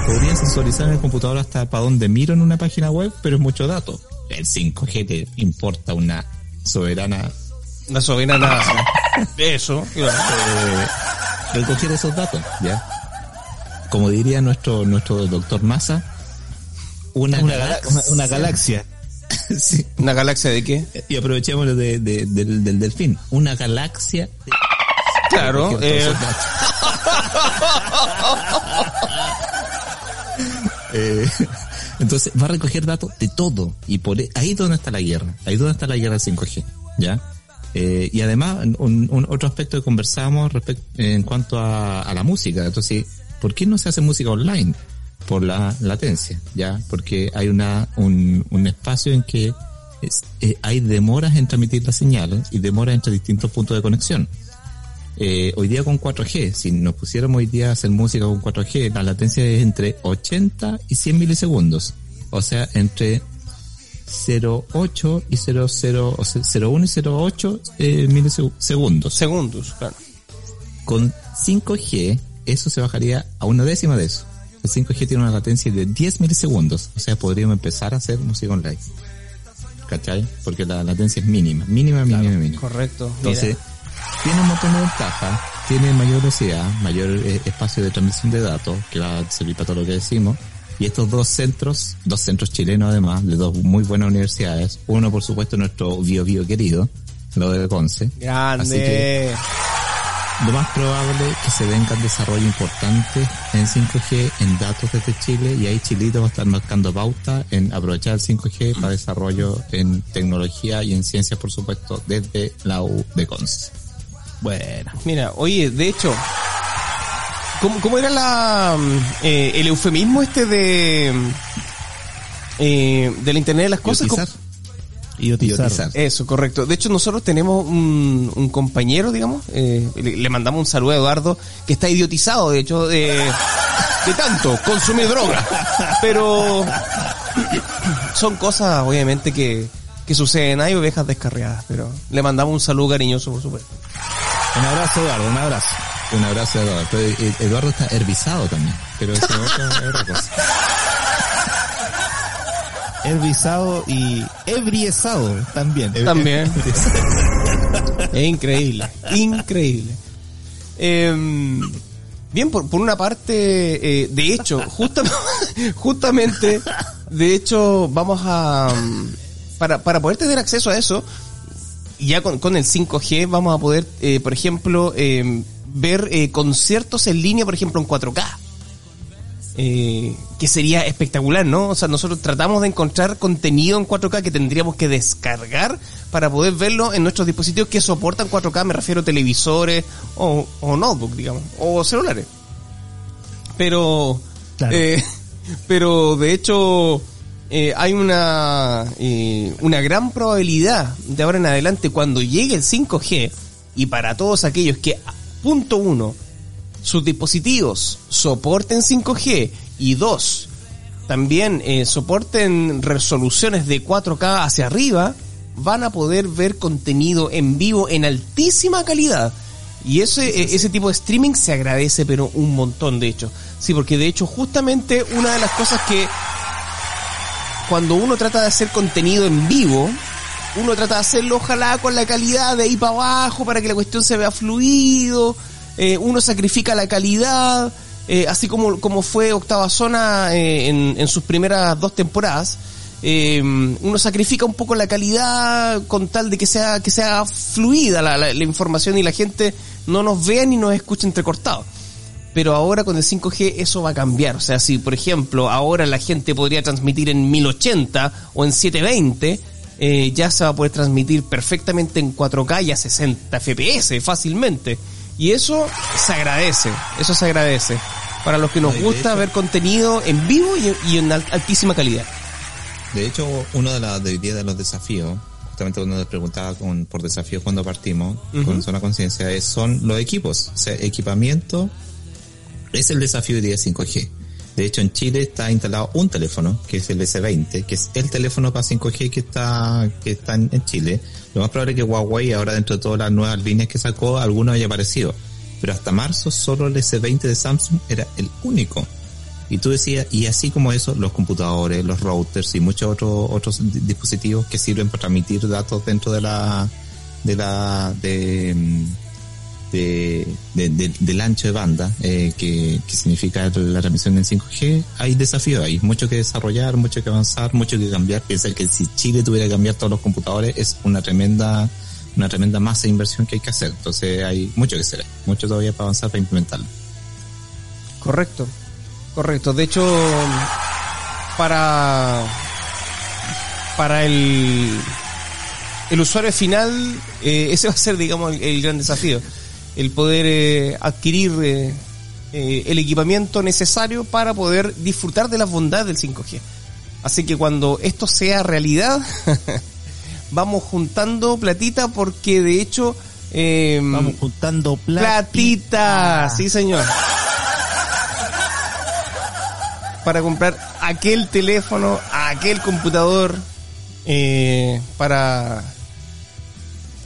podría sensorizar en el computador hasta para donde miro en una página web, pero es mucho dato. El 5G te importa una soberana La soberana. Eso, claro. eh, recoger esos datos, ¿ya? Como diría nuestro, nuestro doctor Massa, una, Una, gala- galaxia. una, una galaxia. [LAUGHS] Sí. ¿Una galaxia de qué? Y aprovechemos de, de- del, del delfín. Una galaxia de Claro, eh. [LAUGHS] Eh, entonces va a recoger datos de todo y por e- ahí es donde está la guerra, ahí es donde está la guerra del 5G, ¿ya? Eh, y además, un, un- otro aspecto que conversamos respecto, en cuanto a, a la música, entonces, ¿por qué no se hace música online? Por la latencia, ¿ya? Porque hay una, un, un espacio en que es- eh, hay demoras en transmitir las señales y demoras entre distintos puntos de conexión. Eh, hoy día con 4G, si nos pusiéramos hoy día a hacer música con 4G, la latencia es entre 80 y 100 milisegundos. O sea, entre 0,8 y 0,0, o sea, 0,1 y 0,8 eh, milisegundos. Segundos, claro. Con 5G, eso se bajaría a una décima de eso. El 5G tiene una latencia de 10 milisegundos. O sea, podríamos empezar a hacer música online. ¿Cachai? Porque la latencia es mínima, mínima, mínima, mínima. Correcto. Entonces, tiene un montón de ventajas, tiene mayor velocidad, mayor eh, espacio de transmisión de datos, que va a servir para todo lo que decimos. Y estos dos centros, dos centros chilenos además, de dos muy buenas universidades, uno por supuesto nuestro bio bio querido, lo de Conce. Grande. Así que lo más probable es que se venga el desarrollo importante en 5G en datos desde Chile y ahí Chilito va a estar marcando pauta en aprovechar el 5G para desarrollo en tecnología y en ciencias por supuesto desde la U de Conce. Bueno. Mira, oye, de hecho, ¿cómo, cómo era la eh, el eufemismo este de eh, del Internet de las cosas? Iotizar. Iotizar. Iotizar. Eso, correcto. De hecho, nosotros tenemos un, un compañero, digamos, eh, le, le mandamos un saludo a Eduardo, que está idiotizado, de hecho, de, de tanto consumir droga. Pero son cosas, obviamente, que, que suceden. Hay ovejas descarriadas, pero le mandamos un saludo cariñoso, por supuesto. Un abrazo, Eduardo, un abrazo. Un abrazo a Eduardo. Pero, eh, Eduardo está herbizado también, pero eso es [LAUGHS] otra, es otra cosa. Herbizado y ebriezado también. También. [LAUGHS] Es increíble, increíble. Em, bien, por, por una parte, eh, de hecho, justa- [LAUGHS] justamente, de hecho, vamos a... mm, Para, para poder tener acceso a eso, ya con, con el 5G vamos a poder, eh, por ejemplo, em, ver eh, conciertos en línea, por ejemplo, en 4K. Eh, que sería espectacular, ¿no? O sea, nosotros tratamos de encontrar contenido en 4K que tendríamos que descargar para poder verlo en nuestros dispositivos que soportan 4K, me refiero a televisores o, o notebook, digamos, o celulares. Pero, Claro. eh, [LAUGHS] pero de hecho, eh, hay una, eh, una gran probabilidad de ahora en adelante cuando llegue el 5G y para todos aquellos que, punto uno, sus dispositivos soporten 5G y dos, también eh, soporten resoluciones de 4K hacia arriba, van a poder ver contenido en vivo en altísima calidad. Y ese, eh, ese tipo de streaming se agradece, pero un montón, de hecho. Sí, porque de hecho, justamente una de las cosas que cuando uno trata de hacer contenido en vivo, uno trata de hacerlo ojalá con la calidad de ahí para abajo para que la cuestión se vea fluido, eh, uno sacrifica la calidad, eh, así como, como fue Octava Zona eh, en, en sus primeras dos temporadas, uno sacrifica un poco la calidad con tal de que sea, que sea fluida la, la- la información y la gente no nos vea ni nos escuche entrecortado. Pero ahora con el 5G eso va a cambiar. O sea, si por ejemplo ahora la gente podría transmitir en 1080 o en 720, eh, ya se va a poder transmitir perfectamente en 4K y a 60 FPS fácilmente. Y eso se agradece, eso se agradece. Para los que nos No, gusta hecho- ver contenido en vivo y, y en al- altísima calidad. De hecho, uno de, la, de hoy día de los desafíos, justamente cuando les preguntaba con, por desafíos cuando partimos, con Zona Conciencia, es- son los equipos. O sea, equipamiento es el desafío de 5G. De hecho, en Chile está instalado un teléfono, que es el S20, que es el teléfono para 5G que está, que está en, Chile. Lo más probable es que Huawei, ahora dentro de todas las nuevas líneas que sacó, alguno haya aparecido. Pero hasta marzo, solo el S20 de Samsung era el único. Y tú decías, y así como eso, los computadores, los routers y muchos otros otros di- dispositivos que sirven para transmitir datos dentro de la de la de mm, de, de- de- del ancho de banda eh, que, que significa la transmisión en 5G hay desafíos hay mucho que desarrollar mucho que avanzar mucho que cambiar piensa que si Chile tuviera que cambiar todos los computadores es una tremenda una tremenda masa de inversión que hay que hacer. Entonces hay mucho que hacer, mucho todavía para avanzar para implementarlo. Correcto, correcto. De hecho, para para el el usuario final, eh, ese va a ser, digamos, el gran desafío, el poder eh, adquirir eh, eh, el equipamiento necesario para poder disfrutar de las bondades del 5G. Así que cuando esto sea realidad, [LAUGHS] vamos juntando platita porque de hecho eh, Vamos juntando plata. platita, sí señor. Para comprar aquel teléfono, aquel computador, eh, para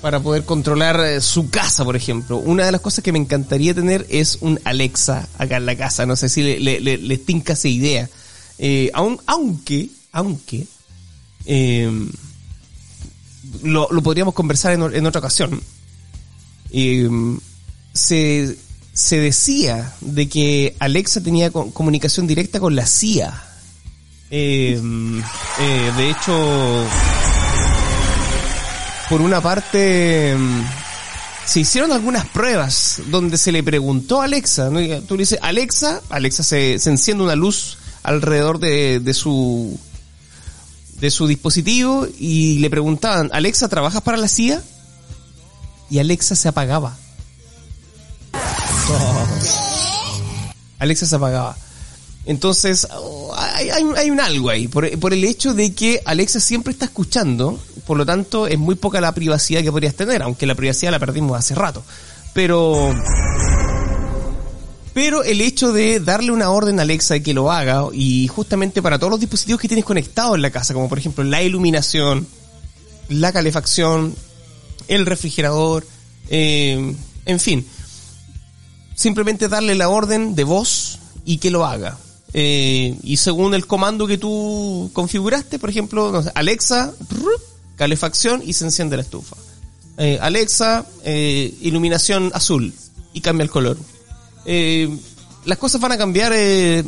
para poder controlar eh, su casa, por ejemplo. Una de las cosas que me encantaría tener es un Alexa acá en la casa. No sé si le, le, le- les tinca esa idea. Eh, aun- aunque, aunque, eh, lo, lo podríamos conversar en, en otra ocasión. Eh, se, se decía de que Alexa tenía co- comunicación directa con la CIA. Eh, eh, de hecho, por una parte, mm, se hicieron algunas pruebas donde se le preguntó a Alexa, ¿no? tú le dices, Alexa, Alexa se, se enciende una luz alrededor de, de su de su dispositivo y le preguntaban, Alexa, ¿trabajas para la CIA? Y Alexa se apagaba. Alexa se apagaba. Entonces, oh, hay, hay, un algo ahí, por, por el hecho de que Alexa siempre está escuchando, por lo tanto es muy poca la privacidad que podrías tener, aunque la privacidad la perdimos hace rato. Pero, pero el hecho de darle una orden a Alexa de que lo haga, y justamente para todos los dispositivos que tienes conectados en la casa, como por ejemplo la iluminación, la calefacción, el refrigerador, eh, en fin, simplemente darle la orden de voz y que lo haga. Eh, y según el comando que tú configuraste, por ejemplo, Alexa, calefacción y se enciende la estufa. Eh, Alexa, eh, iluminación azul y cambia el color. Eh, las cosas van a cambiar, el,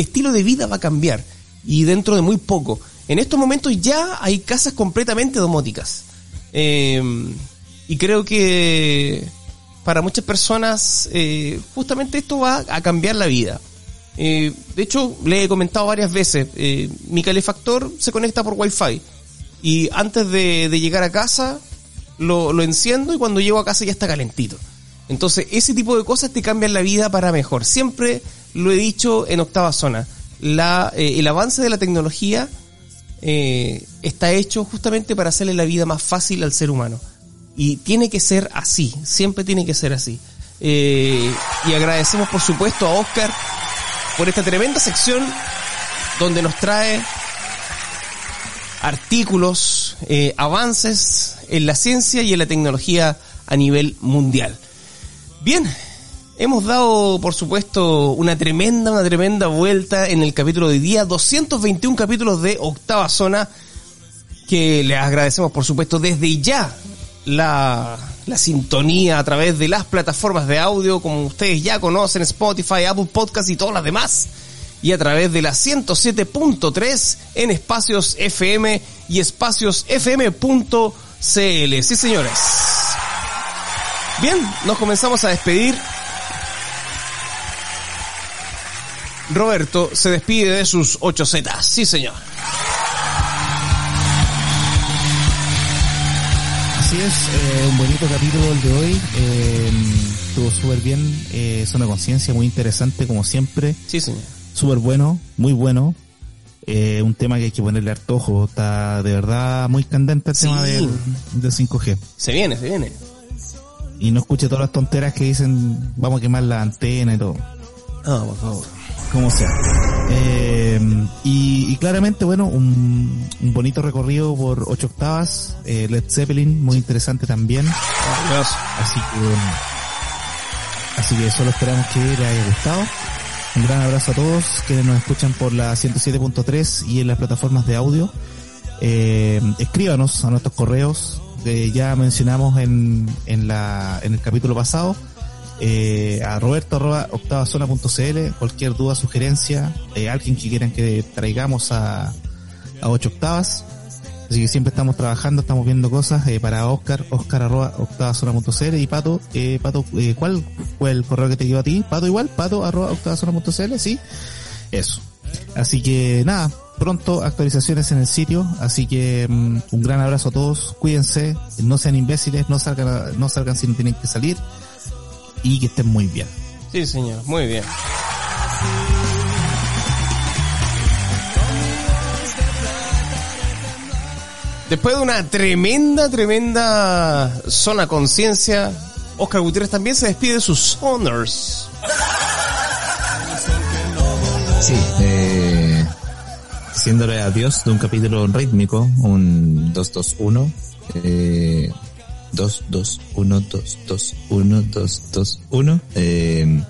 estilo de vida va a cambiar y dentro de muy poco. En estos momentos ya hay casas completamente domóticas. Y creo que para muchas personas justamente esto va a cambiar la vida. Eh, de hecho, le he comentado varias veces, eh, mi calefactor se conecta por Wi-Fi y antes de, llegar a casa lo, enciendo y cuando llego a casa ya está calentito. Entonces, ese tipo de cosas te cambian la vida para mejor. Siempre lo he dicho en octava zona. La, eh, el avance de la tecnología está hecho justamente para hacerle la vida más fácil al ser humano. Y tiene que ser así, siempre tiene que ser así. Y agradecemos por supuesto a Oscar por esta tremenda sección donde nos trae artículos, eh, avances en la ciencia y en la tecnología a nivel mundial. Bien, hemos dado, por supuesto, una tremenda, una tremenda vuelta en el capítulo de hoy día, 221 capítulos de Octava Zona, que les agradecemos, por supuesto, desde ya la, la sintonía a través de las plataformas de audio, como ustedes ya conocen, Spotify, Apple Podcast y todas las demás, y a través de la 107.3 en espacios FM y espacios FM.cl. Sí, señores. Bien, nos comenzamos a despedir. Roberto se despide de sus 8 zetas. Sí, señor. Así es, eh, un bonito capítulo el de hoy. Eh, estuvo súper bien. Eh, zona de conciencia, muy interesante como siempre. Sí, señor. Súper bueno, muy bueno. Eh, un tema que hay que ponerle harto ojo. Está de verdad muy candente el Sí. tema del, del 5G. Se viene, se viene. Y no escuche todas las tonteras que dicen vamos a quemar la antena y todo. Ah, por favor. Como sea. Eh, y, y claramente, bueno, un, un bonito recorrido por ocho octavas, eh, Led Zeppelin, muy interesante también. Así que, así que solo esperamos que les haya gustado. Un gran abrazo a todos quienes nos escuchan por la 107.3 y en las plataformas de audio. Eh, escríbanos a nuestros correos que ya mencionamos en, en, la, en el capítulo pasado eh, a roberto arroba octavazona.cl cualquier duda, sugerencia, eh, alguien que quieran que traigamos a, a 8 octavas, Así que siempre estamos trabajando, estamos viendo cosas eh, para Oscar, Oscar arroba octavazona.cl y Pato, eh, Pato, eh, ¿cuál fue el correo que te llegó a ti? Pato igual, Pato arroba octavazona.cl, sí. Eso. Así que nada, pronto actualizaciones en el sitio, así que mm, un gran abrazo a todos, cuídense, no sean imbéciles, no salgan, no salgan si no tienen que salir y que estén muy bien. Sí, señor, muy bien. Después de una tremenda, tremenda zona conciencia, Oscar Gutiérrez también se despide de sus honors. Sí, eh, diciéndole adiós de un capítulo rítmico, un 221, eh, 221, 221, 221, eh,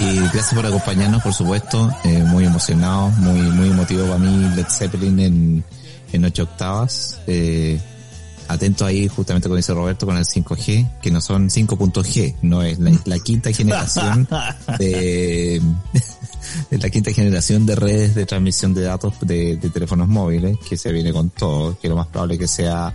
y gracias por acompañarnos, por supuesto, eh, muy emocionado, muy, muy emotivo para mí Led Zeppelin en, en ocho octavas, eh, atento ahí justamente como dice Roberto con el 5G, que no son 5.G, no es la, la quinta generación [LAUGHS] de, de [LAUGHS] la quinta generación de redes de transmisión de datos de, de teléfonos móviles, que se viene con todo, que lo más probable que sea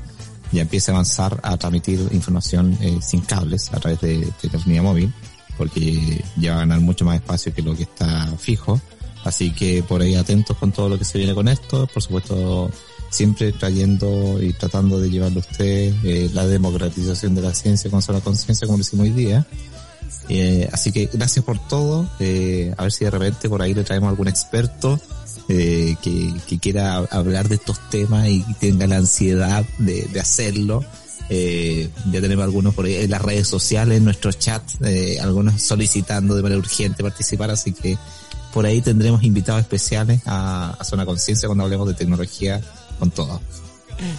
ya empiece a avanzar a transmitir información eh, sin cables a través de telefonía móvil, porque ya va a ganar mucho más espacio que lo que está fijo. Así que por ahí atentos con todo lo que se viene con esto. Por supuesto, siempre trayendo y tratando de llevarle a usted eh, la democratización de la ciencia con sola conciencia, como lo hicimos hoy día. Eh, así que gracias por todo. A ver si de repente por ahí le traemos algún experto eh, que, que quiera hablar de estos temas y tenga la ansiedad de, de hacerlo. Eh, ya tenemos algunos por ahí en las redes sociales, en nuestro chat, eh, algunos solicitando de manera urgente participar, así que por ahí tendremos invitados especiales a, a Zona Conciencia cuando hablemos de tecnología con todo.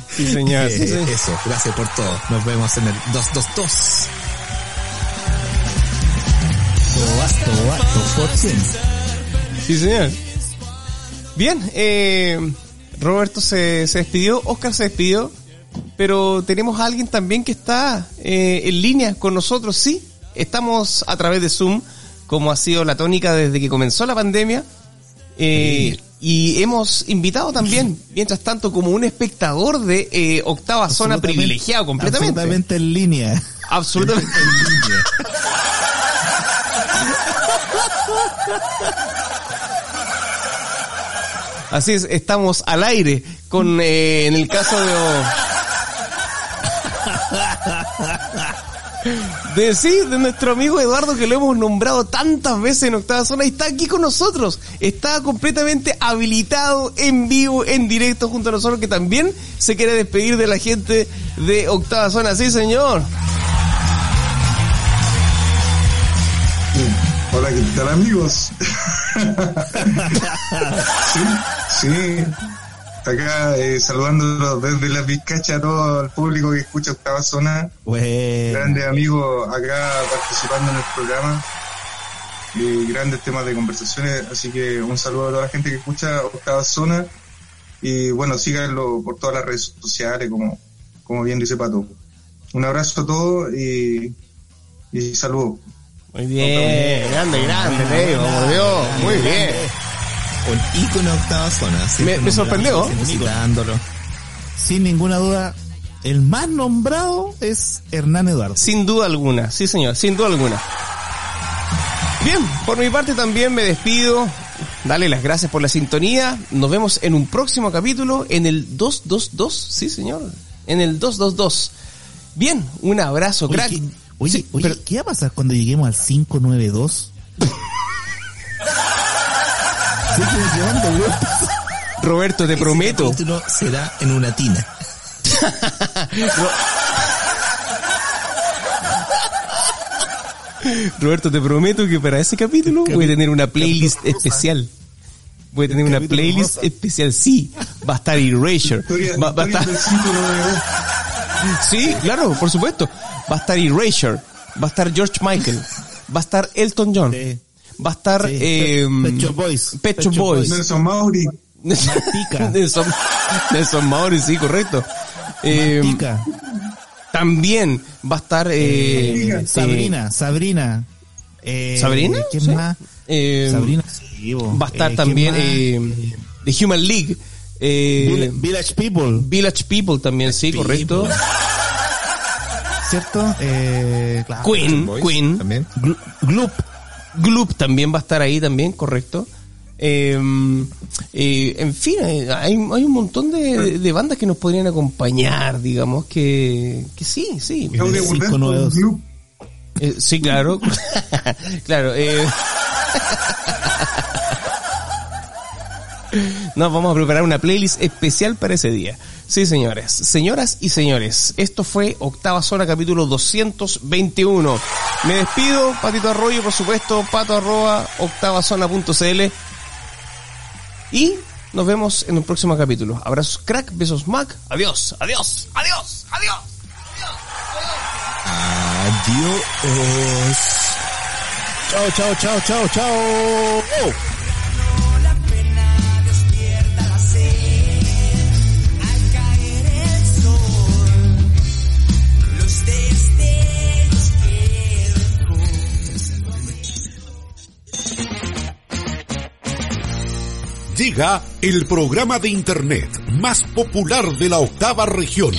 Sí, señor. sí, Eh, señor. Eso, gracias por todo. Nos vemos en el 222. Sí, señor. Bien, eh, Roberto se, se despidió, Oscar se despidió, pero tenemos a alguien también que está eh, en línea con nosotros, sí. Estamos a través de Zoom, como ha sido la tónica desde que comenzó la pandemia. Eh, y hemos invitado también, mientras tanto, como un espectador de eh, octava zona privilegiado completamente. Absolutamente en línea. Absolutamente. [LAUGHS] Así es, estamos al aire con, eh, en el caso de... De sí, de nuestro amigo Eduardo que lo hemos nombrado tantas veces en Octava Zona y está aquí con nosotros. Está completamente habilitado en vivo, en directo junto a nosotros que también se quiere despedir de la gente de Octava Zona. Sí, señor. Hola, ¿qué tal amigos? [LAUGHS] [LAUGHS] [LAUGHS] sí, sí. Acá eh, saludándolos desde la Vizcacha a todo el público que escucha Octava Zona. Bueno. Grandes amigos acá participando en el programa. Y grandes temas de conversaciones. Así que un saludo a toda la gente que escucha Octava Zona. Y bueno, síganlo por todas las redes sociales, como, como bien dice Pato. Un abrazo a todos y, y saludos. Muy bien, grande, grande, Leo, por Dios, muy bien. Un ícono de octava zona. Me- me sorprendió. Sin ninguna duda, el más nombrado es Hernán Eduardo. Sin duda alguna, sí señor, sin duda alguna. Bien, por mi parte también me despido. Dale las gracias por la sintonía. Nos vemos en un próximo capítulo en el 222. Sí, señor. En el 222. Bien, un abrazo, Oye, crack. ¿qué, oye, Sí, oye, pero- ¿qué va a pasar cuando lleguemos al 592? [LAUGHS] Roberto, te prometo. Capítulo será en una tina. Roberto, te prometo que para ese capítulo voy a tener una playlist especial. Voy a tener una playlist especial, sí. Va a estar Erasure. Va, va a historia estar... del 592. Sí, claro, por supuesto. Va a estar Erasure, va a estar George Michael, va a estar Elton John, Sí. Va a estar Sí. eh, Pet Shop Boys. Pet Shop Boys. Nelson Mauri. Martica. [LAUGHS] Nelson, Nelson Mauri, sí, correcto. Eh, también va a estar eh, Eh, Sabrina, Sabrina. Eh, ¿Sabrina? ¿Quién Sí. más? eh, Sabrina. sí, va a estar Eh, ¿quién también eh, The Human League, Eh, Vill- Village People, Village People también, sí, correcto. ¿cierto? Eh, claro. Queen, Boys Queen. También. Gl- Gloop. Gloop también va a estar ahí también, correcto. Eh, eh, en fin, eh, hay, hay un montón de, de bandas que nos podrían acompañar, digamos, que, que sí, sí. Eh, sí, claro. [LAUGHS] claro. Eh. [LAUGHS] Nos vamos a preparar una playlist especial para ese día. Sí, señores. Señoras y señores, esto fue Octava Zona, capítulo 221. Me despido, Patito Arroyo, por supuesto, pato arroba octavazona.cl. Y nos vemos en un próximo capítulo. Abrazos crack, besos Mac. Adiós, adiós, adiós, adiós. Adiós. Chao, chao, chao, chao, chao. Oh. Llega el programa de Internet más popular de la octava región.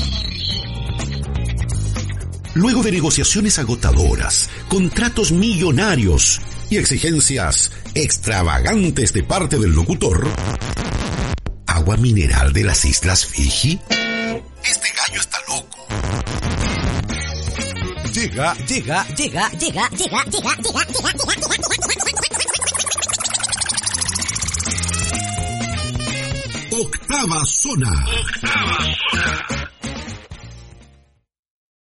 Luego de negociaciones agotadoras, contratos millonarios y exigencias extravagantes de parte del locutor, agua mineral de las Islas Fiji. Este gallo está loco. Llega, llega, Llega, llega, llega, llega, llega, llega, llega, octava zona. Octava zona.